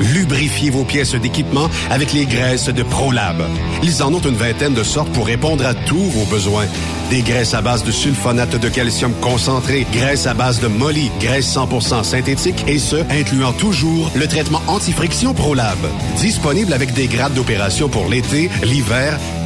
Lubrifiez vos pièces d'équipement avec les graisses de ProLab. Ils en ont une vingtaine de sortes pour répondre à tous vos besoins. Des graisses à base de sulfonate de calcium concentré, graisses à base de molly, graisse 100% synthétique et ce, incluant toujours le traitement anti-friction ProLab. Disponible avec des grades d'opération pour l'été, l'hiver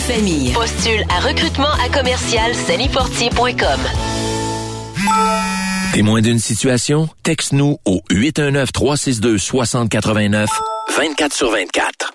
famille. Postule à recrutement à commercial salifortier.com. Témoin d'une situation? Texte-nous au 819-362-6089, 24 sur 24.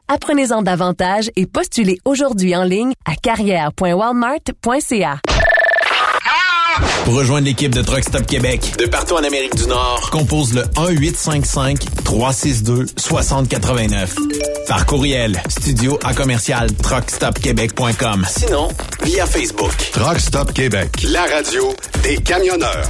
Apprenez-en davantage et postulez aujourd'hui en ligne à carrière.walmart.ca. Pour rejoindre l'équipe de Truck Stop Québec, de partout en Amérique du Nord, compose le 1-855-362-6089. Par courriel, studio à commercial truckstopquebec.com. Sinon, via Facebook. Truck Stop Québec, la radio des camionneurs.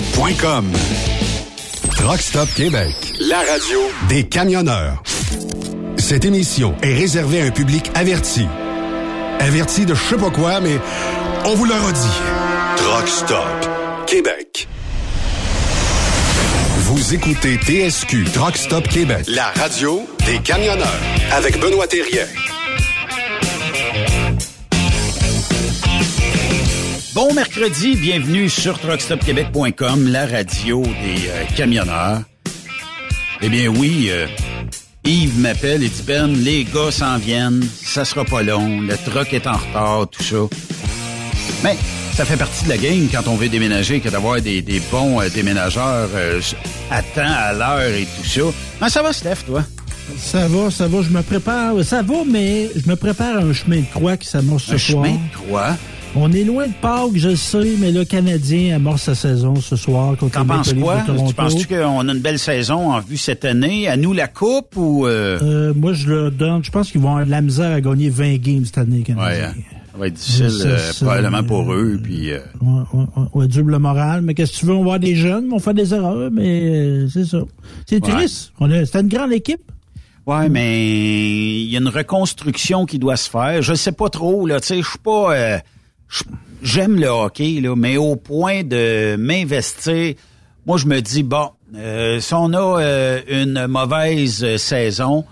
Truck Stop Québec, la radio des camionneurs. Cette émission est réservée à un public averti. Averti de je sais pas quoi, mais on vous le redit. Truck Stop Québec. Vous écoutez TSQ Truck Stop Québec, la radio des camionneurs avec Benoît Thérien. Bon mercredi, bienvenue sur truckstopquebec.com, la radio des euh, camionneurs. Eh bien oui, euh, Yves m'appelle et dit Ben, les gars s'en viennent, ça sera pas long, le truck est en retard, tout ça. Mais ça fait partie de la game quand on veut déménager que d'avoir des, des bons euh, déménageurs à temps, à l'heure et tout ça. Mais ça va, Steph, toi? Ça va, ça va, je me prépare. Ça va, mais je me prépare à un chemin de croix qui s'amorce ce Un soir. chemin de croix? On est loin de Pâques, je le sais, mais le Canadien amorce sa saison ce soir contre T'en penses quoi? Tu penses-tu qu'on a une belle saison en vue cette année? À nous la coupe ou... euh, Euh, moi, je le donne. Je pense qu'ils vont avoir de la misère à gagner 20 games cette année, les Ouais, hein. ça va être difficile Ça, euh, probablement pour euh, eux. Puis, euh, Ouais, ouais, ouais, double moral. Mais qu'est-ce que tu veux? On va voir des jeunes, vont faire des erreurs, mais euh, c'est ça. C'est triste. On a- C'était une grande équipe. ouais, mais il y a une reconstruction qui doit se faire. Je sais pas trop là. Tu sais, je suis pas. euh, J'aime le hockey là, mais au point de m'investir, moi je me dis bon, euh, si on a euh, une mauvaise saison.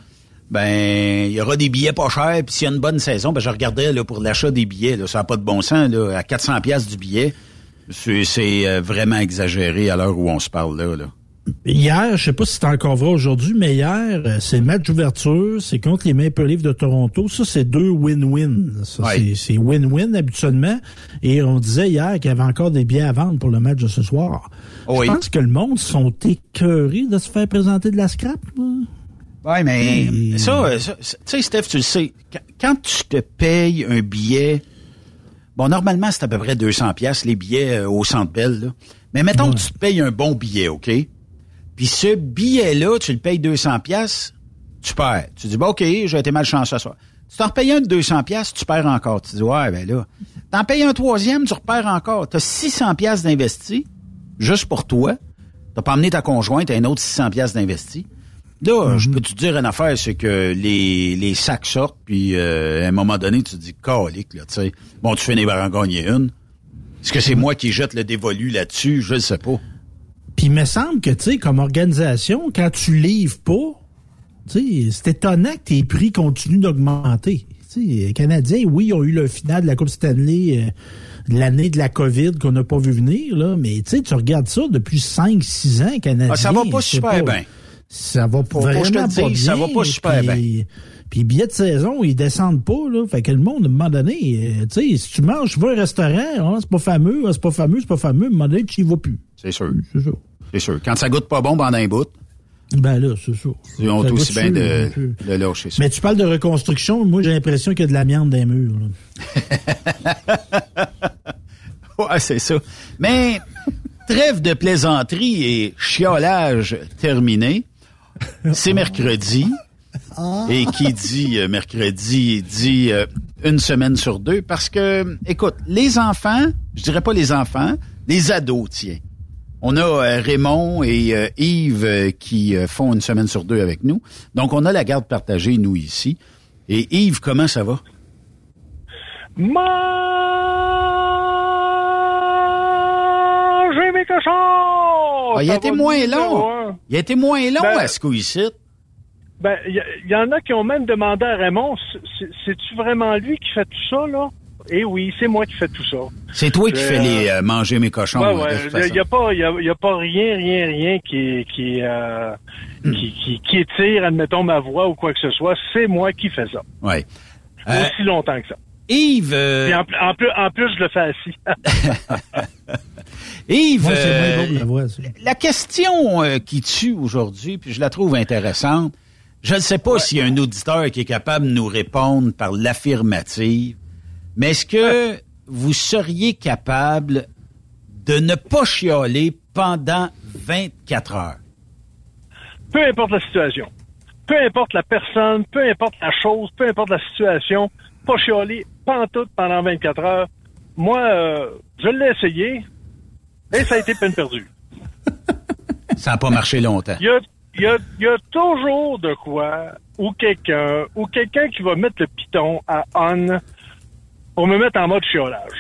Ben, il y aura des billets pas chers, puis s'il y a une bonne saison, ben je regarderai là pour l'achat des billets. Là, ça n'a pas de bon sens là, à 400 pièces du billet. C'est c'est, euh, vraiment exagéré à l'heure où on se parle là. là. Hier, je sais pas si c'est encore vrai aujourd'hui, mais hier, euh, c'est match d'ouverture, c'est contre les Maple Leafs de Toronto. Ça, c'est deux win-win. C'est- win-win habituellement. Et on disait hier qu'il y avait encore des billets à vendre pour le match de ce soir. Oui. Je pense que le monde sont écœurés de se faire présenter de la scrap. Ouais, mais Et- ça, euh, ça, tu sais, Steph, tu le sais, quand, quand tu te payes un billet, bon, normalement, c'est à peu près 200 pièces les billets euh, au Centre Bell, là. Mais mettons que tu te payes un bon billet, OK? Puis ce billet-là, tu le payes 200 pièces, tu perds. Tu dis, bon, OK, j'ai été malchanceux ce soir. Tu t'en repayes un de 200 pièces, tu perds encore. Tu dis, ouais, ben là, t'en payes un troisième, tu repères encore. T'as 600 pièces d'investi, juste pour toi. T'as pas emmené ta conjointe, t'as un autre 600 pièces d'investi. Là, je peux te dire une affaire, c'est que les, les sacs sortent, puis euh, à un moment donné, tu te dis, calique, là, tu sais. Bon, tu finis par en gagner une. Est-ce que c'est moi qui jette le dévolu là-dessus? Je le sais pas. Puis il me semble que, tu sais, comme organisation, quand tu livres pas, tu sais, c'est étonnant que tes prix continuent d'augmenter. Tu sais, les Canadiens, oui, ils ont eu le final de la Coupe Stanley euh, l'année de la COVID qu'on n'a pas vu venir, là, mais tu sais, tu regardes ça depuis 5-6 ans, Canadiens. Ah, ça va pas super bien. Ça va faut vraiment pas dise, ça bien, va pas super puis- Puis billets de saison, ils descendent pas, là. Fait que le monde, à un moment donné, euh, tu sais, si tu manges, tu vas à un restaurant, ah, c'est pas fameux, ah, c'est pas fameux, c'est pas fameux, à un moment donné, tu y vas plus. C'est sûr. C'est ça. C'est sûr. Quand ça goûte pas bon pendant un bout, Ben là, c'est ça. ils ont aussi bien sûr, de, de lâcher ça. Mais tu parles de reconstruction, moi j'ai l'impression qu'il y a de l'amiante dans les murs. Ouais, c'est ça. Mais trêve de plaisanterie et chiolage terminé. C'est mercredi. Et qui dit euh, mercredi dit euh, une semaine sur deux parce que, écoute, les enfants, je dirais pas les enfants, les ados, tiens. On a euh, Raymond et Yves qui font une semaine sur deux avec nous. Donc, on a la garde partagée, nous, ici. Et Yves, comment ça va? Mangez mes cochons! Ah, il a été moins long. Il a été moins long Ben- à ce coup-ci. Ben, il y, y en a qui ont même demandé à Raymond, c'est- c'est- c'est-tu vraiment lui qui fait tout ça, là? Eh oui, c'est moi qui fais tout ça. C'est toi qui Euh, fais les euh, manger mes cochons. Ouais, Il n'y a, pas, y a, y a pas rien, rien, rien qui, qui, euh, Hmm. qui, qui, qui étire, admettons, ma voix ou quoi que ce soit. C'est moi qui fais ça. Ouais. Euh, Aussi longtemps que ça. Yves, euh, Puis en, pl- en plus, en plus, je le fais assis. Yves, euh, la voix, ça. la question euh, qui tue aujourd'hui, puis je la trouve intéressante, je ne sais pas s'il y a un auditeur qui est capable de nous répondre par l'affirmative, mais est-ce que vous seriez capable de ne pas chialer pendant 24 heures? peu importe la situation, peu importe la personne, peu importe la chose, peu importe la situation, pas chialer, pantoute pendant 24 heures. Moi, euh, je l'ai essayé et ça a été peine perdue. Ça n'a pas marché longtemps. Il y a, il y, a, il y a toujours de quoi, ou quelqu'un, ou quelqu'un qui va mettre le piton à on pour me mettre en mode chiolage.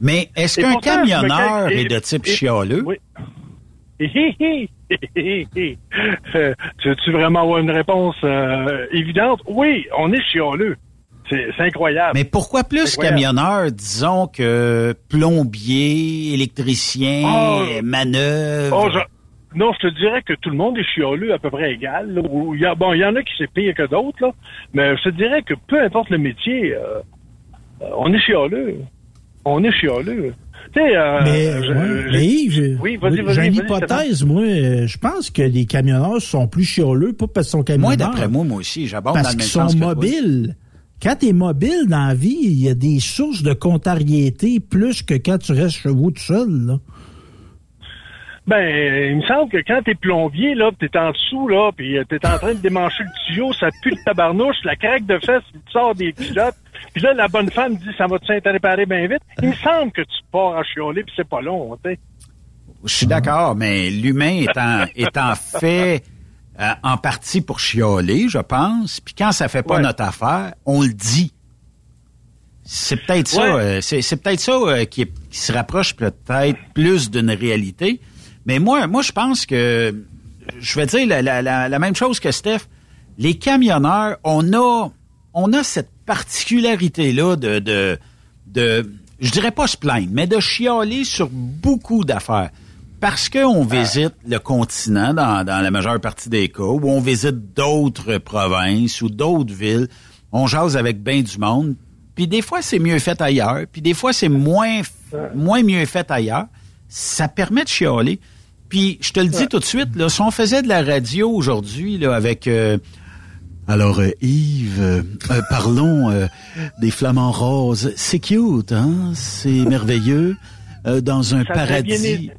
Mais est-ce qu'un camionneur est de type et- chialeux? Oui. Euh, Tu veux-tu vraiment avoir une réponse euh, évidente? Oui, on est chialeux. C'est incroyable. Mais pourquoi plus camionneur, disons que plombier, électricien, Oh. manœuvre? Oh, Non, je te dirais que tout le monde est chialeux à peu près égal. là, où il y a- bon, il y en a qui c'est pire que d'autres, là, mais je te dirais que peu importe le métier, euh, euh, on est chialeux. On est chialeux. Tu sais, euh, Mais, je- ouais, je- mais Yves, Oui, vas-y, j'ai une hypothèse, moi. euh, Je pense que les camionneurs sont plus chialeux, pas parce qu'ils sont Moi, camionneurs. d'après moi, moi aussi, j'aborde dans parce qu'ils sont mobiles. Quand tu es mobile dans la vie, il y a des sources de contrariété plus que quand tu restes chez vous tout seul. Là. Ben, il me semble que quand t'es plombier, là, t'es en dessous, là, puis euh, t'es en train de démancher le tuyau, ça pue le tabarnouche, la craque de fesses, il te sort des culottes, puis là, la bonne femme dit, ça va-tu être réparé bien vite? Il me semble que tu pars à chioler, puis c'est pas long, tu sais. Je suis d'accord, mais l'humain étant, étant fait euh, en partie pour chialer, je pense, puis quand ça fait pas Ouais. notre affaire, on le dit. C'est peut-être ça, euh, c'est, c'est peut-être ça euh, qui, est- qui se rapproche peut-être plus d'une réalité. Mais moi, moi, je pense que je vais dire la, la, la, la même chose que Steph. Les camionneurs, on a, on a cette particularité-là de, de, de, je dirais pas se plaindre, mais de chialer sur beaucoup d'affaires. Parce qu'on visite le continent dans, dans la majeure partie des cas, ou on visite d'autres provinces ou d'autres villes, on jase avec bien du monde, puis des fois c'est mieux fait ailleurs, puis des fois c'est moins moins mieux fait ailleurs. Ça permet de chialer. Puis je te le dis tout de suite, là, si on faisait de la radio aujourd'hui là avec euh, alors euh, Yves, euh, euh, parlons euh, des flamants roses. C'est cute, hein C'est merveilleux. Euh, dans un Ça a très bien paradis.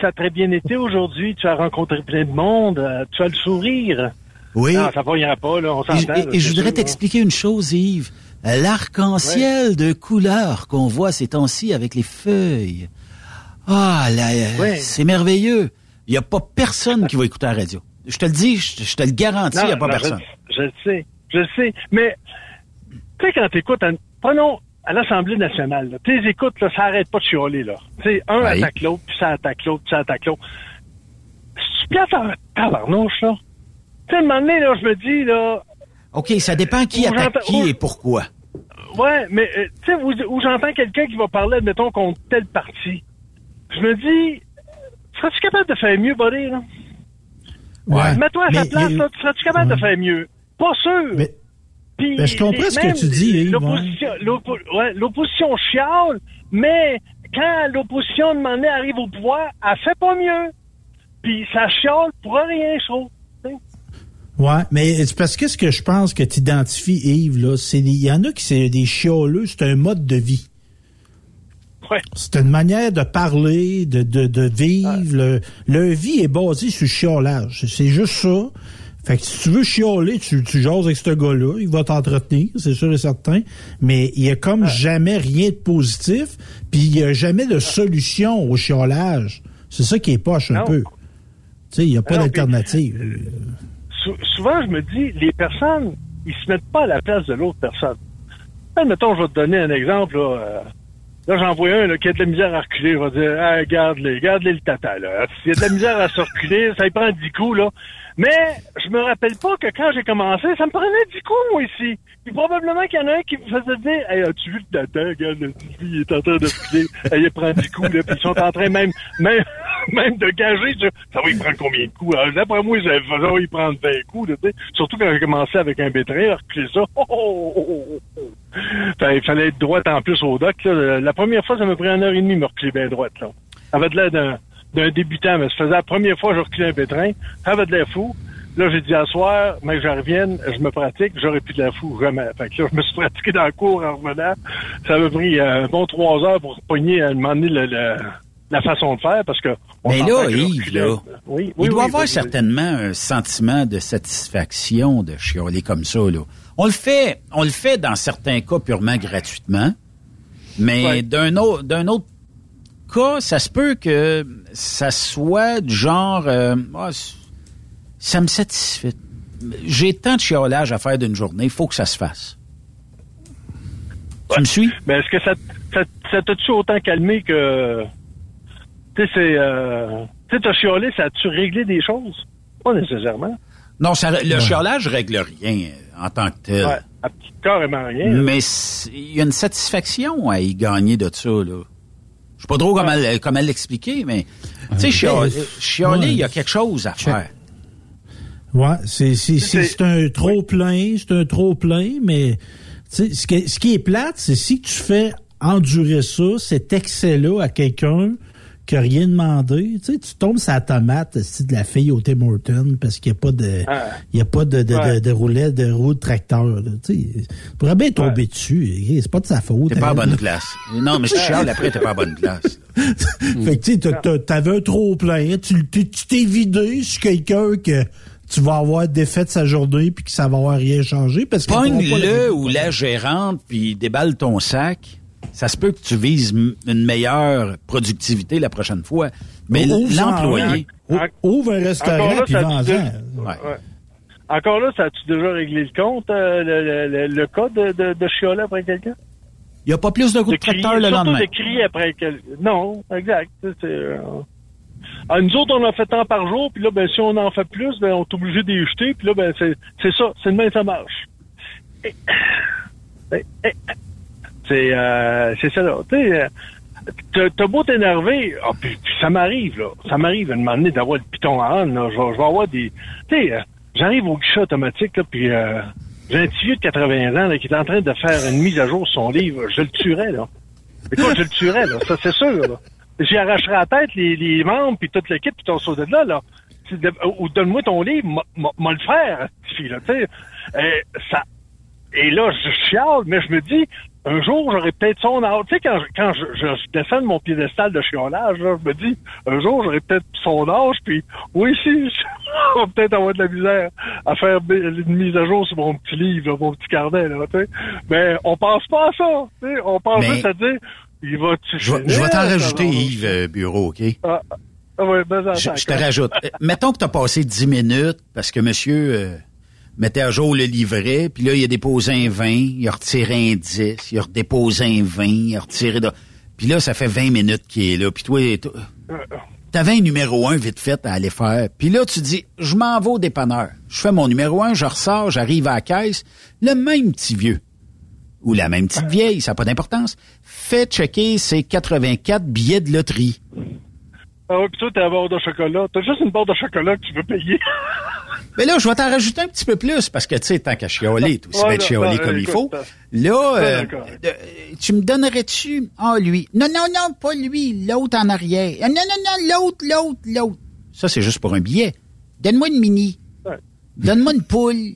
ça- a très bien été aujourd'hui. Tu as rencontré plein de monde. Tu as le sourire. Oui. Non, ça va, il y en a pas, là. On Et, s'entend. et- là, et je voudrais sûr, t'expliquer une chose, Yves. L'arc-en-ciel de couleurs qu'on voit ces temps-ci avec les feuilles. Ah, là, euh, Ouais. c'est merveilleux. Il n'y a pas personne qui va écouter la radio. Je te le dis, je, je te le garantis, il n'y a pas non, personne. Je, le sais, je le sais. Mais, tu sais, quand t'écoutes, à- prenons à l'Assemblée nationale, là, tes écoutes, là, ça arrête pas de chialer, là. Tu sais, un Oui. attaque l'autre, puis ça attaque l'autre, puis ça attaque l'autre. C'est plate en tabarnouche, là? Tu sais, à un moment donné, là, je me dis, là, OK, ça dépend qui attaque qui et pourquoi. ouais, mais, euh, tu sais, où, où j'entends quelqu'un qui va parler, admettons, contre tel parti. Je me dis, serais-tu capable de faire mieux, buddy, là? Ouais. Mets-toi à sa place, euh, là, tu serais-tu capable ouais. de faire mieux? Pas sûr. Mais- Puis Ben, je comprends ce que tu dis, Yves, L'opposition, l'oppo- ouais, l'opposition chiale, mais quand l'opposition de donné, arrive au pouvoir, elle fait pas mieux. Puis ça chiale pour rien, je trouve. tu sais. Ouais, mais c'est parce que ce que je pense que tu identifies, Yves, là, c'est il y en a qui c'est des chialeux, c'est un mode de vie. Ouais. C'est une manière de parler, de, de, de vivre. Le, leur vie est basée sur le chiolage. C'est juste ça. Fait que si tu veux chialer, tu, tu jases avec ce gars-là, il va t'entretenir, c'est sûr et certain, mais il y a comme jamais rien de positif, puis il y a jamais de solution au chiolage. C'est ça qui est poche un peu. Tu sais, il n'y a pas d'alternative. Sou- souvent, je me dis, les personnes, ils se mettent pas à la place de l'autre personne. Mettons, je vais te donner un exemple. Là, euh, là j'en vois un là, qui a de la misère à reculer. Je vais dire, ah, garde-les, garde-les le tata. Là. S'il a de la misère à se reculer, ça y prend 10 coups. Là. Mais je me rappelle pas que quand j'ai commencé, ça me prenait 10 coups, moi, ici. Puis probablement qu'il y en a un qui me faisait dire, hey, as-tu vu le tata? Regarde, il est en train de reculer. Hey, il prend 10 coups. Là, puis ils sont en train même, même, même de gager sur ça va y prendre combien de coups. Alors, D'après moi, ça va y prendre 20 coups. Surtout quand j'ai commencé avec un bétrin, à reculer ça. Oh, oh, oh, oh. Fait, il fallait être droite en plus au doc. La première fois, ça m'a pris une heure et demie de me reculer bien droite. Là. Ça de l'air d'un, d'un débutant, mais ça faisait la première fois que je reculais un bétrin. Ça avait de l'air fou. Là, j'ai dit à soir, mais que je revienne, je me pratique, j'aurais plus de l'air fou, jamais. Fait que là, je me suis pratiqué dans le cours en revenant. Ça m'a pris euh, un bon trois heures pour pogner à demander le, le- la façon de faire, parce que... on Mais là, Yves, là, Oui, oui, il doit oui, avoir certainement un sentiment de satisfaction de chialer comme ça. Là. On le fait, on le fait dans certains cas purement gratuitement, mais Ouais. d'un autre, d'un autre cas, ça se peut que ça soit du genre, euh, Ah, ça me satisfait. J'ai tant de chiolage à faire d'une journée, il faut que ça se fasse. Tu me suis? Mais est-ce que ça, ça, ça t'a-tu autant calmé que... Tu sais, c'est... Euh, tu sais, t'as chiolé, ça a-tu réglé des choses? Pas nécessairement. Non, ça, le chiolage règle rien euh, en tant que tel. Ouais, à petit carrément rien. Mais il y a une satisfaction à y gagner de ça, là. Je sais pas trop comment, le- comment l'expliquer, mais, tu sais, chialer, chialer, il y a quelque chose à faire. Ouais, c'est un trop plein, c'est un trop plein, mais ce qui, ce qui est plate, c'est si tu fais endurer ça, cet excès-là à quelqu'un qui a rien demandé, tu sais, tu tombes sur la tomate, c'est de la fille au Tim Horton parce qu'il n'y a pas de, Ah. il y a pas de, de, Ouais. de, de roulet, de roue de tracteur, là, tu sais. Tu pourrais bien tomber dessus, c'est pas de sa faute. T'es pas à elle, bonne place. Non, mais si tu chiales après, t'es pas à bonne place. fait que tu sais, t'avais un trop plein, tu t'es tu t'es vidé sur quelqu'un que tu vas avoir défait de sa journée puis que ça va avoir rien changé parce que Pogne-le ou la gérante, puis déballe ton sac. Ça se peut que tu vises une meilleure productivité la prochaine fois. Mais l'employé... Ouvre un restaurant Encore là, puis Ouais. Ouais. Encore là, ça a-tu déjà réglé le compte, euh, le, le, le, le cas de, de, de chioler après quelqu'un? Il n'y a pas plus de coups de crier, tracteur le lendemain. de crier après quelqu'un. Non, exact. Euh, ah, nous autres, on en fait tant par jour, puis là, ben, si on en fait plus, ben, on est obligé d'y jeter, puis là, ben, c'est, ça, c'est de même ça marche. Et- et- et- C'est, euh, c'est ça. Tu euh, t'as- beau t'énerver, ah, puis, ça m'arrive, là. Ça m'arrive à un d'avoir le piton à âne, là. Je vais avoir des... Tu sais, euh, j'arrive au guichet automatique, là, puis euh, j'ai un petit vieux de 80 ans, qui est en train de faire une mise à jour sur son livre. Je le tuerais, là. Je le tuerais, là. Ça, c'est sûr. J'y arracherais la tête, les, membres, puis toute l'équipe, puis ton saut de là, là. Ou donne-moi ton livre, m'a- le faire, tu sais. Ça... Et là, je chiale, mais je me dis, un jour, j'aurai peut-être son âge. Tu sais, quand, je, quand je, je descends de mon piédestal de chiolage, là, je me dis, un jour, j'aurai peut-être son âge, puis oui, si, je vais peut-être avoir de la misère à faire une mise à jour sur mon petit livre, mon petit carnet, là, tu sais. Mais on pense pas à ça, tu sais. On pense Mais- juste à dire, il va Je vais, je vais t'en rajouter, Yves euh, Bureau, OK? Ah, ah ouais, ben, attends, je te rajoute. Euh, Mettons que tu as passé 10 minutes parce que monsieur euh, mettait à jour le livret, puis là, il a déposé un 20, il a retiré un 10, il a redéposé un 20, il a retiré... De... Puis là, ça fait 20 minutes qu'il est là. Puis toi, t'avais un numéro 1 vite fait à aller faire. Puis là, tu dis, je m'en vais au dépanneur. Je fais mon numéro 1, je ressors, j'arrive à la caisse. Le même petit vieux ou la même petite vieille, ça n'a pas d'importance, fait checker ses 84 billets de loterie. Ah ouais, pis toi, t'as la barre de chocolat. T'as juste une barre de chocolat que tu veux payer. Mais là, je vais t'en rajouter un petit peu plus parce que, tu sais, tant qu'à chialer, tout aussi Ouais, bien chialer non, comme il faut. euh, Là, ouais, euh, tu me donnerais-tu... Ah, lui? Non, non, non, pas lui, l'autre en arrière. Ah, Non, non, non, l'autre, l'autre, l'autre. Ça, c'est juste pour un billet. Donne-moi une mini. Ouais. Donne-moi une poule.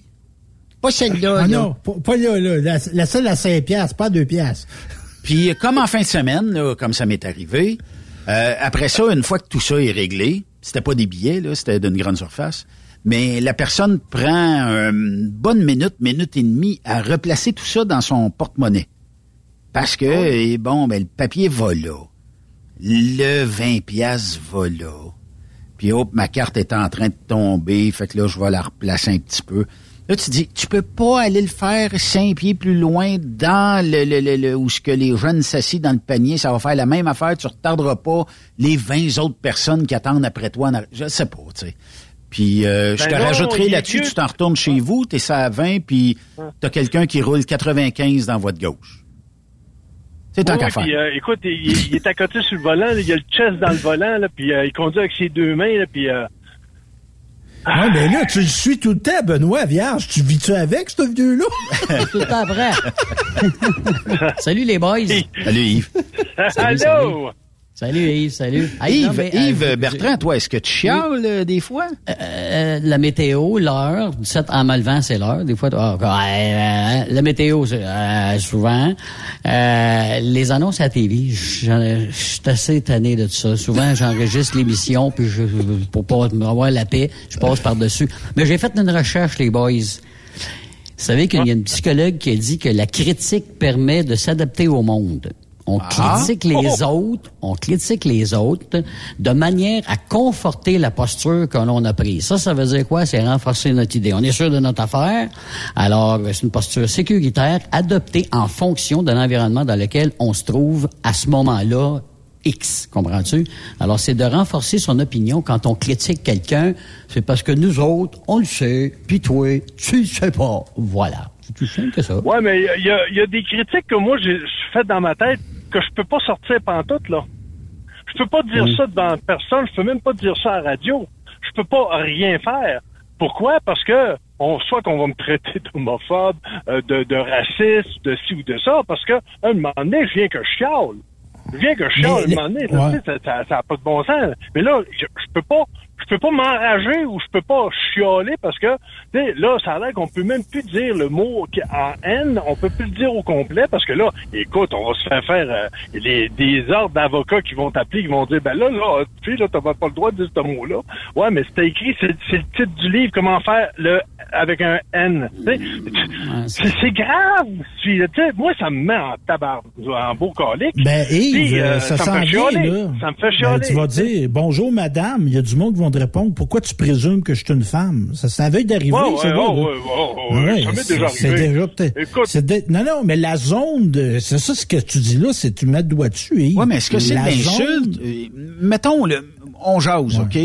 Pas celle-là, Ah là. non, pas, pas là, là. La, la seule à 5 piastres, pas à 2 piastres. Puis comme en fin de semaine, là, comme ça m'est arrivé, euh, après ça, une fois que tout ça est réglé, c'était pas des billets, là, c'était d'une grande surface. Mais la personne prend une bonne minute, minute et demie à replacer tout ça dans son porte-monnaie. Parce que, et bon, ben, le papier va là. Le 20 pièces va là. Puis hop, ma carte est en train de tomber, fait que là, je vais la replacer un petit peu. Là, tu dis, tu peux pas aller le faire cinq pieds plus loin dans le, le, le, où ce que les jeunes s'assient dans le panier, ça va faire la même affaire, tu retarderas pas les 20 autres personnes qui attendent après toi. Je sais pas, tu sais. Puis euh, je Ben te non, rajouterai là-dessus, tu t'en retournes chez vous, t'es ça à 20, puis t'as quelqu'un qui roule 95 dans votre gauche. C'est tant Ouais, qu'à faire. puis, euh, écoute, il, il est à côté sur le volant, là, il y a le chest dans le volant, là, puis euh, il conduit avec ses deux mains, là, puis euh, Ouais, mais là, tu le suis tout le temps, Benoît Vierge. Tu vis-tu avec, ce vieux-là? Tout le temps après. salut les boys. Salut Yves. Salut, Allô? Salut Yves, salut. Hey, Yves, non, mais, Yves euh, Bertrand, toi, est-ce que tu chiales euh, des fois? Euh, la météo, l'heure, 17 en me levant, c'est l'heure. Des fois, ah, la météo, c'est euh, souvent. Euh, les annonces à la TV, j'en- je suis assez tanné de ça. Souvent, j'enregistre l'émission, puis je, pour pas avoir la paix, je passe par-dessus. Mais j'ai fait une recherche, les boys. Vous savez qu'il y a une psychologue qui a dit que la critique permet de s'adapter au monde. On Ah. critique les autres, on critique les autres de manière à conforter la posture que l'on a prise. Ça, ça veut dire quoi? C'est renforcer notre idée. On est sûr de notre affaire. Alors, c'est une posture sécuritaire adoptée en fonction de l'environnement dans lequel on se trouve à ce moment-là. X, comprends-tu? Alors, c'est de renforcer son opinion quand on critique quelqu'un. C'est parce que nous autres, on le sait, puis toi, tu le sais pas. Voilà. C'est tout simple que ça? Ouais, mais il y a- y, a- des critiques que moi, j'ai je fais dans ma tête que je peux pas sortir pantoute, là. Je peux pas dire Oui. ça devant personne, je peux même pas dire ça à la radio. Je peux pas rien faire. Pourquoi? Parce que on soit qu'on va me traiter d'homophobe, euh, de, de raciste, de ci ou de ça, parce que un moment donné, je viens que je chiale. Je viens que je chiale, Mais un moment donné, ouais. ça, ça, ça a pas de bon sens. Mais là, je, je peux pas je peux pas m'enrager ou je peux pas chialer parce que là, ça a l'air qu'on peut même plus dire le mot en haine, on peut plus le dire au complet parce que là, écoute, on va se faire faire euh, les, des ordres d'avocats qui vont t'appeler, qui vont dire ben là, là, tu sais, là, t'as pas le droit de dire ce mot-là. Ouais, mais c'était écrit, c'est le titre du livre, comment faire le avec un N. Tu sais, C'est grave. Puis, Tu sais, moi, ça me met en tabac, en beau colique. Ben, Yves, Puis, euh, euh, ça, me s'en fait là. Ça me fait Ben, chialer. tu vas dire, bonjour, madame. Il y a du monde qui vont te répondre, pourquoi tu présumes que je suis une femme? Ça, à veille d'arriver, Ouais, c'est ouais, là, ouais, ouais, ouais, ouais, Ouais, ça c'est- déjà c'est arrivé. déjà peut-être- de- Non, non, mais la zone, de- c'est ça ce que tu dis là, c'est tu mets le doigt dessus, Yves. Oui, mais est-ce que c'est l'insulte? zone- Euh, Mettons, le, on jase, OK?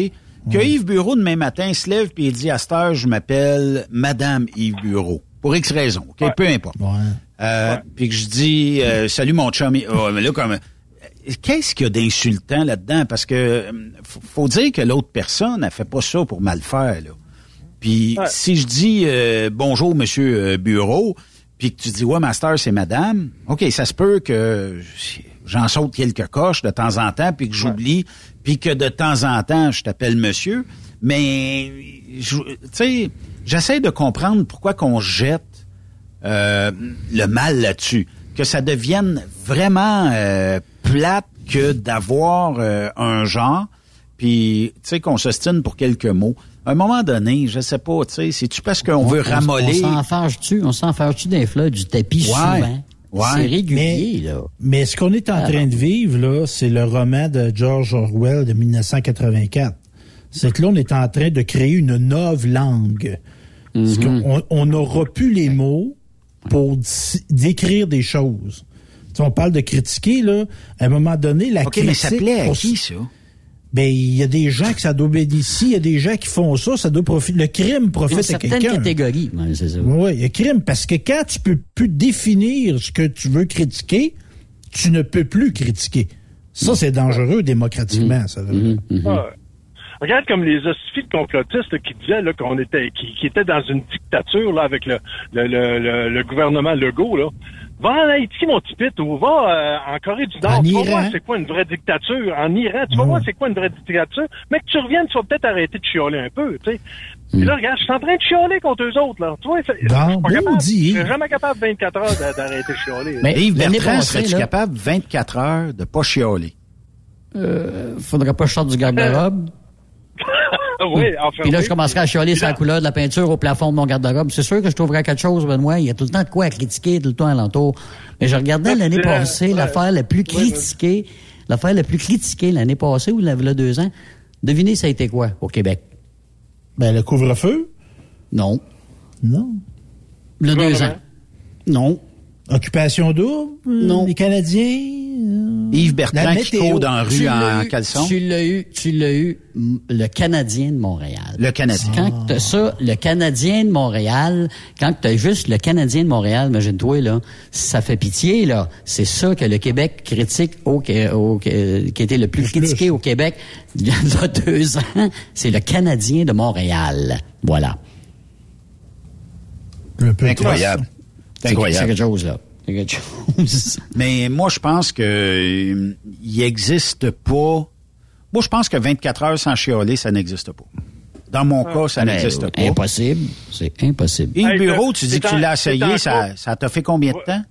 Que Yves Bureau, demain matin, se lève il dit à cette heure, je m'appelle Madame Yves Bureau. Pour X raisons, OK? Peu importe. Euh, Puis que je dis, euh, salut mon chum. Oh, mais là, comme... euh, Qu'est-ce qu'il y a d'insultant là-dedans? Parce que euh, faut, faut dire que l'autre personne, elle fait pas ça pour mal faire, là. Puis si je dis euh, bonjour monsieur euh, Bureau, puis que tu dis ouais master c'est madame, ok ça se peut que j'en saute quelques coches de temps en temps puis que j'oublie, puis que de temps en temps je t'appelle monsieur, mais je- tu sais j'essaie de comprendre pourquoi qu'on jette euh, le mal là-dessus, que ça devienne vraiment euh, plate que d'avoir euh, un genre, puis tu sais qu'on s'ostine pour quelques mots. À un moment donné, je sais pas, tu sais, c'est-tu parce qu'on veut On ramollir? s'en fâche-tu? On s'en fâche-tu des fleurs du tapis Ouais. souvent? Ouais. C'est régulier, Mais- là. Mais ce qu'on est en Ah train de vivre, là, c'est le roman de George Orwell de 1984. C'est que là, on est en train de créer une nouvelle langue. Mhm. on n'aura plus les mots pour décrire des choses. Sais, on parle de critiquer, là. À un moment donné, la critique... mais ça plaît à pour- qui, ça? Ben, il y a des gens que ça doit bénéficier, il y a des gens qui font ça, ça doit profiter. Le crime Une profite à quelqu'un. catégorie, ouais, c'est ça. Oui, il y a crime. Parce que quand tu peux plus définir ce que tu veux critiquer, tu ne peux plus critiquer. Ça, c'est dangereux démocratiquement, ça. là. Ouais. Regarde comme les hostifies de complotistes qui disaient là, qu'on était qui, qui étaient dans une dictature là, avec le, le, le, le- le gouvernement Legault. Là. Va en Haïti, mon petit pit, ou va euh, en Corée du Nord. En tu vas Iran. voir c'est quoi une vraie dictature. En Iran, tu vas Ouais. voir c'est quoi une vraie dictature. Mais que tu reviennes, tu vas peut-être arrêter de chialer un peu. Tu sais. Puis là, regarde, je suis en train de chialer contre eux autres. Là. Tu vois, c'est- je suis pas bon capable. dit. Je serais jamais capable 24 heures d'a- d'arrêter de chialer. là. Mais Yves l'année Bertrand, passée, serais-tu là, capable 24 heures de pas chialer? euh, faudrait pas que je sorte du garde-robe. oui. Puis là, je commencerai à chialer sur la couleur de la peinture au plafond de mon garde-robe. C'est sûr que je trouverai quelque chose, Benoît. Il y a tout le temps de quoi à critiquer, tout le temps alentour. Mais je regardais l'année passée, l'affaire la plus critiquée, l'affaire la plus critiquée l'année passée ou il y a deux ans. Devinez, ça a été quoi au Québec? Ben, le couvre-feu? Non. Non. Le deux ans. Non. Occupation double? Non. Les Canadiens? Yves la Bertrand qui court dans la Tu rue l'as en eu, caleçon. Tu l'as eu, tu l'as eu, le Canadien de Montréal. Le Canadien. Quand t'as ça, le Canadien de Montréal, quand t'as juste le Canadien de Montréal, imagine-toi, là, ça fait pitié, là. C'est ça que le Québec critique au, Qué- au- Qué- qui était le plus Le plus. critiqué au Québec il y a deux ans. C'est le Canadien de Montréal. Voilà. Un peu Incroyable. C'est quelque chose, là. C'est quelque chose. Mais moi, je pense que euh, il existe pas. Moi, je pense que 24 heures sans chialer, ça n'existe pas. Dans mon cas, ça n'existe pas. Impossible. C'est impossible. Et le bureau, tu dis que tu l'as essayé, ça, ça t'a fait combien de temps?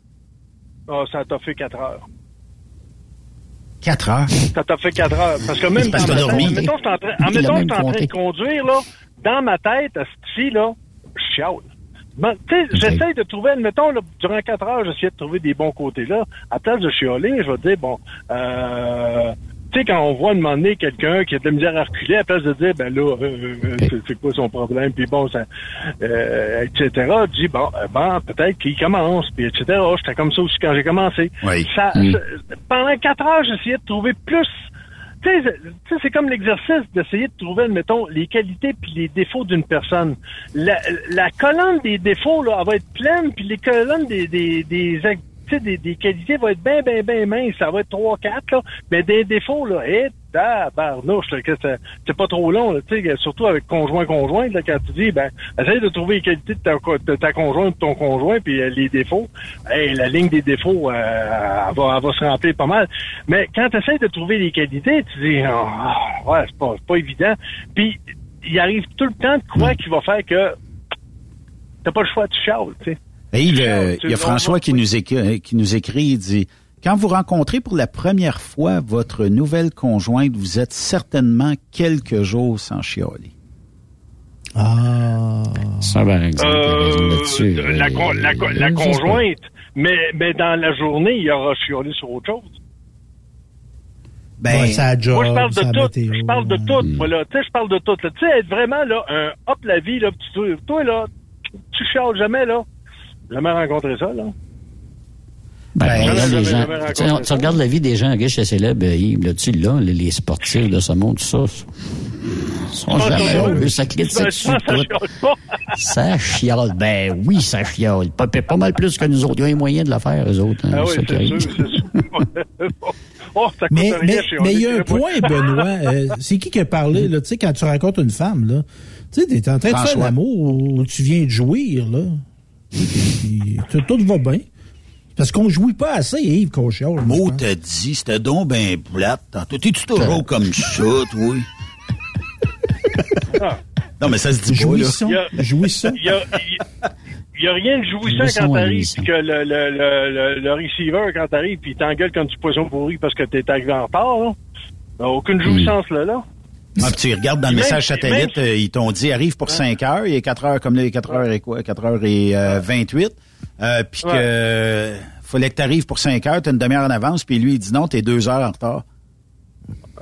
Ah, ça t'a fait 4 heures. 4 heures? Ça t'a fait 4 heures. Parce que même parce que dans ma dormi. tête, en admettons que je suis en train de conduire, là, dans ma tête, à fille, là, je chiale. Ben, tu sais, j'essaie de trouver, admettons, là, durant 4 heures, j'essayais de trouver des bons côtés là. À place de chialer, je vais dire, bon, euh, tu sais, quand on voit demander quelqu'un qui a de la misère à reculer, à place de dire, ben là, euh, euh, c'est- c'est quoi son problème, puis bon, ça, euh, etc., je dis, bon, euh, bon, peut-être qu'il commence, puis etc. J'étais comme ça aussi quand j'ai commencé. Oui. Ça, Mm. pendant quatre heures, j'essayais de trouver plus. Sais, c'est- comme l'exercice d'essayer de trouver, mettons, les qualités puis les défauts d'une personne. La, colonne des défauts, là, elle va être pleine, puis les colonnes des, des, des, des, des qualités vont être bien, bien, bien minces. Ça va être trois, quatre, là. Mais des défauts, là, tabarnouche, là, que c'est pas trop long, là, tu sais, surtout avec conjoint-conjointe, quand tu dis, ben, essaye de trouver les qualités de ta, co- de ta conjointe, de ton conjoint, puis euh, les défauts. Hey, la ligne des défauts, euh, elle, va, elle va se remplir pas mal. Mais quand tu essaies de trouver les qualités, tu dis, Ah, ouais, c'est pas, évident. Puis, il arrive tout le temps de quoi qui va faire que t'as pas le choix, tu chiales, tu sais. Euh, il y a François qui nous, écrit, qui nous écrit, il dit, quand vous rencontrez pour la première fois votre nouvelle conjointe, vous êtes certainement quelques jours sans chialer. Ah. Ça, exemple, raison Euh, là-dessus. la, conjointe, mais, mais dans la journée, il aura chialé sur autre chose. Ben, Ouais, ça job, Moi, je parle de ça tout. météo, Je parle de tout. moi, là. Tu sais, je parle de tout. Tu sais, être vraiment, là, un hop la vie, là, tu, toi, là, tu chiales jamais, là. Jamais rencontré ça, là. Ben, Ben, j'avais les gens. Tu, sais, regardes la vie des gens riches et célèbres, euh, Yves, là, tu là, les, les sportifs de ce monde, tout ça, ils sont jamais ça, heureux. Ça Ben, critique je sur tout. Ça chiale. Ben oui, ça chiale. Pas, pas mal plus que nous autres. Ils ont les moyens de la faire, eux autres. hein, Ah oui, c'est sûr, sûr. oh, ça Mais il y a un point, Benoît. euh, c'est qui qui a parlé, là? Tu sais, quand tu rencontres une femme, là, tu sais, t'es en train de faire l'amour ou tu viens de jouir, là. Puis, tout va bien. Parce qu'on jouit pas assez, Yves, je Mo t'a dit, c'était donc ben plate. Tantôt, t'es-tu toujours comme ça, toi? Non, mais ça se dit pas, là. Jouissons. Il y a-. Il y rien de jouissant quand t'arrives, puis que le, le, le, le, le receiver, quand t'arrives, puis il t'engueule comme du poisson pourri parce que t'es arrivé en retard, là. A aucune jouissance, là, là. Ah, puis tu regardes dans le message satellite, même- euh, ils t'ont dit arrive pour 5 heures, il est 4 heures, comme là, il est 4 heures et quoi? 4 heures et euh, 28. Euh, puis Ouais. que fallait que t'arrives pour 5 heures, t'as une demi-heure en avance, puis lui, il dit non, t'es 2 heures en retard.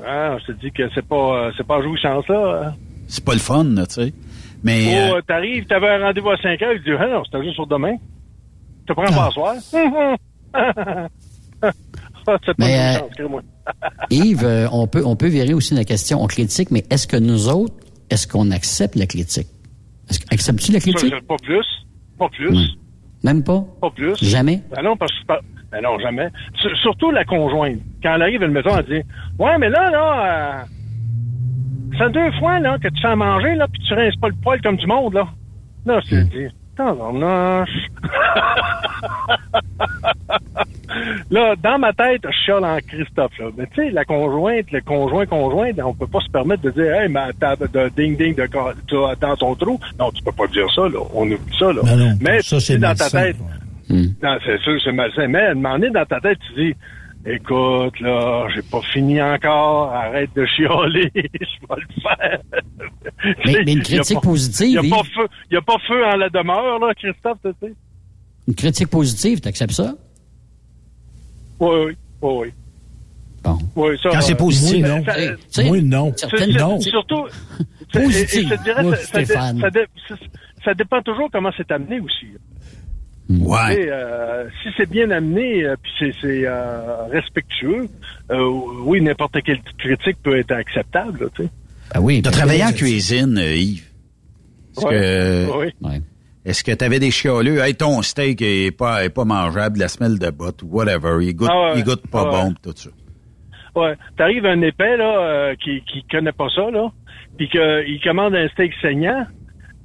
Ah, je te dis que c'est pas, euh, c'est pas jouissance, là. C'est pas le fun, là, tu sais. Mais Oh, euh, t'arrives, t'avais un rendez-vous à 5 heures, il dit, ah non, c'était juste pour demain. Tu te prends pas à soir. Ah, c'est pas Mais, euh, crée-moi. Yves, euh, on peut, on peut virer aussi la question. On critique, mais est-ce que nous autres, est-ce qu'on accepte la critique? Acceptes-tu la critique? Pas plus. Pas plus. Même pas? Pas plus. Jamais? Ben non, parce que ben non, jamais. S- surtout la conjointe. Quand elle arrive à la maison, elle dit Ouais, mais là, là, euh, ça deux fois là, que tu fais à manger, là, puis tu rinces pas le poil comme du monde, là. Là, je te dis, tabarnouche. là, dans ma tête, je chiale en Christophe, là. Mais tu sais, la conjointe, le conjoint, conjointe, on peut pas se permettre de dire, hey, ma table de ding-ding de, ca- tu- dans ton trou. Non, tu peux pas dire ça, là. On oublie ça, là. Ben non, mais ça, c'est dans ta tête, Hmm. non, c'est sûr, c'est malsain. Mais à un moment donné, dans ta tête, tu dis, Écoute, là, j'ai pas fini encore. Arrête de chialer. Je vais le faire. Mais, mais une Y a critique pas- positive, Y a Yves. pas feu, y a pas feu en la demeure, là, Christophe, tu sais. Une critique positive, t'acceptes ça? Oui, oui, oui, oui. Bon. Oui, ça, Quand c'est euh, positif. Moi, non. ça- Hey, tu Moi, non. certaines- C'est- Non. c'est- Surtout, Positif. dirais, ça, ça dé- Stéphane. ça dé- ça- ça dépend toujours comment c'est amené aussi. Ouais. Tu sais, euh, si c'est bien amené, euh, puis c'est, euh, respectueux, euh, oui, n'importe quelle critique peut être acceptable. tu sais. Ben oui. T'as ben travaillé oui, en cuisine, euh, Yves. Est-ce Ouais. que, Oui. Ouais. Est-ce que t'avais des chialeux? Hey, ton steak est pas, est pas mangeable, la semelle de botte, whatever. Il goûte, Ah ouais. il goûte pas Ouais. bon, pis tout ça. Ouais. T'arrives un épais là euh, qui qui connaît pas ça là, puis qu'il commande un steak saignant,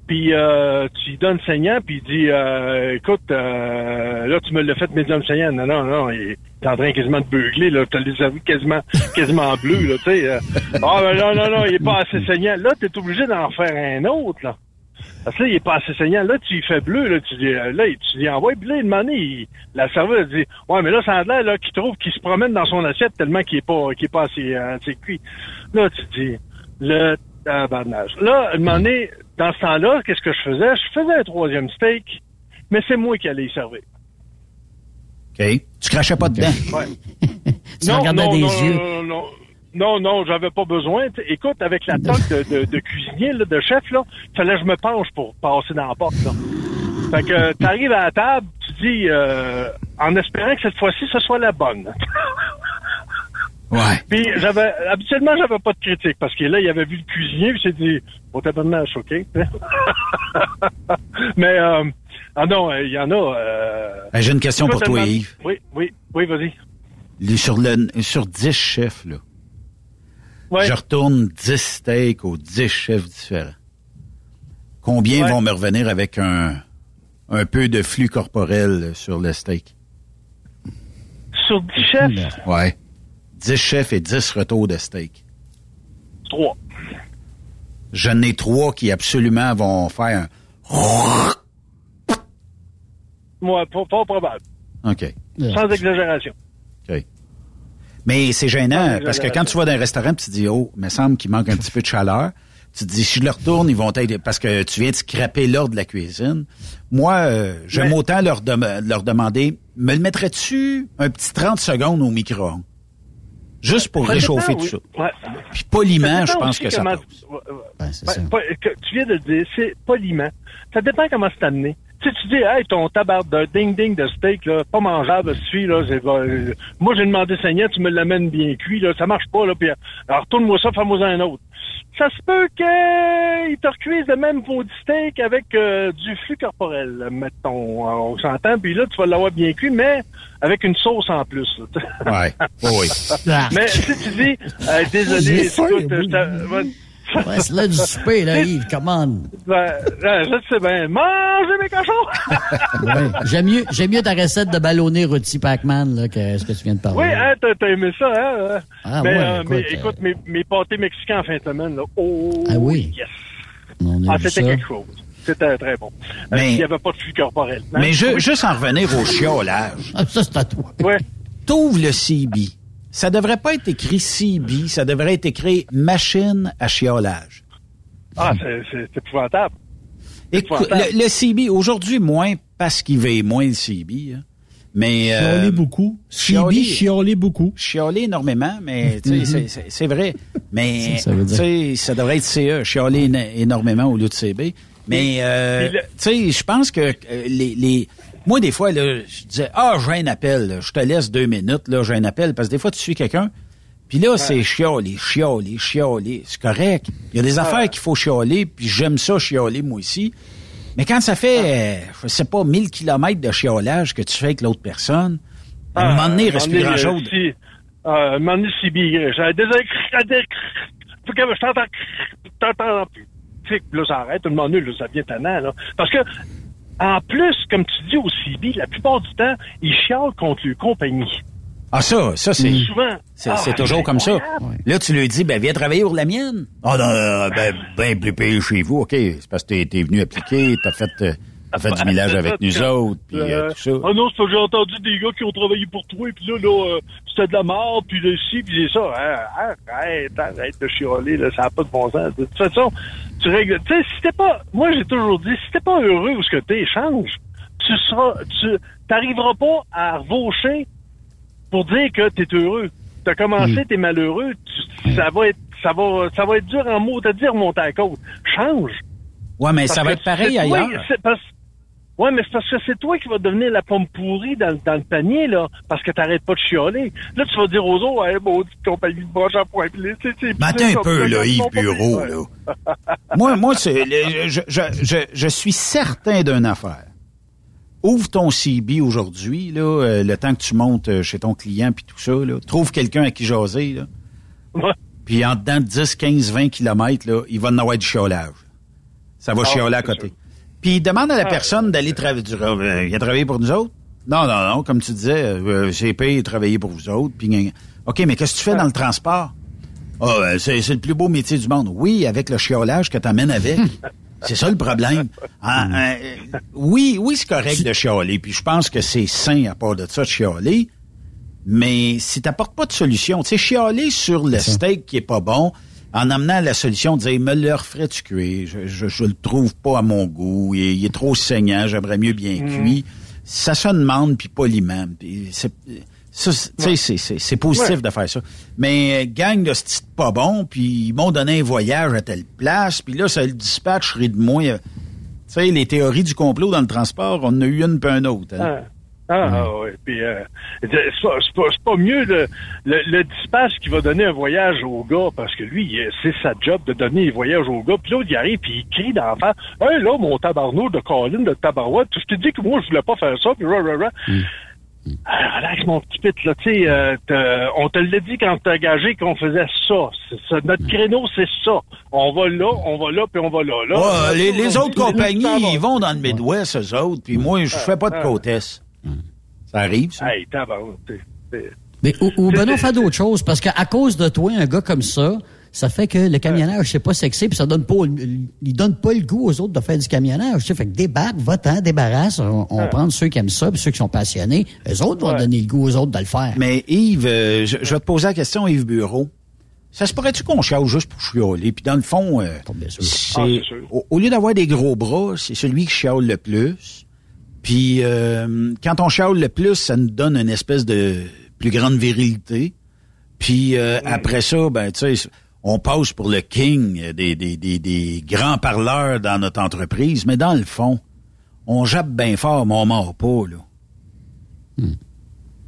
puis euh, tu lui donnes saignant, puis il dit euh, écoute euh, là tu me l'as fait médium saignant. Non non non, il est en train quasiment de beugler là, t'as les aveux quasiment quasiment bleus là, tu sais. euh. Ah ben non non non, il est pas assez saignant. Là t'es obligé d'en faire un autre là. Parce que là, il est pas assez saignant. Là, tu y fais bleu, là, tu dis, euh, là, tu lui envoies, puis là, il demande, il- la serveuse dit, ouais, mais là, ça a l'air, là, qu'il trouve qu'il se promène dans son assiette tellement qu'il est pas, qu'il est pas assez, euh, assez cuit. Là, tu dis, le tabarnage. Là, à un moment donné, dans ce temps-là, qu'est-ce que je faisais? Je faisais un troisième steak, mais c'est moi qui allais y servir. OK? Tu crachais pas dedans? Ouais. Tu regardais non, des non, yeux. Non, non, non, non, j'avais pas besoin. Écoute, avec la toque de, de, de cuisinier, là, de chef, là, fallait que je me penche pour passer dans la porte. Là. Fait que t'arrives à la table, tu dis, euh, en espérant que cette fois-ci, ce soit la bonne. Ouais. Puis j'avais habituellement j'avais pas de critique parce que là il avait vu le cuisinier puis il s'est dit au tabarnak ok mais euh, ah non euh, il y en a euh, Ben, J'ai une question pour toi, Yves. oui oui oui vas-y Sur, le, sur 10 chefs, là, ouais. je retourne 10 steaks aux 10 chefs différents. Combien Ouais. vont me revenir avec un, un peu de flux corporel sur le steak? sur 10 chefs? Ouais. 10 chefs et 10 retours de steak. 3 J'en ai trois qui absolument vont faire un... moi pas, pas probable OK. sans exagération OK. Mais c'est gênant Ouais, parce que quand tu vas dans un restaurant, tu te dis, oh, il me semble qu'il manque un petit peu de chaleur. Tu te dis, si je le retourne, ils vont être... Parce que tu viens de scraper l'ordre de la cuisine. Moi, euh, j'aime Mais- autant leur, leur demander, me le mettrais-tu un petit 30 secondes au micro-ondes? Juste pour Ça réchauffer dépend, tout oui. ça. Ouais. Puis poliment, Ça je pense que ça passe. Ouais. Ben, ça. tu viens de le dire, c'est poliment. Ça dépend comment c'est amené. Tu sais, tu dis, hey, ton tabac de ding-ding de steak, là, pas mangeable, celui là, euh, moi, j'ai demandé saignant, tu me l'amènes bien cuit, là, ça marche pas, là, puis, euh, alors, retourne-moi ça, fais-moi un autre. Ça se peut qu'ils te recuisent le même pot de steak avec euh, du flux corporel, mettons, on s'entend, puis là, tu vas l'avoir bien cuit, mais avec une sauce en plus, là. Ouais. Oui, oui. Mais si tu dis, euh, désolé, écoute, oui. Je c'est là du souper, là, Yves, come on. Ben, ben, je sais bien. Mangez mes cochons! Ouais. J'aime mieux, j'aime mieux ta recette de ballonné rôti Pac-Man, là, que ce que tu viens de parler. oui, hein, t'as t'as aimé ça, hein? Ah, mais, ouais, euh, écoute, mais euh, écoute, mes, mes pâtés mexicains en fin de semaine, là. Oh, Ah oui? yes! On a Ah, c'était ça. quelque chose. C'était très bon. Euh, Mais- Il n'y avait pas de flux corporel. hein? Mais Oui. juste en revenir au chiolage. Ah, ça, c'est à toi. Ouais. T'ouvres le CB. Ça devrait pas être écrit CB, ça devrait être écrit machine à chiolage. Ah, c'est- épouvantable. Écoute, le, le CB, aujourd'hui, moins parce qu'il veille moins le CB. hein. Mais. euh, Chialer beaucoup. chialer- Chialer, chialer beaucoup. Chialer énormément, mais sais, c'est- vrai. Mais Ça, devrait être CE, chialer éno- énormément au lieu de CB. Mais euh, le- tu sais, je pense que euh, les, les moi des fois là, je disais ah j'ai un appel, là, je te laisse deux minutes là, j'ai un appel parce que des fois tu suis quelqu'un. Puis là, c'est chialer, chialer, chialer. C'est correct. Il y a des affaires qu'il faut chialer, puis j'aime ça chialer, moi aussi. Mais quand ça fait, euh, je sais pas, 1000 kilomètres de chiolage que tu fais avec l'autre personne, à un moment donné, il reste plus Ah, un moment donné, un si bien, j'avais que je t'entends, plus. Là, ça arrête, tout le monde, là, ça devient tannant, là. Parce que, en plus, comme tu dis au CB, la plupart du temps, ils chialent contre leur compagnie. Ah ça, ça c'est Souvent. c'est Ah, c'est toujours comme ça. Là tu lui dis ben viens travailler pour la mienne. Ah non, non, non, ben ben plus payé chez vous, ok. C'est parce que t'es t'es venu appliquer, t'as fait Elle fait du millage avec nous autres, puis euh, tout ça. Ah non, c'est parce que j'ai entendu des gars qui ont travaillé pour toi, puis là, là, euh, c'était de la mort, puis là, ci, puis c'est ça. Hein, arrête, arrête de chialer, là, ça n'a pas de bon sens. De toute façon, tu règles... Tu sais, si t'es pas... Moi, j'ai toujours dit, si t'es pas heureux où ce que t'es, change. Tu seras... Tu t'arriveras pas à revaucher pour dire que t'es heureux. T'as commencé, t'es malheureux, tu- ça va être... Ça va, ça va être dur en mots à dire monter à côte. Change. Ouais, mais Parce ça va être pareil ailleurs. parce- Ouais, mais c'est parce que c'est toi qui vas devenir la pomme pourrie dans, le- dans le panier, là, parce que t'arrêtes pas de chialer. Là, tu vas dire aux autres, hey, maudite compagnie de broche à point. Puis, tu sais, puis un peu, là, Yves Bureau, là. moi, moi, c'est, je, je, je, je suis certain d'une affaire. Ouvre ton CB aujourd'hui, là, euh, le temps que tu montes euh, chez ton client puis tout ça, là. Trouve quelqu'un à qui jaser, là. Ouais. Puis en dedans de 10, 15, 20 kilomètres, là, il va en avoir du chiolage. Ça va Ah, chialer à côté. sûr. Puis demande à la Ah, personne d'aller travailler. Euh, il a travaillé pour nous autres? Non, non, non. Comme tu disais, euh, c'est payé travailler pour vous autres. Puis. OK, mais qu'est-ce que tu fais dans le transport? Ah, ben, c'est, c'est le plus beau métier du monde. Oui, avec le chiolage que t'amènes avec. c'est ça le problème. Ah, euh, oui, oui, c'est correct de chialer. Puis je pense que c'est sain à part de ça de chialer. Mais si t'apportes pas de solution, tu sais, chialer sur le steak qui est pas bon, en amenant la solution de dire, me le referais-tu cuire? Je, je, je le trouve pas à mon goût. Il, est- il est trop saignant. J'aimerais mieux bien cuit. Ça se demande, puis poliment. Puis c'est, ça, c'est- tu sais, c'est, c'est, c'est positif Ouais. de faire ça. Mais euh, gang de ce pas bon, puis ils m'ont donné un voyage à telle place, puis là, ça le dispatch rit de moi. Tu sais, les théories du complot dans le transport, on en a eu une puis un autre. hein. Ah, ah, ah, ouais. Puis, euh, c'est pas, c'est pas, pas mieux le, le, le dispatch qui va donner un voyage au gars, parce que lui, c'est sa job de donner un voyage au gars. Puis l'autre, il arrive, puis il crie face. Hey, là, mon tabarnou de Colin, de tabarouette, je t'ai dit que moi, je voulais pas faire ça, puis ra, ra, ra. Ah, relax, mon petit pit, là, tu sais, euh, on te l'a dit quand t'as engagé qu'on faisait ça. Notre créneau, c'est ça. On va là, on va là, puis on va là. là les, les autres compagnies, ils vont dans le Midwest, eux autres, puis moi, je fais pas de Ah. Ça arrive, ça? Hey, tabarouette, t'sais, t'sais. Mais ou, ou Benoît, fait d'autres choses, parce qu'à cause de toi, un gars comme ça, ça fait que le camionnage, c'est pas sexy, puis ça donne pas, il donne pas le goût aux autres de faire du camionnage. Tu sais, fait que débarque, va-t'en, débarrasse, on, on prend ceux qui aiment ça, puis ceux qui sont passionnés, eux autres vont Ouais. donner le goût aux autres de le faire. Mais Yves, euh, je, je vais te poser la question, Yves Bureau. Ça se pourrait-tu qu'on chiale juste pour chioler? Puis dans le fond, euh, Ah, au, au lieu d'avoir des gros bras, c'est celui qui chiale le plus. Puis euh, quand on chiale le plus, ça nous donne une espèce de plus grande virilité. Puis euh, après ça, ben tu sais, on passe pour le king des, des, des, des grands parleurs dans notre entreprise. Mais dans le fond, on jappe bien fort, mais on mord pas, là.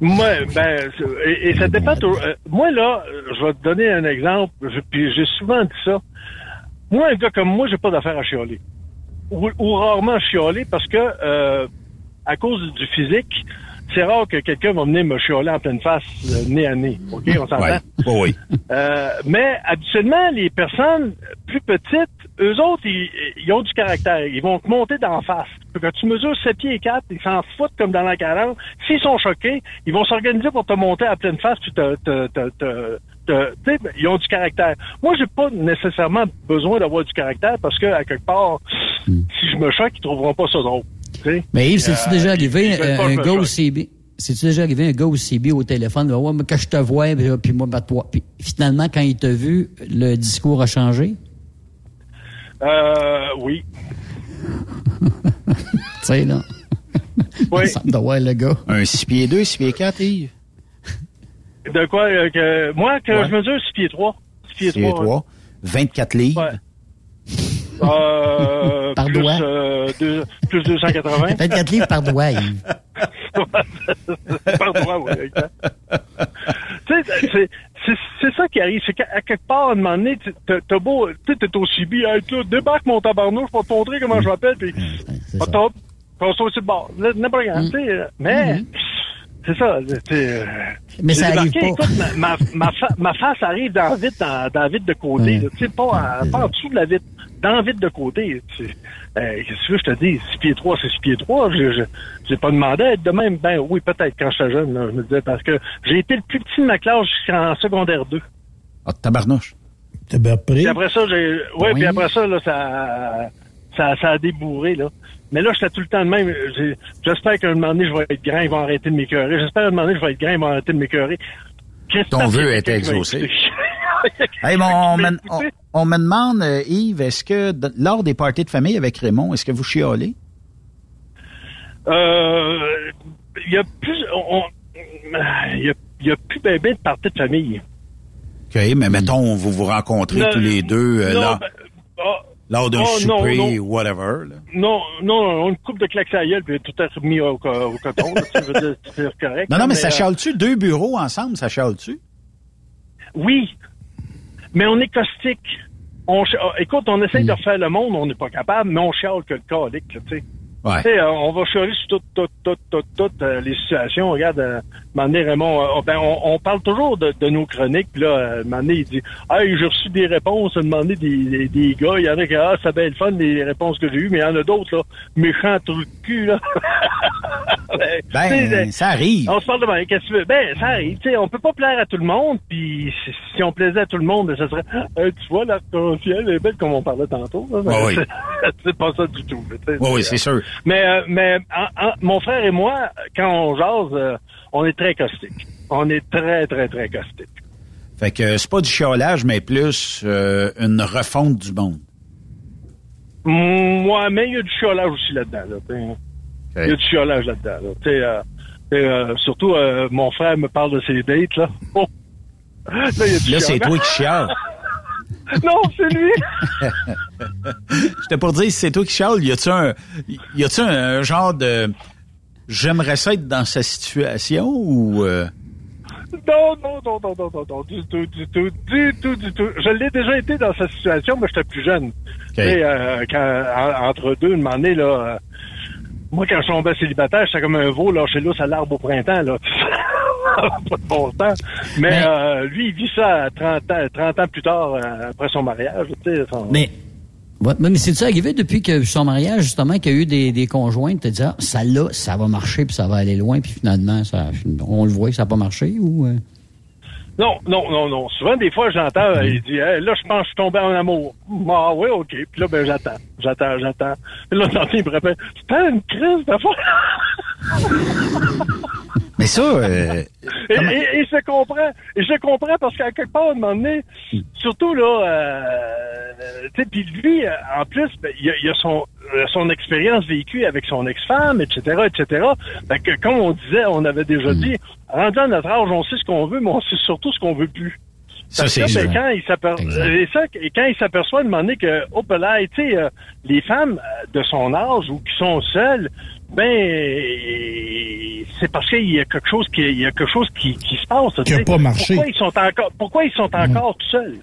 Moi, ben, c'est- et, et ça dépend. toujours- euh, moi, là, je vais te donner un exemple, je- puis j'ai souvent dit ça. Moi, un gars comme moi, j'ai pas d'affaire à chialer. Ou, ou rarement chialer parce que, euh, à cause du physique, c'est rare que quelqu'un va venir me chialer en pleine face, euh, nez à nez. OK, on s'entend? Ouais. Oh oui. Euh, mais habituellement, les personnes plus petites, eux autres, ils, ils ont du caractère. Ils vont te monter d'en face. Quand tu mesures 7 pieds et 4, ils s'en foutent comme dans la 40. S'ils sont choqués, ils vont s'organiser pour te monter à pleine face puis te... te, te, te ils ont du caractère. Moi, j'ai pas nécessairement besoin d'avoir du caractère parce que, à quelque part, si je me choque, ils trouveront pas ça drôle. Sais. Mais Yves, c'est-tu Euh, déjà arrivé euh, un que gars au. CB? C'est-tu déjà arrivé un gars au CB au téléphone? là, Ouais, mais quand je te vois, puis, puis moi, ben, toi. Puis finalement, quand il t'a vu, le discours a changé? Euh, oui. Tu sais, là. Oui. Ça me doit voir le gars. Un 6 pieds 2, 6 pieds 4, Yves. De quoi? euh, que, moi, que Ouais. je mesure 6 pieds 3. 6 pieds 6 pieds 3. 3. 24 livres. Ouais. Euh, Par plus, doigt. euh, deux- plus 280. 24 livres par doigt, Yves. Par doigt, oui. c'est- c'est c'est ça qui arrive. C'est qu'à à quelque part, à un moment donné, tu- t'as beau, t'es au CB, hey, débarque mon tabarnouche, je vais te montrer comment je m'appelle, puis c'est ça. top, qu'on soit sur le bord. N'importe quand, tu sais, mais, c'est ça, tu sais, euh, Mais ça arrive pas. Écoute, ma, ma, ma, fa- ma face arrive dans la vitre, dans, dans la vitre de côté, Ouais. tu sais, pas, en- pas en dessous de la vitre, dans la vitre de côté. tu. Euh, Qu'est-ce que tu veux que je te dis? 6 pieds 3, c'est 6 pieds 3. Je, je, j'ai pas demandé à être de même. Ben oui, peut-être quand j'étais jeune, là, je me disais, parce que j'ai été le plus petit de ma classe jusqu'en secondaire 2. Ah, tabarnouche. T'es bien prêt? Puis après ça, j'ai. Ouais, Oui. puis après ça, là, ça, ça, ça a débourré, là. Mais là, j'étais tout le temps de même. J'ai- J'espère qu'à un moment donné, je vais être grand, ils vont arrêter de m'écœurer. J'espère qu'à un moment donné, je vais être grand, ils vont arrêter de m'écœurer. Ton vœu va exaucé. Hey, bon, on, me, écoutez. on- on me demande, euh, Yves, est-ce que lors des parties de famille avec Raymond, est-ce que vous chialez? Euh, il y a plus, on- il y a, il y a plus ben, ben de parties de famille. OK, mais mettons, vous vous rencontrez tous les deux euh, non, là, ben, ah, lors d'un oh, souper non. whatever. là. non, non, non, une coupe de claques à gueule, puis tout est remis au, au coton. c'est correct. Non, non, mais ça euh, chiale-tu? Deux bureaux ensemble, ça chiale-tu? Oui, mais on est caustique. On, ch- ah, écoute, on essaye de refaire le monde, on n'est pas capable, mais on chiale que le calique, tu sais. Ouais. Euh, on va chialer sur toutes, toutes, toutes, toutes euh, les situations. Regarde, euh, donné, Raymond, euh, ben, on, on parle toujours de, de nos chroniques. Puis là, euh, donné, il dit « Hey, j'ai reçu des réponses. » donné, des, des, des gars, il y en a qui « Ah, c'est bien le fun, les réponses que j'ai eues. » Mais il y en a d'autres, là, méchants trous de cul, là. Ben, Ben, ça arrive. on se parle de ben, qu'est-ce que tu veux? Ben, ça arrive. Tu sais, on peut pas plaire à tout le monde, puis si, on plaisait à tout le monde, ça serait Hey, tu vois, l'arc-en-ciel est belle comme on parlait tantôt. là. Ben, oui. c'est- pas ça du tout. tu sais. Oui, oui, c'est sûr. Mais, euh, mais en- en- mon frère et moi, quand on jase, euh, on est très caustique. On est très, très, très caustique. Fait que c'est pas du chiolage, mais plus euh, une refonte du monde. Moi, mais il y a du chiolage aussi là-dedans. Là. Il y a du chiolage là-dedans. Là. Euh, euh, surtout, mon frère me parle de ses dates. Là, Oh! là, a Là, c'est toi qui chiales. non, c'est lui. J'étais pour dire, si c'est toi qui chiales, y a-tu un, y a-tu un, un genre de, j'aimerais ça être dans sa situation ou, euh, Non, non, non, non, non, non, non, du tout, du tout, du tout, du tout. Je l'ai déjà été dans cette situation, mais j'étais plus jeune. Sais, euh, quand, en- entre deux, une année, là, euh, moi, quand je tombais célibataire, j'étais comme un veau lâché là, à l'arbre au printemps, là. pas de bon temps. Mais, Mais- euh, lui, il vit ça à 30 ans, 30 ans plus tard, après son mariage, tu sais. son- Mais, ouais, mais c'est-tu arrivé depuis que son mariage, justement, qu'il y a eu des, des conjointes, te dit, ah, ça là, ça va marcher, puis ça va aller loin, puis finalement, ça, on le voit que ça n'a pas marché, ou... euh? Non, non, non, non. Souvent, des fois, j'entends, euh, il dit, Hey, là, je pense que je suis tombé en amour. Ah oui, OK. Puis là, ben, j'attends, j'attends, j'attends. Puis là, j'entends, il me rappelle, c'était une crise d'affaires. Mais ça, euh, Et, et, et je comprends. Et je comprends parce qu'à quelque part, à un moment donné, surtout là, euh, tu sais, puis lui, euh, en plus, ben, il y a, il y a son, euh, son expérience vécue avec son ex-femme, etc., etc. Que, comme on disait, on avait déjà dit, rendu à notre âge, on sait ce qu'on veut, mais on sait surtout ce qu'on veut plus. Ça, c'est que, ben, sûr. quand et ça, et quand il s'aperçoit de demander que, oh, là, tu sais, euh, les femmes euh, de son âge ou qui sont seules, ben, c'est parce qu'il y a quelque chose qui, il y a quelque chose qui, qui se passe. Qui a sais. pas marché. Pourquoi ils sont encore, pourquoi ils sont encore tout seuls?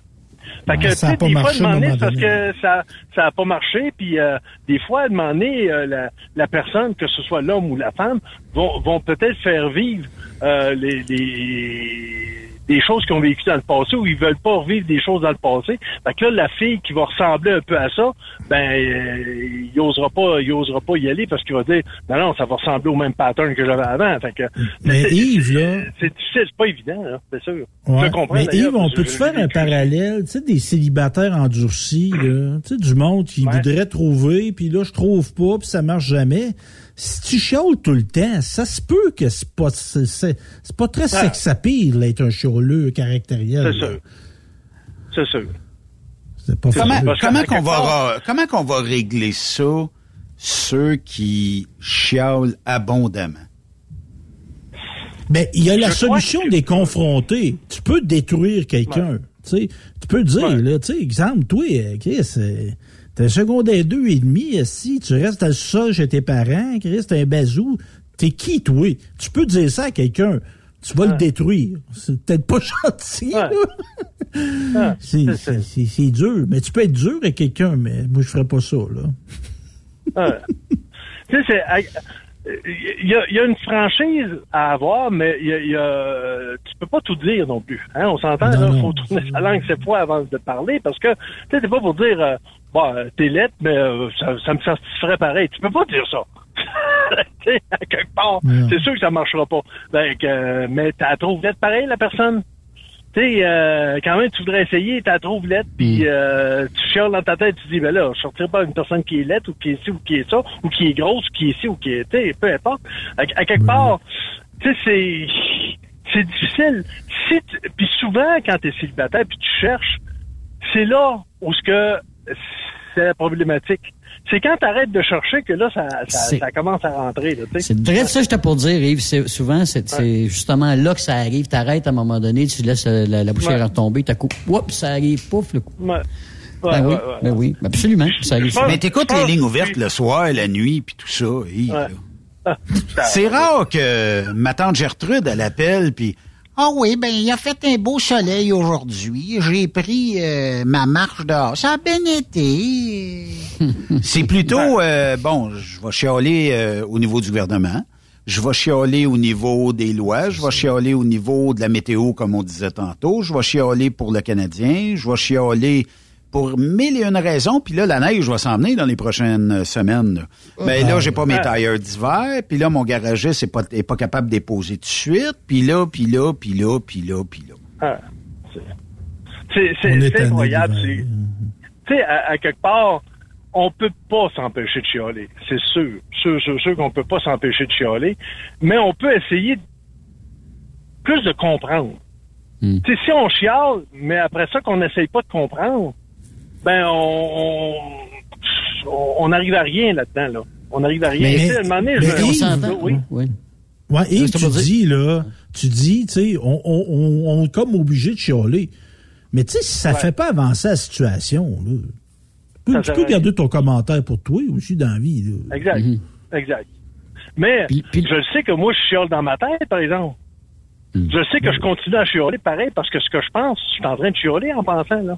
Fait que, ça a sais, pas des fois, marché à un demander, parce que ça, ça a pas marché, puis euh, des fois, demander, euh, la, la personne, que ce soit l'homme ou la femme, vont, vont peut-être faire vivre euh, les, les des choses qu'ils ont vécues dans le passé ou ils veulent pas revivre des choses dans le passé. Fait que là, la fille qui va ressembler un peu à ça, ben, euh, il osera pas, il osera pas y aller parce qu'il va dire, non, non, ça va ressembler au même pattern que j'avais avant. Fait que, Mais Yves, là, c'est difficile, c'est pas évident, là, c'est sûr. Ouais. Je comprends, Mais Yves, on peut-tu faire un parallèle, tu sais, des célibataires endurcis, là, tu sais, du monde qui Ouais. voudrait trouver, puis là, je trouve pas, puis ça marche jamais. Si tu chiales tout le temps, ça se peut que c'est pas, c'est, c'est- c'est pas très Ah. sexapile d'être un chialeux caractériel. C'est sûr. C'est sûr. C'est pas Comment, comment qu'on va, comment qu'on va régler ça, ceux qui chialent abondamment? Ben, il y a la solution des confronter. Tu peux détruire quelqu'un. Tu peux dire, Ouais. là, tu sais, exemple, toi, euh, Chris, euh, t'es secondaire deux et demi, si tu restes sol chez tes parents, Chris, t'es un bazou, t'es qui, toi? Tu peux dire ça à quelqu'un. Tu vas le détruire. C'est peut-être pas gentil, là. Ah, C'est, dur. Mais tu peux être dur avec quelqu'un, mais moi, je ferais pas ça, là. Tu sais, c'est. Il y, a, il y a une franchise à avoir, mais il y a, il y a- tu peux pas tout dire non plus. Hein? On s'entend, non. faut tourner sa langue cette fois avant de parler, parce que tu sais, pas pour dire euh, bon, euh, t'es lettre, mais euh, ça, ça me satisferait pareil. Tu peux pas dire ça. à quelque part, c'est sûr que ça marchera pas. Ben, que, mais t'as trouvé lettre pareil, la personne? tu sais, euh, quand même, tu voudrais essayer, t'as trouves lettre, puis euh, tu chiales dans ta tête, tu dis, ben là, je sortirai pas une personne qui est lettre, ou qui est ci, ou qui est ça, ou qui est grosse, ou qui est ci, ou qui est, tu peu importe. À, à quelque part, tu sais, c'est c'est difficile. Si tu- puis souvent, quand tu es célibataire, puis tu cherches, c'est là où ce que c'est la problématique. C'est quand tu arrêtes de chercher que là, ça, ça, C'est- ça commence à rentrer. Tu. C'est bref, ça, j'étais pour dire, Yves. c'est- Souvent, c'est justement là que ça arrive. T'arrêtes à un moment donné, tu laisses euh, la, la bouchère Ouais. retomber, t'as coup, oups, ça arrive, pouf, le coup. Ouais. Ouais, ben oui, ouais, ouais. ben oui, absolument, ça arrive. Mais t'écoutes les lignes ouvertes le soir, la nuit, puis tout ça. C'est rare que ma tante Gertrude, elle appelle, puis ah oui, ben il a fait un beau soleil aujourd'hui. J'ai pris euh, ma marche dehors. Ça a bien été. C'est plutôt euh, bon. Je vais chialer euh, au niveau du gouvernement. Je vais chialer au niveau des lois. Je vais chialer au niveau de la météo, comme on disait tantôt. Je vais chialer pour le Canadien. Je vais chialer pour mille et une raisons. Puis là, la neige va s'en venir dans les prochaines semaines. là. Mais là, j'ai pas mes tailleurs d'hiver. Puis là, mon garagiste est pas, est pas capable de déposer tout de suite. Puis là, puis là, puis là, puis là, puis là. Ah, c'est- incroyable. Tu sais, à, à quelque part, on peut pas s'empêcher de chialer. C'est sûr. Sûr, sûr, sûr qu'on peut pas s'empêcher de chialer. Mais on peut essayer de- plus de comprendre. Tu sais, si on chiale, mais après ça qu'on n'essaye pas de comprendre, ben on, on, on arrive à rien là-dedans, là. On arrive à rien. Mais- Tu sais, à un moment donné, mais je- Yves, oui. Ouais, et tu dis, là, tu dis, tu sais, on, on, on, on est comme obligé de chialer. Mais tu sais, si ça Ouais. fait pas avancer la situation, là, tu peux, tu garder ton commentaire pour toi aussi dans la vie, là. Exact. Exact. Mais je sais que moi, je chiale dans ma tête, par exemple. Je sais que je continue à chialer pareil parce que ce que je pense, je suis en train de chialer en pensant, là.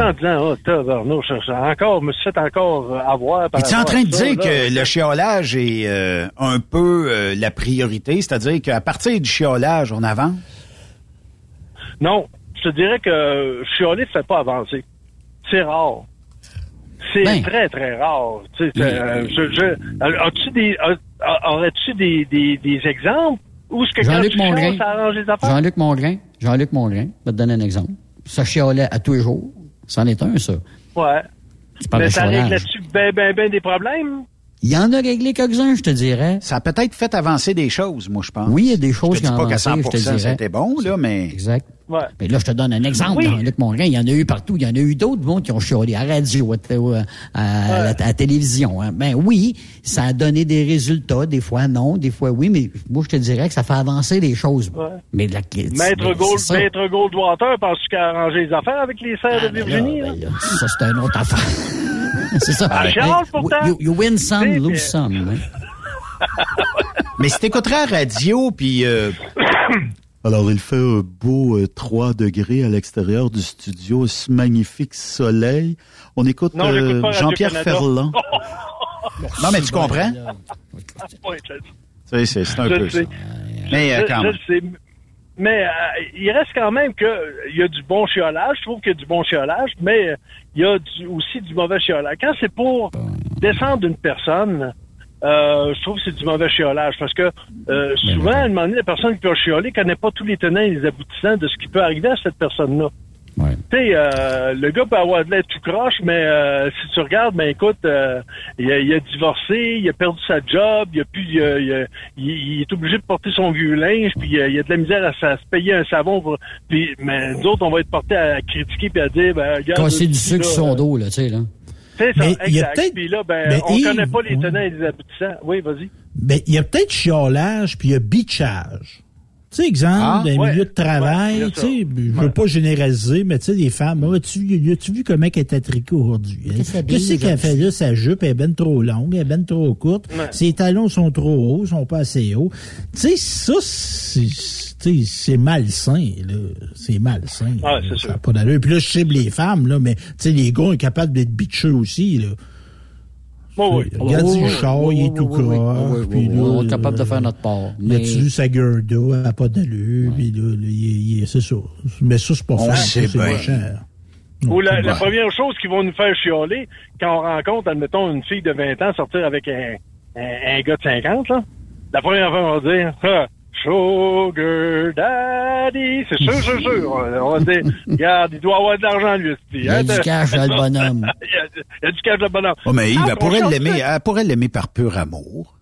En disant, oh, tabarnouche, encore, je me suis fait encore euh, avoir par Es-tu en train de ça, dire là? que le chiolage est euh, un peu euh, la priorité, c'est-à-dire qu'à partir du chiolage, on avance? Non, je te dirais que chialer ne fait pas avancer. C'est rare. C'est Ben. très, très rare. Tu sais, euh, je- je- As-tu des, aurais-tu des, des, des exemples où ce que quand Jean-Luc Mongrain. ça arrange les affaires? Jean-Luc Mongrain. Jean-Luc Mongrain. Je vais te donner un exemple. Ça chialait à tous les jours. C'en est un, ça. Ouais. Mais ça chialage. règle-tu ben, ben, ben des problèmes? Il y en a réglé quelques-uns, je te dirais. Ça a peut-être fait avancer des choses, moi, je pense. Oui, il y a des choses qui ont avancé, je te 100 dirais. c'était bon, là, mais... Exact. Ouais. Mais là, je te donne un exemple. Oui. Jean-Luc Mongrain, il y en a eu partout. Il y en a eu d'autres bon, qui ont chialé à radio, à, à- à- à la, à la télévision. hein. Ben oui, ça a donné des résultats. Des fois, non. Des fois, oui. Mais moi, je te dirais que ça fait avancer les choses. Ouais. Mais la, Maître, Gold. Maître Goldwater, penses-tu qu'il a arrangé les affaires avec les serres de ben Virginie? là, là? ben là, ça, c'est une autre affaire. c'est ça. Ah, Charles, pourtant. You, you win some, lose some. hein. Mais si t'écouterais à radio, puis... euh, Alors, il fait un beau euh, 3 degrés à l'extérieur du studio, ce magnifique soleil. On écoute euh. Jean-Pierre Ferland. non, mais tu comprends? C'est, c'est, c'est un Je peu ça. Mais euh, Je- quand je même. le sais. Mais euh, il reste quand même que il y a du bon chiolage. Je trouve qu'il y a du bon chiolage, mais euh, il y a du- aussi du mauvais chiolage. Quand c'est pour descendre une personne, euh, je trouve que c'est du mauvais chiolage parce que euh, souvent, à un moment donné, la personne qui va chioler connaît pas tous les tenants et les aboutissants de ce qui peut arriver à cette personne-là. Tu sais, euh, le gars peut avoir de l'air tout croche, mais euh, si tu regardes, ben écoute, euh, il, a, il a divorcé, il a perdu sa job, il a plus, il, a- il a- il- est obligé de porter son vieux linge, puis euh, il a de la misère à, se- à se payer un savon. Pour, puis, mais nous autres, on va être portés à critiquer puis à dire, ben regarde, Casser du sucre sur son dos, là, tu sais, là. C'est ça, Mais il y a exact. peut-être- Puis là, ben, mais on Yves, connaît pas les tenants et les aboutissants. Oui, vas-y. Ben, il y a peut-être chiolage, puis il y a bitchage. Tu sais, exemple, Ah, ouais, milieux de travail, ouais, tu sais, je veux pas généraliser, mais tu sais, les femmes, oh, as-tu vu, as-tu vu comment elle est attriquée aujourd'hui? hein? Qu'est-ce qu'elle habille qu'elle fait là? Sa jupe est ben trop longue, elle est ben trop courte, Ouais. ses talons sont trop hauts, sont pas assez hauts. Tu sais, ça, c'est, tu sais, c'est malsain, là. C'est malsain. Ouais, là. c'est Ça sûr. pas d'allure. Puis là, je cible les femmes, là, mais tu sais, les gars sont capables d'être bitcheux aussi, là. Bon, oui. Regarde, Oui, il oui, char, oui, il est oui, tout oui, oui, croche, oui, oui, puis oui, là, On est capable de faire notre part. Il Mais a-tu vu sa Gerda, elle n'a pas d'allure, puis là, il, est- il est- c'est ça. Mais ça, c'est pas On faire, sait ça, c'est bien. méchant. Ou la, première chose qui vont nous faire chialer quand on rencontre, admettons, une fille de 20 ans sortir avec un, un, un gars de 50, là, la première fois, on va dire, ah, Sugar Daddy. C'est sûr, c'est sûr. On va dire, regarde, il doit avoir de l'argent, lui. Il y a du cash dans le bonhomme. il, y a, il y a du cash dans le bonhomme. Oh, mais Yves, Ah, elle, pourrait pour l'aimer, elle pourrait l'aimer par pur amour.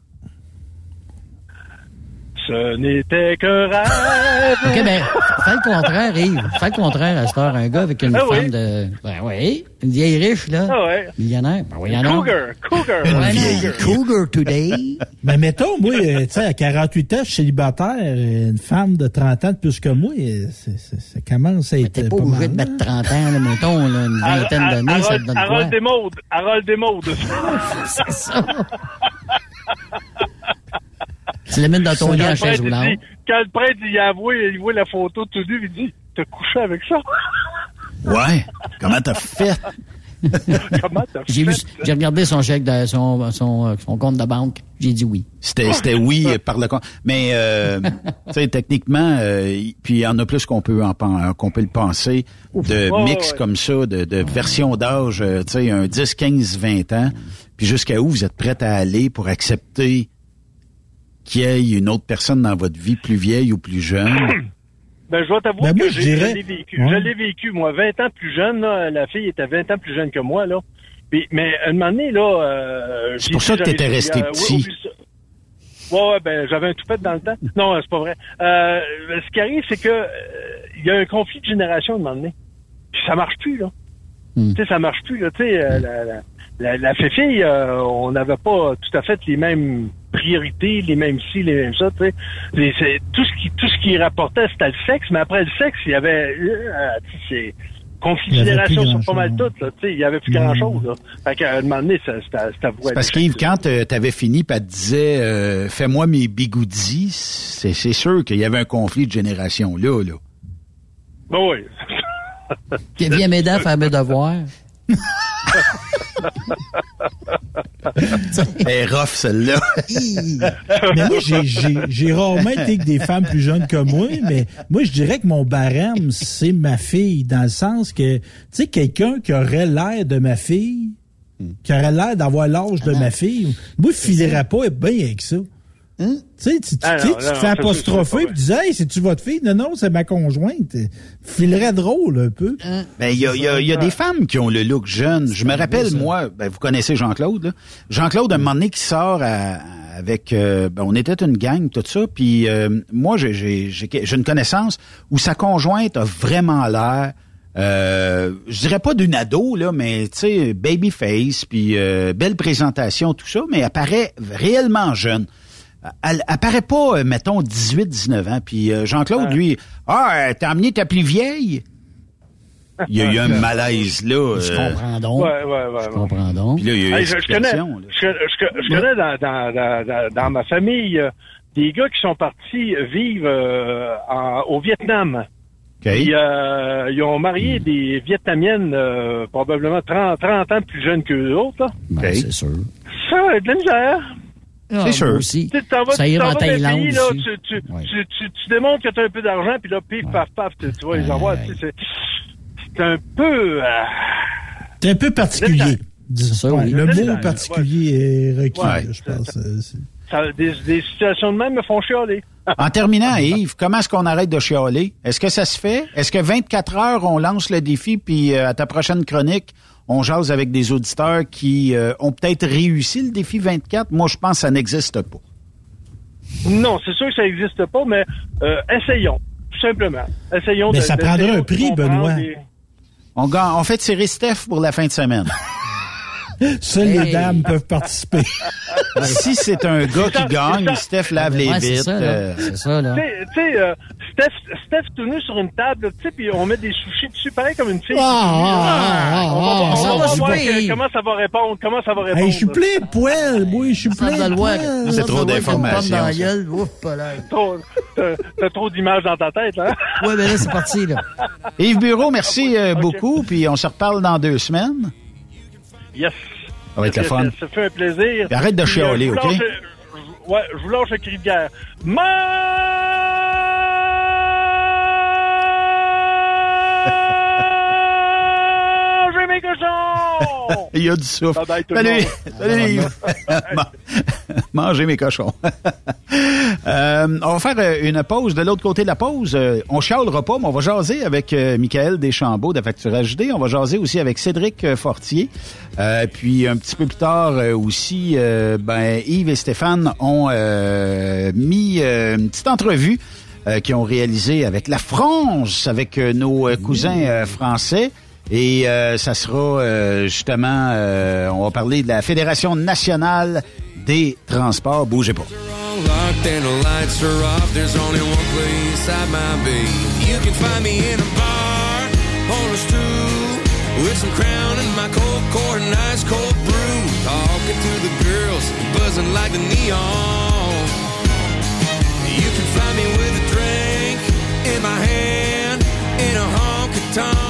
Ce n'était qu'un rêve. OK, ben, fais le contraire, Yves. Fais le contraire à cette heure. Un gars avec une Ah oui. femme de... Ben oui, une vieille riche, là. Ah ouais. Millionnaire. Ben oui, y en a. Cougar, cougar. Une ouais, vieille cougar today. Mais mettons, moi, euh, tu sais, à 48 ans, je suis célibataire, une femme de 30 ans de plus que moi, euh, c'est- c'est- ça commence à être. T'es pas pas obligé de mettre 30 ans, là, mettons, là, une vingtaine d'années, ça te donne quoi? Harold Desmaudes. Harold Desmaudes. C'est ça. Tu l'amènes dans ton Quand lit le en chaise roulante. dit- Quand le prêtre, il a avoué, il voit la photo tout nu, il dit, t'as couché avec ça? Ouais. Comment t'as fait? Comment t'as J'ai vu, fait? j'ai regardé son chèque, de, son, son, euh, son compte de banque. J'ai dit oui. C'était, c'était oui par le con. Mais euh, tu sais, techniquement, euh, puis il y en a plus qu'on peut en qu'on peut le penser, de mix ouais. comme ça, de, de version d'âge, tu sais, un 10, 15, 20 ans. Puis jusqu'à où vous êtes prête à aller pour accepter qu'il y ait une autre personne dans votre vie plus vieille ou plus jeune? Ben, je dois t'avouer Ben, que je l'ai vécu. Ouais. Je l'ai vécu, moi, 20 ans plus jeune, là, la fille était 20 ans plus jeune que moi, là. Puis, mais, à un moment donné, là, euh, C'est pour ça que t'étais resté euh, oui, petit. ça. Ouais, ouais, ben, j'avais un toupette dans le temps. Non, c'est pas vrai. Euh, ce qui arrive, c'est que, euh, il y a un conflit de génération, à un moment donné. Puis ça marche plus, là. Hmm. Tu sais, ça marche plus, là. Tu sais, euh, la, la, la, la fille, euh, on n'avait pas tout à fait les mêmes priorités, les mêmes ci, les mêmes ça, tu sais. C'est- Tout ce qui, tout ce qui rapportait, c'était le sexe, mais après le sexe, il y avait, euh, génération plus sur pas mal tout, là. Tu sais, il y avait plus grand chose, là. Fait qu'à un moment donné, ça. C'est parce qu'Yves, quand euh, t'avais fini, puis elle te disait euh, Fais-moi mes bigoudis, c'est, c'est sûr qu'il y avait un conflit de génération là, là. Ben oui. Viens m'aider à faire mes devoirs. Elle est rough, celle-là. Mais moi, j'ai rarement été avec des femmes plus jeunes que moi, mais moi, je dirais que mon barème, c'est ma fille, dans le sens que, tu sais, quelqu'un qui aurait l'air de ma fille, qui aurait l'air d'avoir l'âge de ma fille, moi, je filerais pas bien avec ça. Tu sais, tu, tu- Ah tu sais, non, tu non, te fais apostropher et tu dis, hey, c'est-tu votre fille? Non, non, c'est ma conjointe. Filerait drôle un peu. Ben, il y a, il y a- il y a des femmes qui ont le look jeune. Je me rappelle, moi, ben, vous connaissez Jean-Claude, là. Jean-Claude, à un moment donné, qui sort à- avec... euh, ben, on était une gang, tout ça, puis euh, moi, j'ai, j'ai, j'ai, j'ai une connaissance où sa conjointe a vraiment l'air... Euh, je dirais pas d'une ado, là, mais tu sais, baby face, puis euh, belle présentation, tout ça, mais elle paraît réellement jeune. Elle, elle paraît pas, euh, mettons, 18, 19 ans. Puis euh, Jean-Claude, lui, ah, t'as amené ta plus vieille? Il y a eu un malaise, là. Je euh, comprends donc. Ouais, ouais, ouais. Je comprends donc. Puis là, il y a eu Hey, je, je connais, je, je- je connais dans, dans, dans, dans- dans ma famille euh, des gars qui sont partis vivre euh, en- au Vietnam. Puis, euh, ils ont marié des Vietnamiennes euh, probablement 30, 30 ans plus jeunes qu'eux autres. Là. Ben, c'est sûr. Ça de la misère. Ah, C'est sûr. moi aussi. Tu sais, t'en vas, Ça ira en Thaïlande pays, là, aussi. tu, tu, Ouais. tu, tu, tu démontres que tu as un peu d'argent, puis là, pif, paf, paf, tu, tu vas les sais, C'est c'est un peu... euh, C'est un peu particulier. Ça, oui. Le mot particulier est requis, je pense. Euh, des, des situations de même me font chialer. En terminant, Yves, comment est-ce qu'on arrête de chialer? Est-ce que ça se fait? Est-ce que 24 heures, on lance le défi, puis euh, à ta prochaine chronique, on jase avec des auditeurs qui euh, ont peut-être réussi le défi 24? Moi, je pense que ça n'existe pas. Non, c'est sûr que ça n'existe pas, mais euh, essayons, tout simplement. Essayons Mais de- ça prendrait d'essayer un prix, Benoît. On, on fait tirer Steph pour la fin de semaine. Seules Hey. les dames peuvent participer. si c'est un gars qui gagne, Steph lave les Ouais, vitres. ça, là. euh, C'est ça, là. Tu sais- euh, Steph, Steph tout nu sur une table, tu sais, puis on met des sushis dessus, pareil comme une fille. Ah, ah, ah, on va, ah, on voir que- comment ça va répondre, comment ça va répondre. Hey, je suis plein de poils, moi, je suis plein de poils. C'est trop d'informations, là. T'as trop d'images dans ta tête, hein? Ouais, ben là, c'est parti, là. Yves Bureau, merci euh, beaucoup, puis on se reparle dans deux semaines. Yes. Ça va être le fun. Ça, ça fait un plaisir. Puis arrête de euh, chialer, OK? je- Ouais, je vous lâche le cri de guerre. Mangez mes cochons! Il y a du souffle. Bye bye, tout le Salut, monde. salut Mangez mes cochons. Euh, on va faire euh, une pause. De l'autre côté de la pause, euh, on chialera pas, mais on va jaser avec Michael Deschambault de Facture HD. On va jaser aussi avec Cédric Fortier. Puis un petit peu plus tard aussi, ben, Yves et Stéphane ont mis une petite entrevue qu'ils ont réalisée avec la France, avec nos cousins français. Et euh, ça sera justement, on va parler de la Fédération nationale transports. Bougez pas. with some crown and my cold and ice cold brew. Talking to the girls, buzzing like the neon. You can find me with a drink in my hand in a honky tonk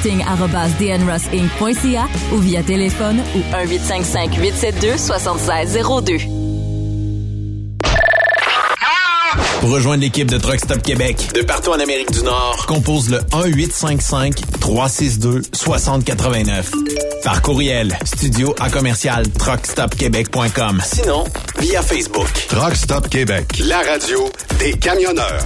recruiting@dnrossinc.ca ou via téléphone ou 1 855 872 7602. Pour rejoindre l'équipe de Truck Stop Québec, de partout en Amérique du Nord, compose le 1-855-362-6089. Par courriel, studio à commercial truckstopquebec.com. Sinon, via Facebook. Truck Stop Québec, la radio des camionneurs.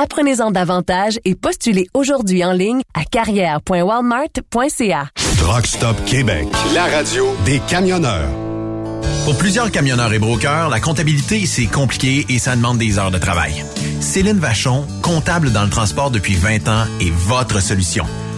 Apprenez-en davantage et postulez aujourd'hui en ligne à carrière.walmart.ca. Truck Stop Québec, la radio des camionneurs. Pour plusieurs camionneurs et brokers, la comptabilité, c'est compliqué et ça demande des heures de travail. Céline Vachon, comptable dans le transport depuis 20 ans, est votre solution.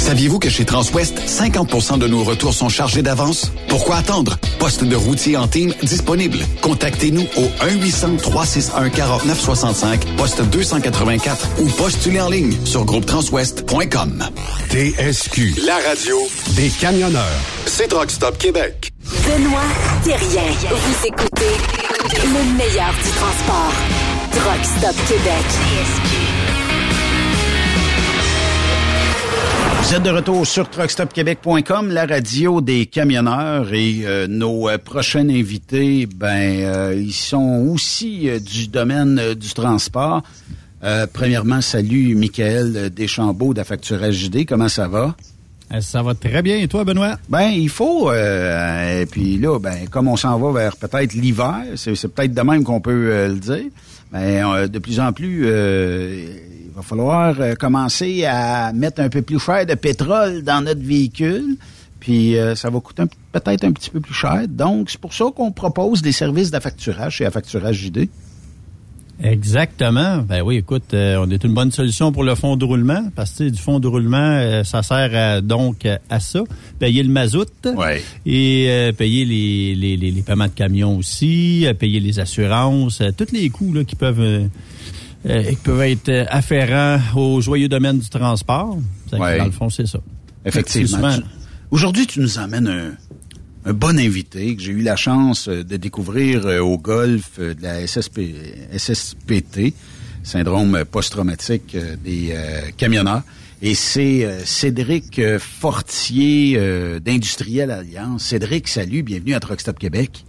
Saviez-vous que chez Transwest, 50% de nos retours sont chargés d'avance? Pourquoi attendre? Poste de routier en team disponible. Contactez-nous au 1-800-361-4965, poste 284 ou postulez en ligne sur groupetranswest.com. TSQ, la radio des camionneurs. C'est Truck Stop Québec. Benoît Thérien. Vous écoutez le meilleur du transport. Truck Stop Québec. Vous êtes de retour sur truckstopquebec.com, la radio des camionneurs et euh, nos euh, prochains invités, ben euh, ils sont aussi euh, du domaine euh, du transport. Euh, premièrement, salut Michael Deschambault d'Affacturage JD, comment ça va? Ça va très bien. Et toi, Benoît? Ben, il faut. Euh, et puis là, ben, comme on s'en va vers peut-être l'hiver, c'est, peut-être de même qu'on peut le dire. Ben, de plus en plus, euh, va falloir euh, commencer à mettre un peu plus cher de pétrole dans notre véhicule. Puis euh, ça va coûter peut-être un petit peu plus cher. Donc, c'est pour ça qu'on propose des services d'affacturage chez Affacturage JD. Exactement. Ben oui, écoute, euh, on est une bonne solution pour le fonds de roulement parce que du fonds de roulement, euh, ça sert à- donc à ça. Payer le mazout et euh, payer les, les, les, les paiements de camions aussi, payer les assurances, euh, tous les coûts là, qui peuvent euh, qui peuvent être euh, afférents au joyeux domaine du transport. Ouais. Dans le fond, c'est ça. Effectivement. Aujourd'hui, tu nous emmènes un, un bon invité que j'ai eu la chance euh, de découvrir euh, au golf de la SSP, SSPT, syndrome post-traumatique des euh, camionneurs. Et c'est euh, Cédric Fortier d'Industriel Alliance. Cédric, salut, bienvenue à Truck Stop Québec.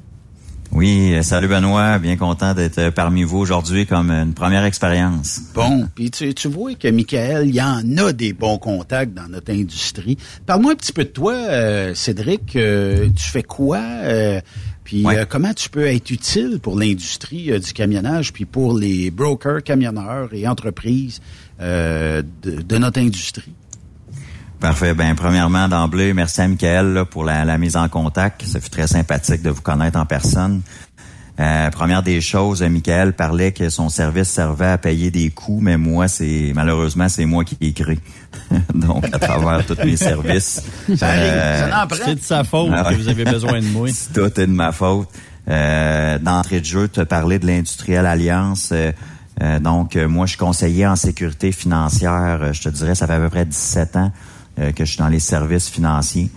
Oui, euh, salut Benoît, bien content d'être euh, parmi vous aujourd'hui comme une première expérience. Bon, puis tu, tu vois que Michael, il y en a des bons contacts dans notre industrie. Parle-moi un petit peu de toi, euh, Cédric. Euh, tu fais quoi? Euh, puis Ouais. euh, comment tu peux être utile pour l'industrie euh, du camionnage, puis pour les brokers, camionneurs et entreprises euh, de, de notre industrie? Parfait. Ben, premièrement, d'emblée, merci à Michael là, pour la, la mise en contact. Ça fut très sympathique de vous connaître en personne. Euh, première des choses, euh, Michael parlait que son service servait à payer des coûts, mais moi, c'est malheureusement, c'est moi qui ai écrit. Donc, à travers tous mes services. Prend. C'est de sa faute que vous avez besoin de moi. Tout est de ma faute. Euh, D'entrée de jeu, tu as parlé de l'industrielle alliance. Euh, euh, donc, euh, moi, je suis conseiller en sécurité financière. Euh, je te dirais, ça fait à peu près 17 ans euh, que je suis dans les services financiers.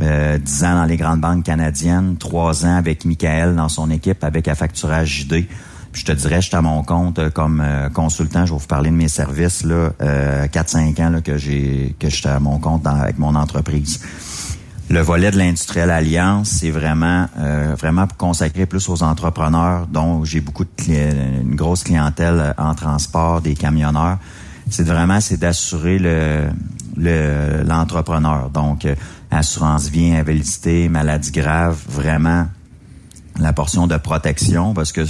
Euh, 10 ans dans les grandes banques canadiennes, 3 ans avec Michael dans son équipe avec Affacturage JD. Puis je te dirais, je suis à mon compte euh, comme euh, consultant. Je vais vous parler de mes services là, euh, 4-5 ans là, que j'ai que j'étais à mon compte dans- avec mon entreprise. Le volet de l'industrielle alliance, c'est vraiment euh, vraiment consacré plus aux entrepreneurs, dont j'ai beaucoup de une grosse clientèle en transport, des camionneurs. C'est vraiment c'est d'assurer le le- l'entrepreneur. Donc euh, assurance vie, invalidité, maladie grave, vraiment la portion de protection parce que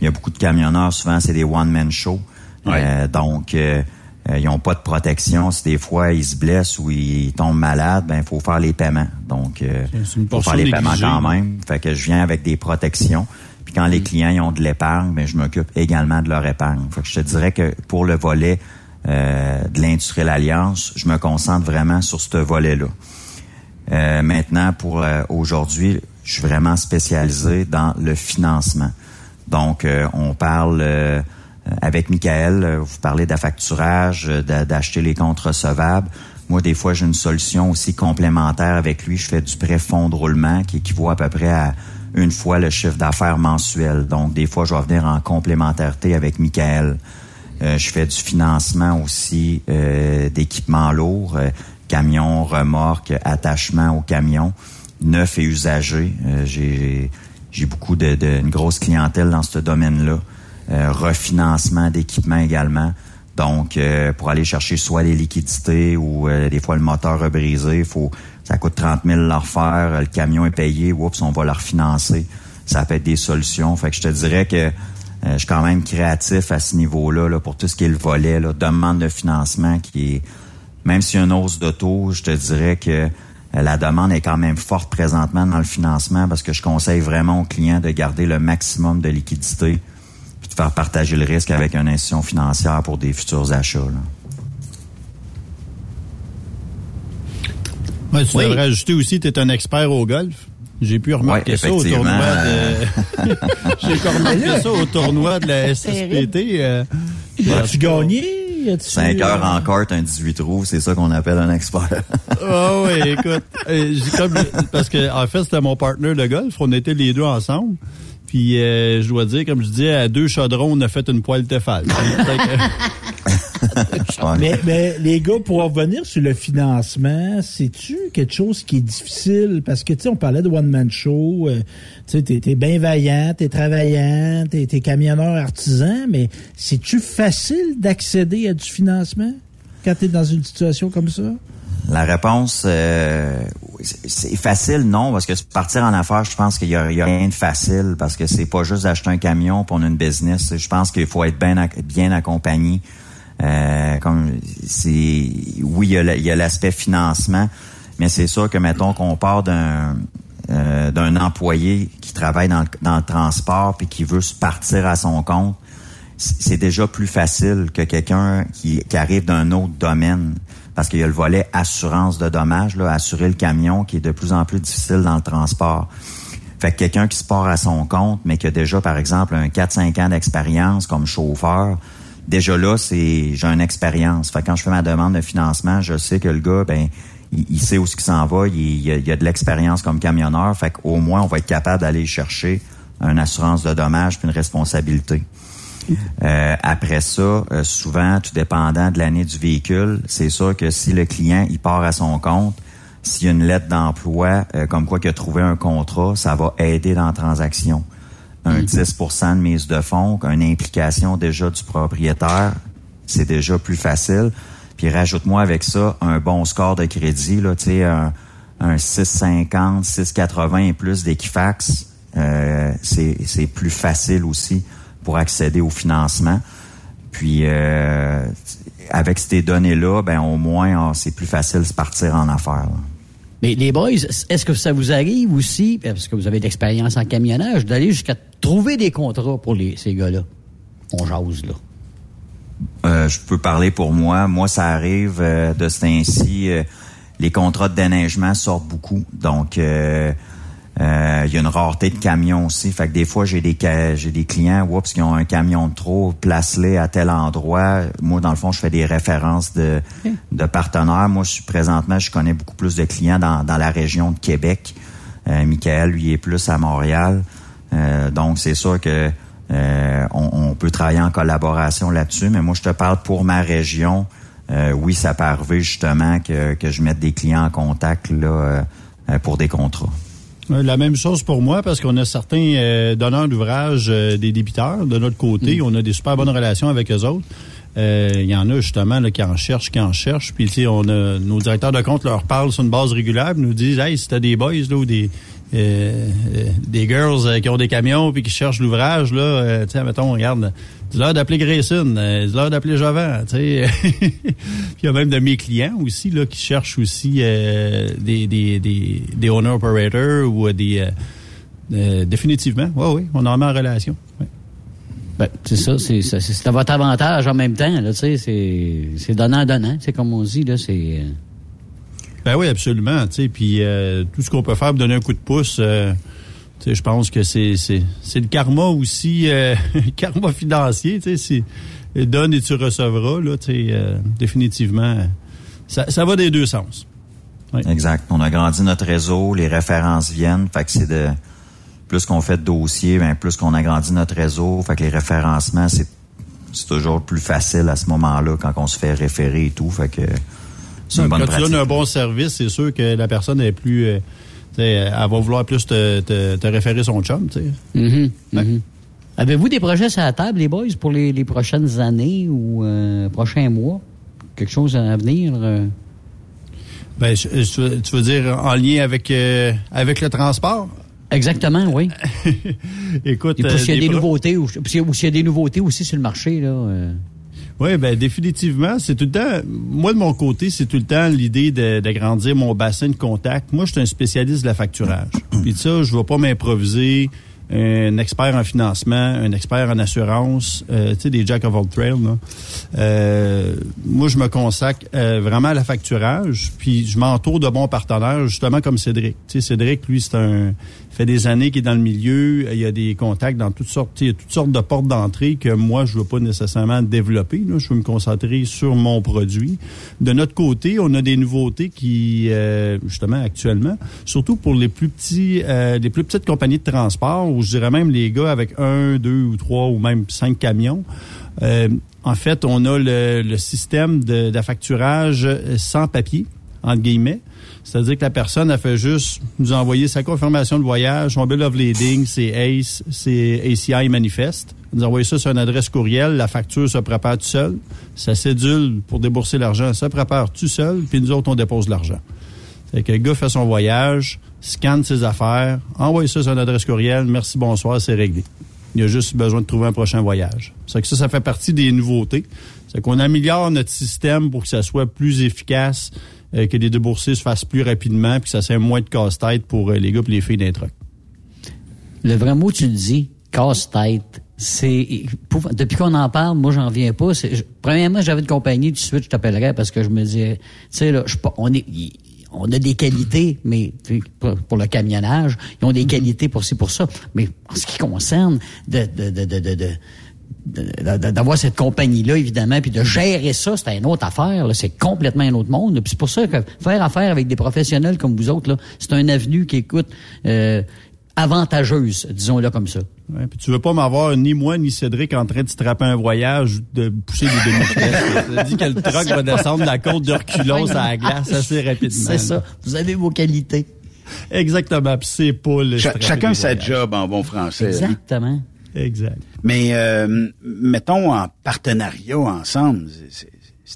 il y a beaucoup de camionneurs souvent c'est des one man show. Euh, donc euh, euh, ils n'ont pas de protection. Si des fois ils se blessent ou ils tombent malades, ben il faut faire les paiements. Donc euh, une faut faire les paiements quand même. Fait que je viens avec des protections. Puis quand Mm. les clients ils ont de l'épargne, ben je m'occupe également de leur épargne. Fait que je te dirais que pour le volet euh, de l'industrielle alliance, je me concentre vraiment sur ce volet-là. Euh, maintenant, pour euh, aujourd'hui, je suis vraiment spécialisé dans le financement. Donc, euh, on parle avec Michael, vous parlez d'affacturage, d'a- d'acheter les comptes recevables. Moi, des fois, j'ai une solution aussi complémentaire avec lui. Je fais du prêt fonds de roulement qui équivaut à peu près à une fois le chiffre d'affaires mensuel. Donc, des fois, je vais venir en complémentarité avec Michael. Euh, je fais du financement aussi euh, d'équipements lourds, euh, camions, remorques, attachements aux camions, neufs et usagés. Euh, j'ai beaucoup de, grosse clientèle dans ce domaine-là. refinancement d'équipement également. Donc, pour aller chercher soit les liquidités ou des fois le moteur a brisé, faut, ça coûte 30 000 leur refaire, le camion est payé, oups, on va leur financer. Ça peut être des solutions. Fait que je te dirais que je suis quand même créatif à ce niveau-là là, pour tout ce qui est le volet, là, demande de financement qui est, même s'il y a une hausse de taux, je te dirais que la demande est quand même forte présentement dans le financement parce que je conseille vraiment aux clients de garder le maximum de liquidité puis de faire partager le risque avec une institution financière pour des futurs achats. Ouais, tu devrais ajouter aussi, tu es un expert au golf. J'ai pu remarquer ça au tournoi de. J'ai remarqué ça au tournoi de la SSPT. Euh... As-tu gagné? 5 heures en carte, un 18 trous, c'est ça qu'on appelle un expert. Ah oui, écoute, euh, comme, parce que en fait, c'était mon partenaire de golf, on était les deux ensemble. Puis euh, je dois dire, comme je disais, à deux chaudrons, on a fait une poêle Tefal. mais, mais, les gars, pour revenir sur le financement, c'est-tu quelque chose qui est difficile? Parce que, tu sais, on parlait de one-man show. Euh, tu sais, t'es, bien vaillant, t'es travaillant, t'es, t'es camionneur artisan, mais c'est-tu facile d'accéder à du financement quand t'es dans une situation comme ça? La réponse, euh, c'est facile, non, parce que partir en affaires, je pense qu'il y, a, rien de facile, parce que c'est pas juste d'acheter un camion pour une business. Je pense qu'il faut être bien, bien accompagné. Euh, comme c'est, oui, il y a l'aspect financement, mais c'est sûr que mettons qu'on part d'un euh, d'un employé qui travaille dans le, transport puis qui veut se partir à son compte, c'est déjà plus facile que quelqu'un qui arrive d'un autre domaine parce qu'il y a le volet assurance de dommages, là, assurer le camion qui est de plus en plus difficile dans le transport. Fait que quelqu'un qui se part à son compte, mais qui a déjà, par exemple, un 4-5 ans d'expérience comme chauffeur, déjà là, c'est j'ai une expérience. Fait que quand je fais ma demande de financement, je sais que le gars, ben, il, sait où ce qu'il s'en va, il, il, a, de l'expérience comme camionneur. Fait qu'au moins, on va être capable d'aller chercher une assurance de dommages puis une responsabilité. Euh, après ça, euh, souvent, tout dépendant de l'année du véhicule, c'est sûr que si le client il part à son compte, s'il y a une lettre d'emploi, euh, comme quoi qu'il a trouvé un contrat, ça va aider dans la transaction. Un 10 mm-hmm. de mise de fonds, une implication déjà du propriétaire, c'est déjà plus facile. Puis rajoute-moi avec ça un bon score de crédit, là, tu sais, un, un 650, 680 et plus d'Equifax, c'est plus facile aussi pour accéder au financement. Puis euh, avec ces données-là, ben au moins c'est plus facile de partir en affaires. Mais les boys, est-ce que ça vous arrive aussi, parce que vous avez de l'expérience en camionnage, d'aller jusqu'à trouver des contrats pour les, ces gars-là? On jase, là. Euh, je peux parler pour moi. Moi, ça arrive euh, de ce ainsi. les contrats de déneigement sortent beaucoup. Donc, euh, il y a une rareté de camions aussi. Fait que des fois, j'ai des j'ai des clients oups, qui ont un camion de trop, place-les à tel endroit. Moi, dans le fond, je fais des références de, de partenaires. Moi, je suis présentement, je connais beaucoup plus de clients dans, dans la région de Québec. Euh, Michael, lui, est plus à Montréal. Euh, donc, c'est sûr que euh, on, on, peut travailler en collaboration là-dessus. Mais moi, je te parle pour ma région. oui, ça peut arriver justement que, que je mette des clients en contact là, pour des contrats. Euh, la même chose pour moi parce qu'on a certains euh, donneurs d'ouvrage euh, des débiteurs de notre côté. Mm. On a des super bonnes relations avec eux autres. Il y en a justement là, qui en cherchent, qui en cherchent. Puis on a nos directeurs de compte leur parlent sur une base régulière, nous disent Hey, si t'as des boys là, ou des des girls qui ont des camions puis qui cherchent l'ouvrage, là, tu sais, mettons, regarde, c'est l'heure d'appeler Grayson, c'est l'heure d'appeler Jovan, tu sais. il y a même de mes clients aussi là qui cherchent aussi euh, des, des, des, owner operators ou des euh, euh, définitivement. Oui, oui, on en met en relation. Ben, c'est ça, c'est, c'est à votre avantage en même temps, là, c'est, c'est donnant-donnant, c'est comme on dit, là, c'est... Ben oui, absolument, puis tout ce qu'on peut faire pour donner un coup de pouce, je pense que c'est, c'est, c'est le karma aussi, le karma financier, donne et tu recevras, là, euh, définitivement, ça, ça, va des deux sens. Exact. On a grandi notre réseau, les références viennent, fait que c'est de plus qu'on fait de dossiers, ben plus qu'on a grandi notre réseau, fait que les référencements, c'est c'est toujours plus facile à ce moment-là quand on se fait référer et tout, fait que une bonne Quand tu donnes un bon service, c'est sûr que la personne est plus euh, elle va vouloir plus te, te, référer son chum, tu sais. Mm-hmm. Mm-hmm. Avez-vous des projets sur la table, les boys, pour les, les prochaines années ou euh, prochains mois? Quelque chose à venir? euh? Ben, je- je- tu veux dire en lien avec, euh, avec le transport? Exactement, oui. Écoute, Et puis euh, s'il y a des pro- nouveautés, ou, puis s'il y a- ou s'il y a des nouveautés aussi sur le marché, là. Oui, ben définitivement, c'est tout le temps. Moi de mon côté, c'est tout le temps l'idée d'agrandir mon bassin de contact. Moi, je suis un spécialiste de la facturage. Puis ça, je ne vais pas m'improviser un expert en financement, un expert en assurance, euh, tu sais, des jack of all trades. là. Euh, moi, je me consacre euh, vraiment à la facturage, puis je m'entoure de bons partenaires, justement comme Cédric. Tu sais, Cédric, lui, c'est un fait des années qu'il est dans le milieu, il y a des contacts dans toutes sortes, il y a toutes sortes de portes d'entrée que moi, je veux pas nécessairement développer. Là. Je veux me concentrer sur mon produit. De notre côté, on a des nouveautés qui, euh, justement, actuellement, surtout pour les plus petits, euh, les plus petites compagnies de transport, ou je dirais même les gars avec un, deux ou trois ou même cinq camions. Euh, en fait, on a le, le système de, d'affacturage sans papier, entre guillemets. C'est-à-dire que la personne a fait juste nous envoyer sa confirmation de voyage, son bill of lading, c'est ACE, c'est ACI manifeste. Nous envoyer ça sur une adresse courriel, la facture se prépare tout seul, sa cédule pour débourser l'argent se prépare tout seul, puis nous autres on dépose l'argent. Fait que le gars fait son voyage, scanne ses affaires, envoie ça sur une adresse courriel, merci, bonsoir, c'est réglé. Il a juste besoin de trouver un prochain voyage. C'est que ça, ça fait partie des nouveautés. C'est qu'on améliore notre système pour que ça soit plus efficace, euh, que les déboursés se fassent plus rapidement, puis que ça soit moins de casse-tête pour euh, les gars et les filles d'un truck. Le vrai mot, tu le dis, casse-tête. C'est depuis qu'on en parle, moi j'en viens pas. Premièrement, j'avais une compagnie, tout de je t'appellerais parce que je me disais, tu sais là, on a des qualités, mais pour, le camionnage, ils ont des qualités pour ci pour ça. Mais en ce qui concerne de, de, de- de- de- d'avoir cette compagnie-là, évidemment, puis de gérer ça, c'est une autre affaire. là. C'est complètement un autre monde. Puis c'est pour ça que faire affaire avec des professionnels comme vous autres, là, c'est un avenue qui écoute euh, avantageuse, disons-le comme ça. Ouais, puis tu veux pas m'avoir ni moi ni Cédric en train de se trapper un voyage de pousser des demi-vitesses. Ça dit que le truck va descendre la côte de reculons à la glace assez rapidement. C'est ça. Vous avez vos qualités. Exactement. Puis c'est pas le Cha- strapper chacun sa voyages. job en bon français. Exactement. Exact. Mais euh, mettons en partenariat ensemble, c'est-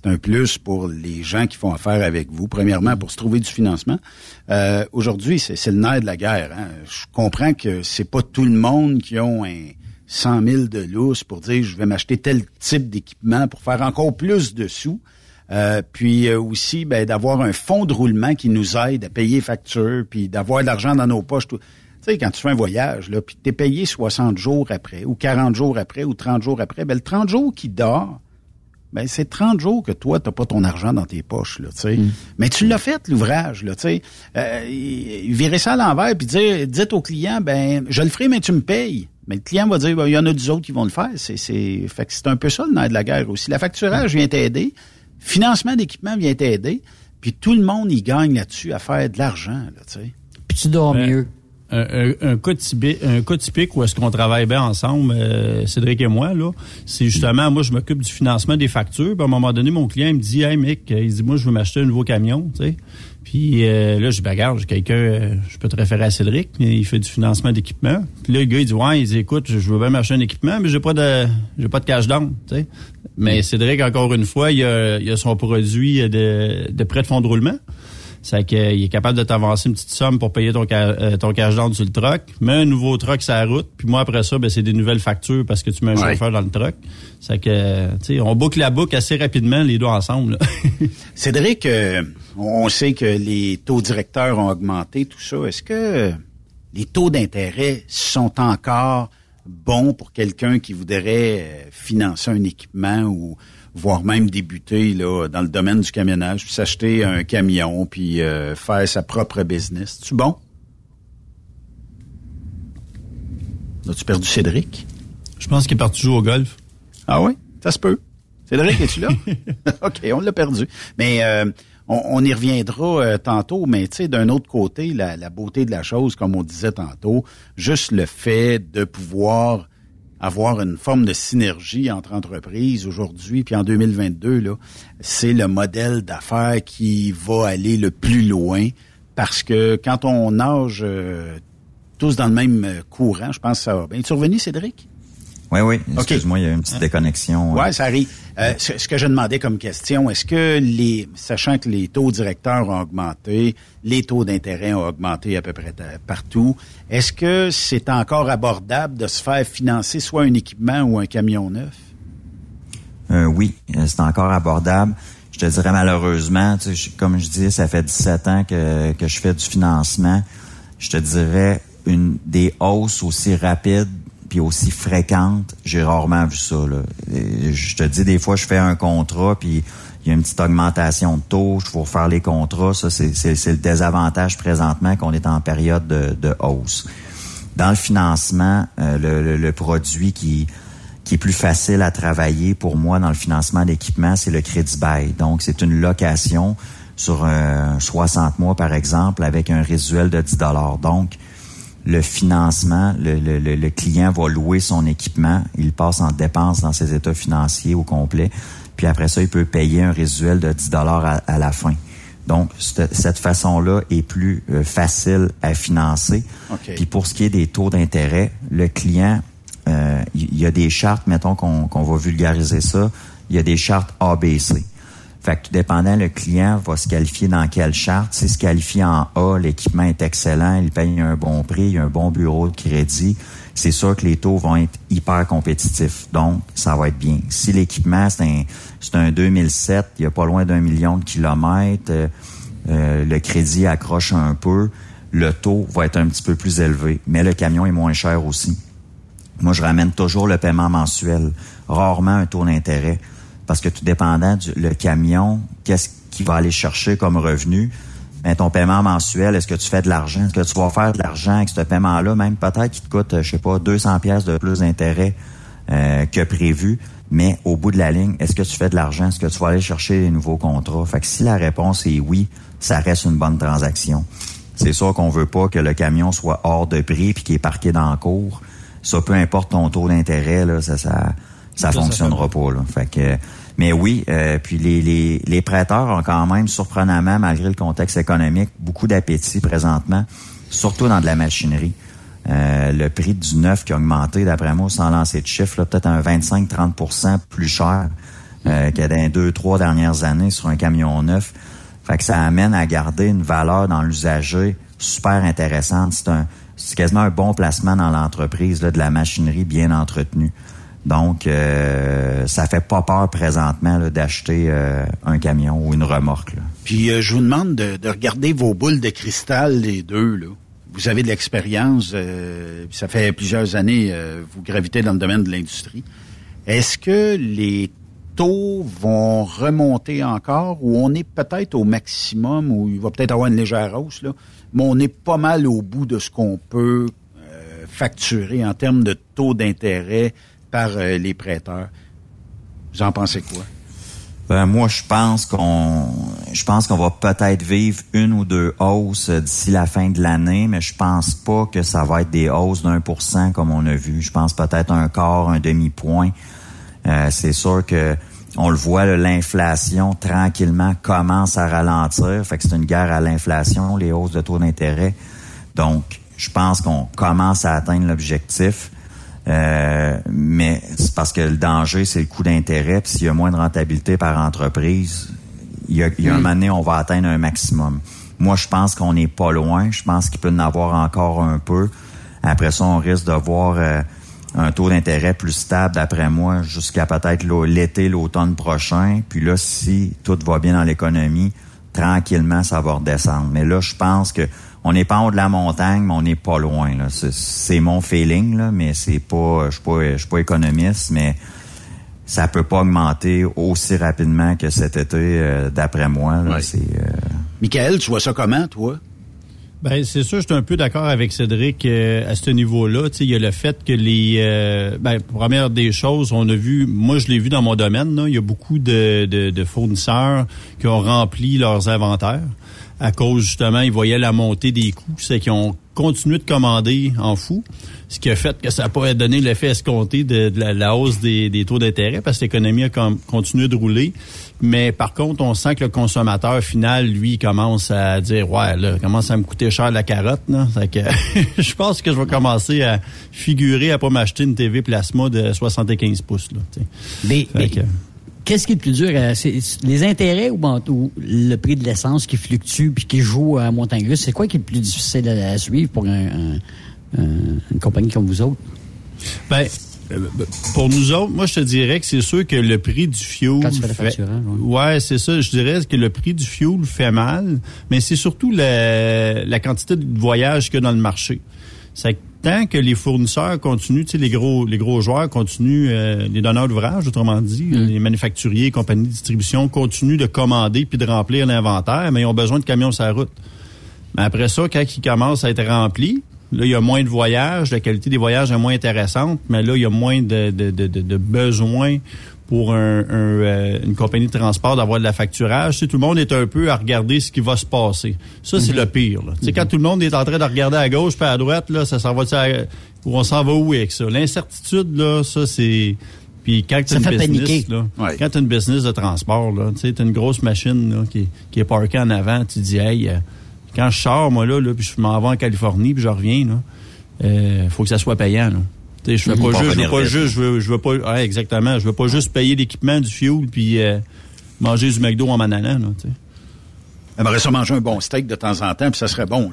un plus pour les gens qui font affaire avec vous. Premièrement, pour se trouver du financement. Euh, Aujourd'hui, c'est c'est le nerf de la guerre. hein. Je comprends que c'est pas tout le monde qui ont un 100 000 de lousse pour dire je vais m'acheter tel type d'équipement pour faire encore plus de sous. Euh, puis euh, aussi ben, d'avoir un fonds de roulement qui nous aide à payer les factures, puis d'avoir de l'argent dans nos poches. tout. Tu sais, quand tu fais un voyage, là, puis t'es payé 60 jours après, ou 40 jours après, ou 30 jours après, ben le 30 jours qui dort, ben c'est 30 jours que toi, t'as pas ton argent dans tes poches, là, tu sais. Mais tu l'as fait, l'ouvrage, là, tu sais. Euh, virer ça à l'envers, puis dire, dites au client, ben, je le ferai, mais tu me payes. Mais le client va dire, ben, il y en a deux autres qui vont le faire. C'est, c'est, fait que c'est un peu ça le nerf de la guerre aussi. La facturage vient t'aider, financement d'équipement vient t'aider, puis tout le monde y gagne là-dessus à faire de l'argent, là, tu sais. Puis tu dors Ben, mieux. Un, un- cas typique, où est-ce qu'on travaille bien ensemble, euh, Cédric et moi, là, c'est justement, moi, je m'occupe du financement des factures. Puis à un moment donné, mon client me dit, hey, mec, il dit, moi, je veux m'acheter un nouveau camion, tu sais. Puis euh, là, je dis, ben, j'ai quelqu'un, euh, je peux te référer à Cédric, mais il fait du financement d'équipement. Puis là, le gars, il dit, ouais, il dit, écoute, je veux bien m'acheter un équipement, mais j'ai pas de, j'ai pas de cash down, tu sais. Mais Cédric, encore une fois, il a, il a son produit de, de prêt de fonds de roulement. C'est qu'il est capable de t'avancer une petite somme pour payer ton, euh, ton cash down sur le truck, met un nouveau truck sur la route, puis moi après ça, ben, c'est des nouvelles factures parce que tu mets un Ouais. chauffeur dans le truck. C'est que, tu sais, on boucle la boucle assez rapidement, les deux ensemble. Cédric, euh, on sait que les taux directeurs ont augmenté, tout ça. Est-ce que les taux d'intérêt sont encore bons pour quelqu'un qui voudrait euh, financer un équipement ou voire même débuter là, dans le domaine du camionnage, puis s'acheter un camion, puis euh, faire sa propre business? C'est bon? As-tu perdu Cédric? Je pense qu'il est parti jouer au golf. Ah oui? Ça se peut. Cédric, es-tu là? OK, on l'a perdu. Mais euh, on, on y reviendra euh, tantôt, mais tu sais, d'un autre côté, la, la beauté de la chose, comme on disait tantôt, juste le fait de pouvoir avoir une forme de synergie entre entreprises aujourd'hui puis en 2022 là, c'est le modèle d'affaires qui va aller le plus loin parce que quand on nage euh, tous dans le même euh, courant, je pense que ça va bien. Es-tu revenu, Cédric? Oui, oui. Excuse-moi, il y a une petite déconnexion. Oui, ça arrive. Euh, ce, ce que je demandais comme question, est-ce que les, sachant que les taux directeurs ont augmenté, les taux d'intérêt ont augmenté à peu près partout, est-ce que c'est encore abordable de se faire financer soit un équipement ou un camion neuf? Euh, oui, euh, c'est encore abordable. Je te dirais malheureusement, tu sais, comme je dis, ça fait 17 ans que, que je fais du financement. Je te dirais une des hausses aussi rapides puis aussi fréquentes, j'ai rarement vu ça. Là. Je te dis, des fois, je fais un contrat, puis il y a une petite augmentation de taux, je faut refaire les contrats. Ça, c'est le désavantage présentement qu'on est en période de, de hausse. Dans le financement, euh, le, le- le produit qui, qui est plus facile à travailler pour moi dans le financement d'équipement, c'est le crédit bail. Donc, c'est une location sur euh, 60 mois, par exemple, avec un résiduel de 10 Donc, le financement, le, le- le- le client va louer son équipement, il passe en dépenses dans ses états financiers au complet, puis après ça, il peut payer un résiduel de 10 à, à la fin. Donc, cette cette façon-là est plus euh, facile à financer. OK. Puis pour ce qui est des taux d'intérêt, le client, euh, il y, a des chartes, mettons qu'on qu'on va vulgariser ça, il y a des chartes ABC. Fait que tout dépendant, le client va se qualifier dans quelle charte. S'il se qualifie en A, l'équipement est excellent, il paye un bon prix, il y a un bon bureau de crédit. C'est sûr que les taux vont être hyper compétitifs. Donc, ça va être bien. Si l'équipement, c'est un, c'est un 2007, il y a pas loin d'un million de kilomètres, euh, euh, le crédit accroche un peu, le taux va être un petit peu plus élevé. Mais le camion est moins cher aussi. Moi, je ramène toujours le paiement mensuel, rarement un taux d'intérêt, parce que tout dépendant du le camion, qu'est-ce qu'il va aller chercher comme revenu, mais ton paiement mensuel, est-ce que tu fais de l'argent? Est-ce que tu vas faire de l'argent avec ce paiement-là, même peut-être qu'il te coûte, euh, je sais pas, 200 pièces de plus d'intérêt euh, que prévu, mais au bout de la ligne, est-ce que tu fais de l'argent? Est-ce que tu vas aller chercher des nouveaux contrats? Fait que si la réponse est oui, ça reste une bonne transaction. C'est sûr qu'on veut pas que le camion soit hors de prix puis qu'il est parqué dans le cours. Ça, peu importe ton taux d'intérêt, là, ça, ça, ça Ça, ça fonctionnera pas. Là. Fait que, mais oui, euh, puis les, les, les prêteurs ont quand même, surprenamment, malgré le contexte économique, beaucoup d'appétit présentement, surtout dans de la machinerie. Euh, le prix du neuf qui a augmenté, d'après moi, sans lancer de chiffres, peut-être un 25-30% plus cher euh, que dans les deux, trois dernières années sur un camion neuf. Fait que ça amène à garder une valeur dans l'usager super intéressante. C'est c'est quasiment un bon placement dans l'entreprise de la machinerie bien entretenue. Donc, euh, ça fait pas peur présentement d'acheter euh, un camion ou une remorque. Puis euh, je vous demande de, de regarder vos boules de cristal, les deux. Là. Vous avez de l'expérience, euh, ça fait plusieurs années, vous gravitez dans le domaine de l'industrie. Est-ce que les taux vont remonter encore ou on est peut-être au maximum ou il va peut-être avoir une légère hausse, là, mais on est pas mal au bout de ce qu'on peut facturer en termes de taux d'intérêt par euh, les prêteurs. Vous en pensez quoi? Ben, moi, je pense qu'on, je pense qu'on va peut-être vivre une ou deux hausses euh, d'ici la fin de l'année, mais je pense pas que ça va être des hausses d'un pour cent comme on a vu. Je pense peut-être un quart, un demi-point. Euh, c'est sûr que on le voit, l'inflation tranquillement commence à ralentir. Fait c'est une guerre à l'inflation, les hausses de taux d'intérêt. Donc, je pense qu'on commence à atteindre l'objectif. Euh, mais c'est parce que le danger, c'est le coût d'intérêt. Puis s'il y a moins de rentabilité par entreprise, il y a, il y a un moment donné, on va atteindre un maximum. Moi, je pense qu'on n'est pas loin. Je pense qu'il peut en avoir encore un peu. Après ça, on risque de voir euh, un taux d'intérêt plus stable, d'après moi, jusqu'à peut-être l'été, l'automne prochain. Puis là, si tout va bien dans l'économie, tranquillement, ça va redescendre. Mais là, je pense que on n'est pas en haut de la montagne, mais on n'est pas loin. là. C'est- C'est mon feeling, là, mais c'est pas. Je suis pas, je suis pas économiste, mais ça peut pas augmenter aussi rapidement que cet été, euh, d'après moi. là. C'est, euh, Michael, tu vois ça comment, toi? Ben c'est sûr, je suis un peu d'accord avec Cédric euh, à ce niveau-là. Tu sais, il y a le fait que les, euh, ben première des choses, on a vu, moi je l'ai vu dans mon domaine, là, il y a beaucoup de, de, de fournisseurs qui ont rempli leurs inventaires. À cause justement, ils voyaient la montée des coûts, c'est qu'ils ont continué de commander en fou, ce qui a fait que ça n'a pas donné l'effet escompté de, de la, la hausse des, des taux d'intérêt parce que l'économie a com- continué de rouler. Mais par contre, on sent que le consommateur final, lui, commence à dire ouais, là, commence à me coûter cher la carotte. Là. Fait que je pense que je vais commencer à figurer à pas m'acheter une TV plasma de 75 pouces. Là, que- Qu'est-ce qui est le plus dur? euh, les intérêts ou, le prix de l'essence qui fluctue puis qui joue à montagne russe? C'est quoi qui est le plus difficile à, à suivre pour un- un- un- une compagnie comme vous autres? Ben, euh, pour nous autres, moi, je te dirais que c'est sûr que le prix du fuel. Quand tu fais le fait- ouais, c'est ça. Je dirais que le prix du fuel fait mal, mais c'est surtout la, la quantité de voyages qu'il y a dans le marché. C'est que tant que les fournisseurs continuent, tu sais, les gros, les gros joueurs continuent, euh, les donneurs d'ouvrage, autrement dit, les manufacturiers, les compagnies de distribution continuent de commander puis de remplir l'inventaire, mais ils ont besoin de camions sur la route. Mais après ça, quand ils commencent à être remplis, là, il y a moins de voyages, la qualité des voyages est moins intéressante, mais là, il y a moins de, de, de, de, de besoin pour un, un, euh, une compagnie de transport d'avoir de la facturage. Tout le monde est un peu à regarder ce qui va se passer. Ça, c'est le pire. là. Sais, Quand tout le monde est en train de regarder à gauche puis à droite, là, ça s'en va ou on s'en va où avec ça? L'incertitude, là, ça, c'est... Puis quand tu quand tu as une business de transport, là, tu sais, t'as une grosse machine là, qui, qui est parkée en avant, tu dis, hey, euh, quand je sors, moi, là, là puis je m'en vais en Californie, puis je reviens, là, euh, faut que ça soit payant, là. Je fais Mhm. pas juste, je veux pas juste, je veux, je veux pas, ouais, exactement, je veux pas juste payer l'équipement, du fuel, puis euh, manger du McDo en m'en allant, là, tu sais. J'aimerais ça manger un bon steak de temps en temps, puis ça serait bon.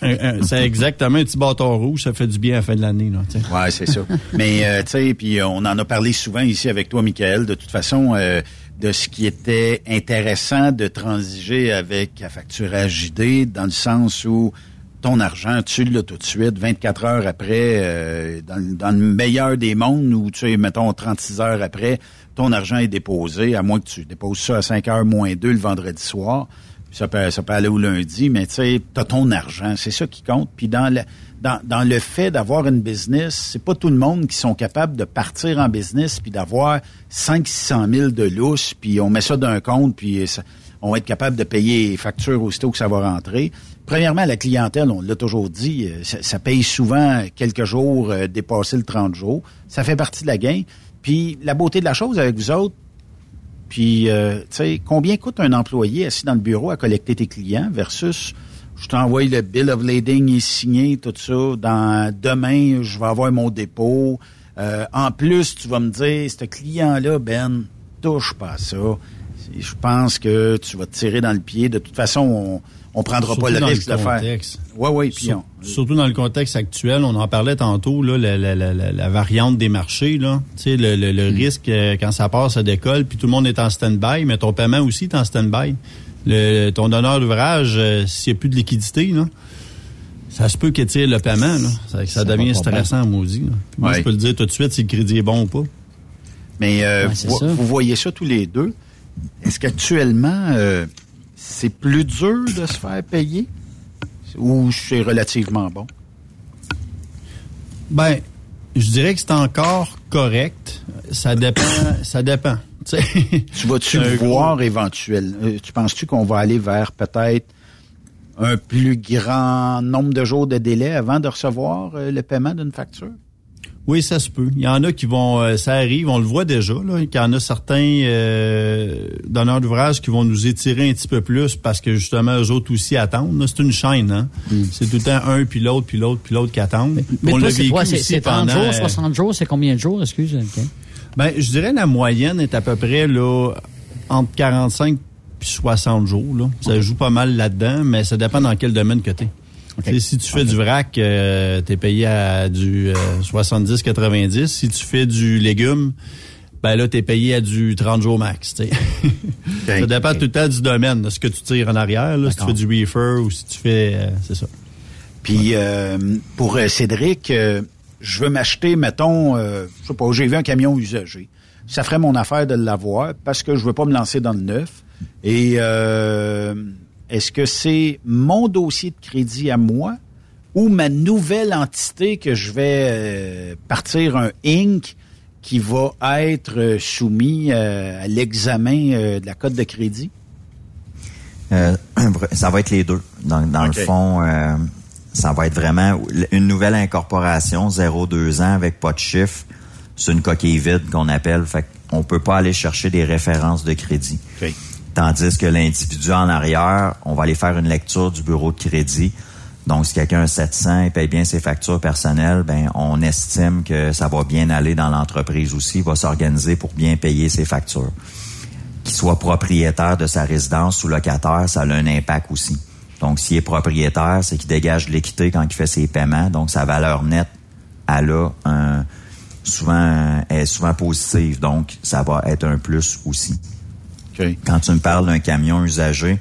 C'est exactement un petit bâton rouge, ça fait du bien à la fin de l'année. Ouais, c'est ça. Mais euh, tu sais, puis euh, on en a parlé souvent ici avec toi, Michael, de toute façon, euh, de ce qui était intéressant de transiger avec la facturage JD, dans le sens où ton argent, tu l'as tout de suite, 24 heures après, euh, dans, le- dans le meilleur des mondes, où tu sais, mettons 36 heures après, ton argent est déposé, à moins que tu déposes ça à 5 heures moins 2 le vendredi soir. Ça peut, ça peut aller au lundi, mais tu sais, t'as ton argent, c'est ça qui compte. Puis dans le, dans, dans le fait d'avoir une business, c'est pas tout le monde qui sont capables de partir en business puis d'avoir 5 600 000 de lousse, puis on met ça d'un compte, puis ça- on va être capable de payer les factures aussitôt que ça va rentrer. Premièrement, la clientèle, on l'a toujours dit, euh, ça, paye souvent quelques jours euh, dépassé le 30 jours. Ça fait partie de la gain. Puis la beauté de la chose avec vous autres, puis, euh, tu sais, combien coûte un employé assis dans le bureau à collecter tes clients versus je t'envoie le bill of lading, est signé, tout ça. Dans demain, je vais avoir mon dépôt. Euh, en plus, tu vas me dire, ce client-là, Ben, touche pas à ça. Je pense que tu vas te tirer dans le pied. De toute façon, on, on prendra Surtout pas le risque le de faire. Ouais, ouais, puis Sur- on- Surtout dans le contexte actuel, on en parlait tantôt, là, la, la- la- la- la variante des marchés, là. Tu sais, le, le- Mm. le risque, euh, quand ça passe, ça décolle, puis tout le monde est en stand-by, mais ton paiement aussi est en stand-by. Le, ton donneur d'ouvrage, euh, s'il n'y a plus de liquidité, là, ça se peut qu'il tire le paiement, là. Ça, ça Ça devient stressant, maudit. là. Puis Moi, Ouais. je peux le dire tout de suite si le crédit est bon ou pas. Mais euh, Ouais, vous, voyez ça tous les deux. Est-ce qu'actuellement, euh, c'est plus dur de se faire payer ou c'est relativement bon? Ben, je dirais que c'est encore correct. Ça dépend. ça dépend. Tu vas-tu voir éventuellement? euh, tu penses-tu qu'on va aller vers peut-être un plus grand nombre de jours de délai avant de recevoir euh, le paiement d'une facture? Oui, ça se peut. Il y en a qui vont, euh, ça arrive, on le voit déjà, là, qu'il y en a certains euh, donneurs d'ouvrage qui vont nous étirer un petit peu plus parce que justement, eux autres aussi attendent. là. C'est une chaîne, hein. C'est tout le temps un, puis l'autre, puis l'autre, puis l'autre qui attendent. Mais on toi, l'a c'est quoi? C'est aussi c'est 30 pendant, jours, euh, 60 jours? C'est combien de jours? Excuse. ok. Ben, je dirais la moyenne est à peu près là entre 45 puis 60 jours. Là. Ça joue pas mal là-dedans, mais ça dépend dans quel domaine que tu es. Si tu fais du vrac, euh, tu es payé à du 70-90. Si tu fais du légume, ben là, tu es payé à du 30 jours max. ça dépend tout le temps du domaine, de ce que tu tires en arrière. Là, si tu fais du reefer ou si tu fais... euh, c'est ça. Puis euh, pour euh, Cédric, euh, je veux m'acheter, mettons, euh, je sais pas, j'ai vu un camion usagé. Ça ferait mon affaire de l'avoir parce que je veux pas me lancer dans le neuf. Et euh, est-ce que c'est mon dossier de crédit à moi ou ma nouvelle entité que je vais euh, partir un Inc qui va être euh, soumis euh, à l'examen euh, de la cote de crédit? Ça va être les deux. Donc, dans le fond, ça va être vraiment une nouvelle incorporation, 0-2 ans avec pas de chiffre. C'est une coquille vide qu'on appelle. Fait qu'on peut pas aller chercher des références de crédit. Tandis que l'individu en arrière, on va aller faire une lecture du bureau de crédit. Donc, si quelqu'un a 700 et paye bien ses factures personnelles, ben, on estime que ça va bien aller dans l'entreprise aussi. Il va s'organiser pour bien payer ses factures. Qu'il soit propriétaire de sa résidence ou locataire, ça a un impact aussi. Donc, s'il est propriétaire, c'est qu'il dégage de l'équité quand il fait ses paiements. Donc, sa valeur nette, elle a un, souvent, est souvent positive. Donc, ça va être un plus aussi. Quand tu me parles d'un camion usagé,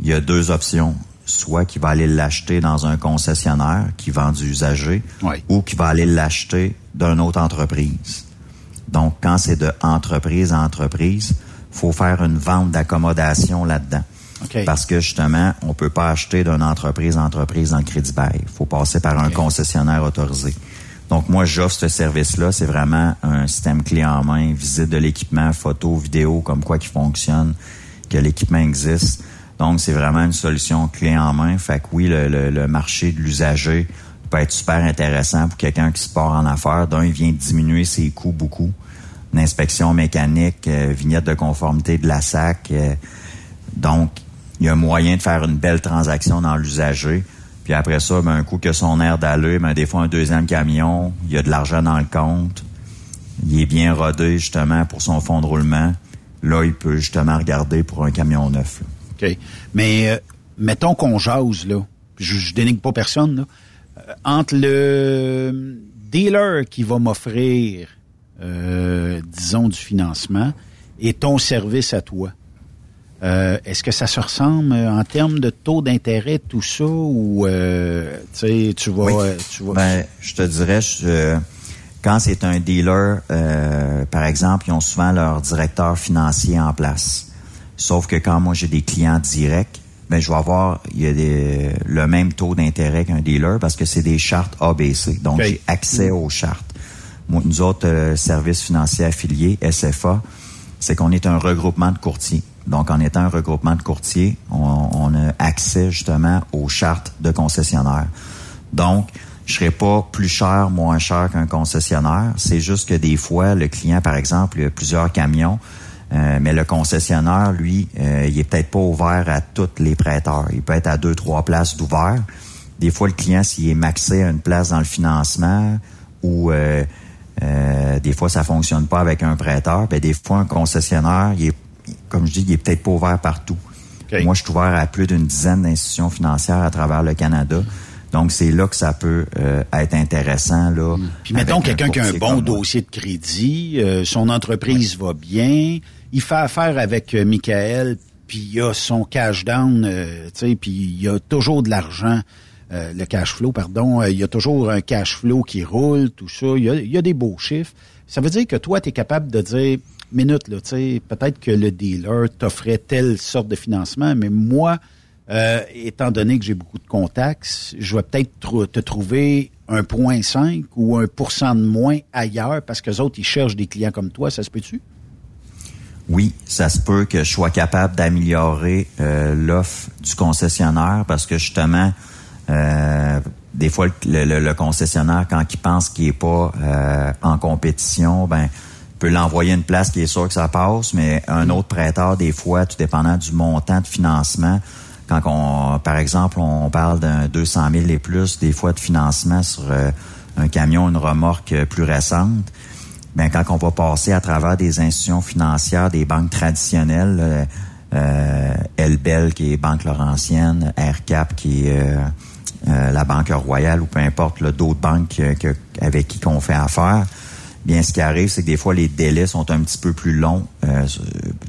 il y a deux options. Soit qu'il va aller l'acheter dans un concessionnaire qui vend du usagé, ou qu'il va aller l'acheter d'une autre entreprise. Donc, quand c'est de entreprise à entreprise, faut faire une vente d'accommodation là-dedans. Parce que justement, on peut pas acheter d'une entreprise à entreprise dans le crédit bail. Il faut passer par un concessionnaire autorisé. Donc moi, j'offre ce service-là. C'est vraiment un système clé en main, visite de l'équipement, photo, vidéo, comme quoi qui fonctionne, que l'équipement existe. Donc c'est vraiment une solution clé en main. Fait que oui, le, marché de l'usager peut être super intéressant pour quelqu'un qui se part en affaires. D'un, il vient diminuer ses coûts beaucoup. Une inspection mécanique, euh, vignette de conformité de la SAC. euh, donc, il y a moyen de faire une belle transaction dans l'usager. Puis après ça, ben, un coup que son air d'aller, ben, des fois un deuxième camion, il y a de l'argent dans le compte. Il est bien rodé justement pour son fonds de roulement. Là, il peut justement regarder pour un camion neuf. OK. Mais euh, mettons qu'on jase, là. Je, je dénigre pas personne, là. Euh, entre le dealer qui va m'offrir, euh, disons, du financement et ton service à toi. Euh, Est-ce que ça se ressemble euh, en termes de taux d'intérêt, tout ça, ou euh, tu vas, Oui. euh, tu vas Ben, je te dirais, je- quand c'est un dealer, euh, par exemple, ils ont souvent leur directeur financier en place. Sauf que quand moi j'ai des clients directs, ben je vais avoir il y a des, le même taux d'intérêt qu'un dealer parce que c'est des chartes ABC. Donc j'ai accès aux chartes. Moi, nous autres euh, services financiers affiliés, SFA, c'est qu'on est un regroupement de courtiers. Donc, en étant un regroupement de courtiers, on, on a accès justement aux chartes de concessionnaires. Donc, je serai pas plus cher, moins cher qu'un concessionnaire. C'est juste que des fois, le client, par exemple, il a plusieurs camions, euh, mais le concessionnaire, lui, euh, il est peut-être pas ouvert à tous les prêteurs. Il peut être à deux, trois places d'ouvert. Des fois, le client, s'il est maxé à une place dans le financement ou euh, des fois, ça fonctionne pas avec un prêteur. Ben, des fois, un concessionnaire, il est, comme je dis, il est peut-être pas ouvert partout. Moi, je suis ouvert à plus d'une dizaine d'institutions financières à travers le Canada. Donc, c'est là que ça peut euh, être intéressant. Là, Puis mettons quelqu'un qui a un bon dossier de crédit, euh, son entreprise va bien, il fait affaire avec euh, Michael, puis il a son cash down, euh, tu sais, puis il y a toujours de l'argent, euh, le cash flow, pardon, il y a toujours un cash flow qui roule, tout ça, il y a, il y a des beaux chiffres. Ça veut dire que toi, tu es capable de dire, minute, là, peut-être que le dealer t'offrait telle sorte de financement, mais moi, euh, étant donné que j'ai beaucoup de contacts, je vais peut-être te trouver un point 5 ou un de moins ailleurs parce que les autres, ils cherchent des clients comme toi. Ça se peut-tu? Oui, ça se peut que je sois capable d'améliorer euh, l'offre du concessionnaire parce que justement, euh, des fois, le, concessionnaire, quand il pense qu'il est pas en compétition, ben peut l'envoyer à une place qui est sûr que ça passe, mais un autre prêteur, des fois, tout dépendant du montant de financement, quand on, par exemple, on parle d'un 200 000 et plus, des fois de financement sur euh, un camion, une remorque euh, plus récente, ben quand on va passer à travers des institutions financières, des banques traditionnelles, euh, euh, Elbel qui est Banque Laurentienne, AirCap qui est euh, euh, la Banque Royale ou peu importe d'autres banques que- avec qui qu'on fait affaire, bien ce qui arrive, c'est que des fois les délais sont un petit peu plus longs euh,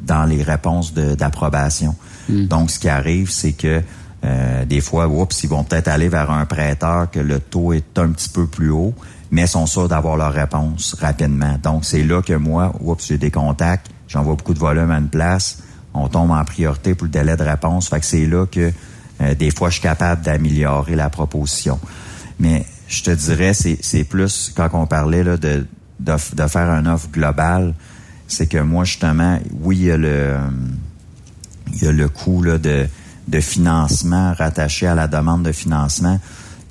dans les réponses d'approbation. Donc ce qui arrive, c'est que euh, des fois, oups, ils vont peut-être aller vers un prêteur que le taux est un petit peu plus haut, mais sont sûrs d'avoir leur réponse rapidement. Donc, c'est là que moi, oups, j'ai des contacts, j'envoie beaucoup de volume à une place, on tombe en priorité pour le délai de réponse. Fait que c'est là que euh, des fois, je suis capable d'améliorer la proposition. Mais je te dirais, c'est, c'est plus quand on parlait là, de, de, de faire un offre globale, c'est que moi, justement, oui, il y a le, il y a le coût là, de de financement rattaché à la demande de financement.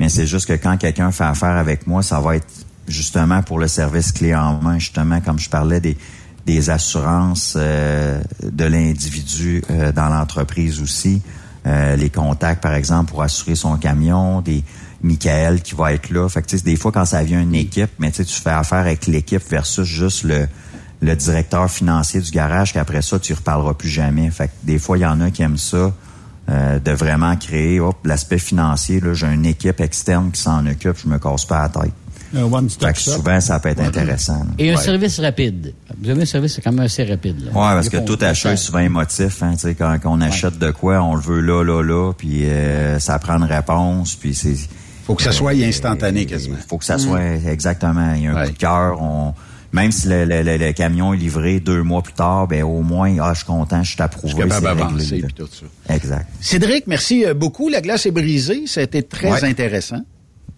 Mais c'est juste que quand quelqu'un fait affaire avec moi, ça va être justement pour le service clé en main, justement, comme je parlais des, des assurances euh, de l'individu euh, dans l'entreprise aussi. Euh, les contacts, par exemple, pour assurer son camion, des Michael qui va être là. Fait que, tu sais, des fois, quand ça vient une équipe, mais tu sais, tu fais affaire avec l'équipe versus juste le, le directeur financier du garage, qu'après ça, tu ne reparleras plus jamais. Fait que des fois, il y en a qui aiment ça, euh, de vraiment créer l'aspect financier. Là, j'ai une équipe externe qui s'en occupe, je me casse pas la tête. Un Fait que souvent, ça peut être intéressant. là. Et un Ouais. service rapide. Vous avez un service quand même assez rapide. Ouais, parce que tout achat est souvent émotif. Hein, tu sais, quand, quand on achète de quoi, on le veut là, là, là, puis euh, ça prend une réponse, puis c'est... Faut que ça soit instantané quasiment. faut que ça soit exactement. Il y a un coup de cœur. On, même si le, le- le- le camion est livré deux mois plus tard, ben au moins, ah, je suis content, je suis approuvé. Je suis capable d'avancer, tout ça. Exact. Cédric, merci euh, beaucoup. La glace est brisée. Ça a été très Ouais. intéressant.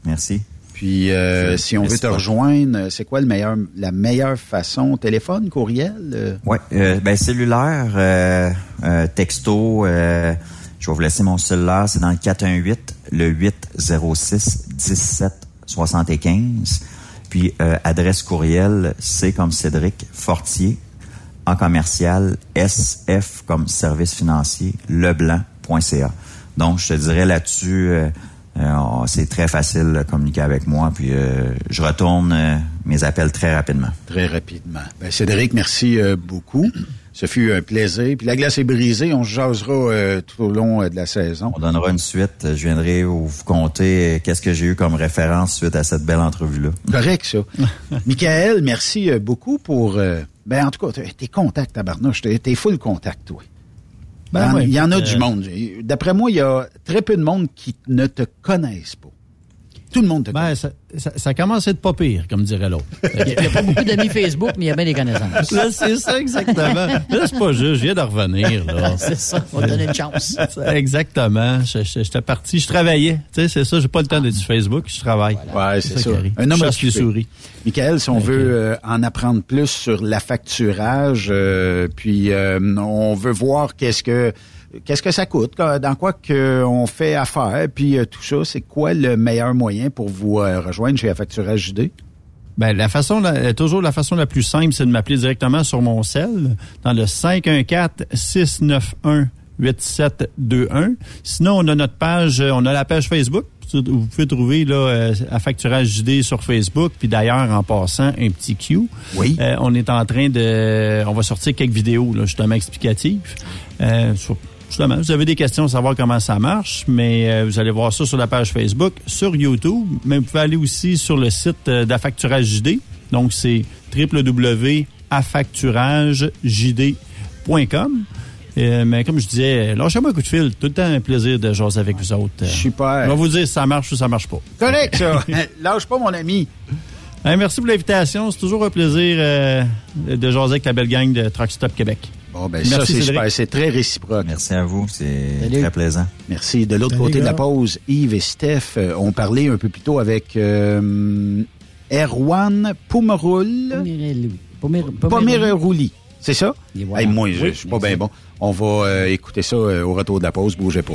Merci. Puis, euh, si on veut te rejoindre, euh, c'est quoi le meilleur, la meilleure façon? Téléphone, courriel? euh? Ouais, euh, ben cellulaire, euh, euh, texto, euh, je vais vous laisser mon cellulaire, c'est dans le 418 le 806 17 75. Puis euh, adresse courriel, c'est comme Cédric Fortier en commercial SF comme service financier leblanc.ca. Donc je te dirais là-dessus euh, euh, c'est très facile de communiquer avec moi puis je retourne mes appels très rapidement. Très rapidement. Ben, Cédric, merci beaucoup. Ce fut un plaisir. Puis la glace est brisée. On se jasera euh, tout au long euh, de la saison. On donnera une suite. Je viendrai vous conter euh, qu'est-ce que j'ai eu comme référence suite à cette belle entrevue-là. Correct, ça. Michael, merci beaucoup pour... euh, ben, en tout cas, t'es- contact, tabarnouche. T'es t'es full contact, toi. Ben il y en, ouais, il y en a du monde. D'après moi, il y a très peu de monde qui ne te connaissent pas. Tout le monde te Ben, ça, ça, ça commence à être pas pire, comme dirait l'autre. Il n'y a pas beaucoup d'amis Facebook, mais il y a bien des connaissances. Là, c'est ça, exactement. Là, c'est pas juste, je viens de revenir, là. C'est ça, on va donner une chance. Exactement. J'étais parti, je travaillais. Tu sais, c'est ça, j'ai pas le temps d'être sur Facebook, je travaille. Ouais, c'est ça. qui. Un homme occupé. souris. Michael, si on veut euh, en apprendre plus sur l'affacturage, euh, puis euh, on veut voir qu'est-ce que qu'est-ce que ça coûte, dans quoi que on fait affaire, puis euh, tout ça, c'est quoi le meilleur moyen pour vous euh, rejoindre chez Affacturage JD? Ben, la façon, la- toujours la façon la plus simple, c'est de m'appeler directement sur mon cell, dans le 514-691-8721. Sinon, on a notre page, euh, on a la page Facebook. Vous pouvez trouver là euh, à facturage JD sur Facebook. Puis d'ailleurs, en passant, un petit Q. Oui. Euh, on est en train de, on va sortir quelques vidéos là, justement explicatives. Euh, sur- Justement, vous avez des questions à savoir comment ça marche, mais euh, vous allez voir ça sur la page Facebook, sur YouTube, mais vous pouvez aller aussi sur le site euh, d'Affacturage JD. Donc, c'est www.affacturagejd.com. Euh, mais comme je disais, lâchez-moi un coup de fil. Tout le temps un plaisir de jaser avec vous autres. Super. On va vous dire si ça marche ou ça marche pas. Correct, ça. Lâche pas, mon ami. Merci pour l'invitation. C'est toujours un plaisir euh, de jaser avec la belle gang de Truck Stop Québec. Bon, ben Merci, ça, c'est Cédric. super. C'est très réciproque. Merci à vous, c'est très plaisant. Merci. De l'autre côté de la pause, Yves et Steph euh, ont parlé un peu plus tôt avec euh, Erwan Pomeroul. Pomerouli. C'est ça? Et voilà. Hey, moi, je Oui, je suis pas bien bon. On va euh, écouter ça euh, au retour de la pause. Bougez pas.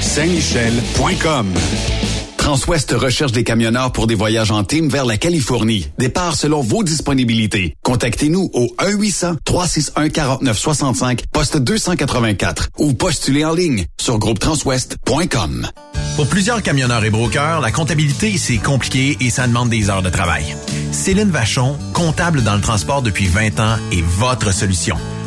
Saint-Michel.com. Transwest recherche des camionneurs pour des voyages en team vers la Californie. Départ selon vos disponibilités. Contactez-nous au 1-800-361-4965, poste 284 ou postulez en ligne sur groupetranswest.com. Pour plusieurs camionneurs et brokers, la comptabilité, c'est compliqué et ça demande des heures de travail. Céline Vachon, comptable dans le transport depuis 20 ans, est votre solution.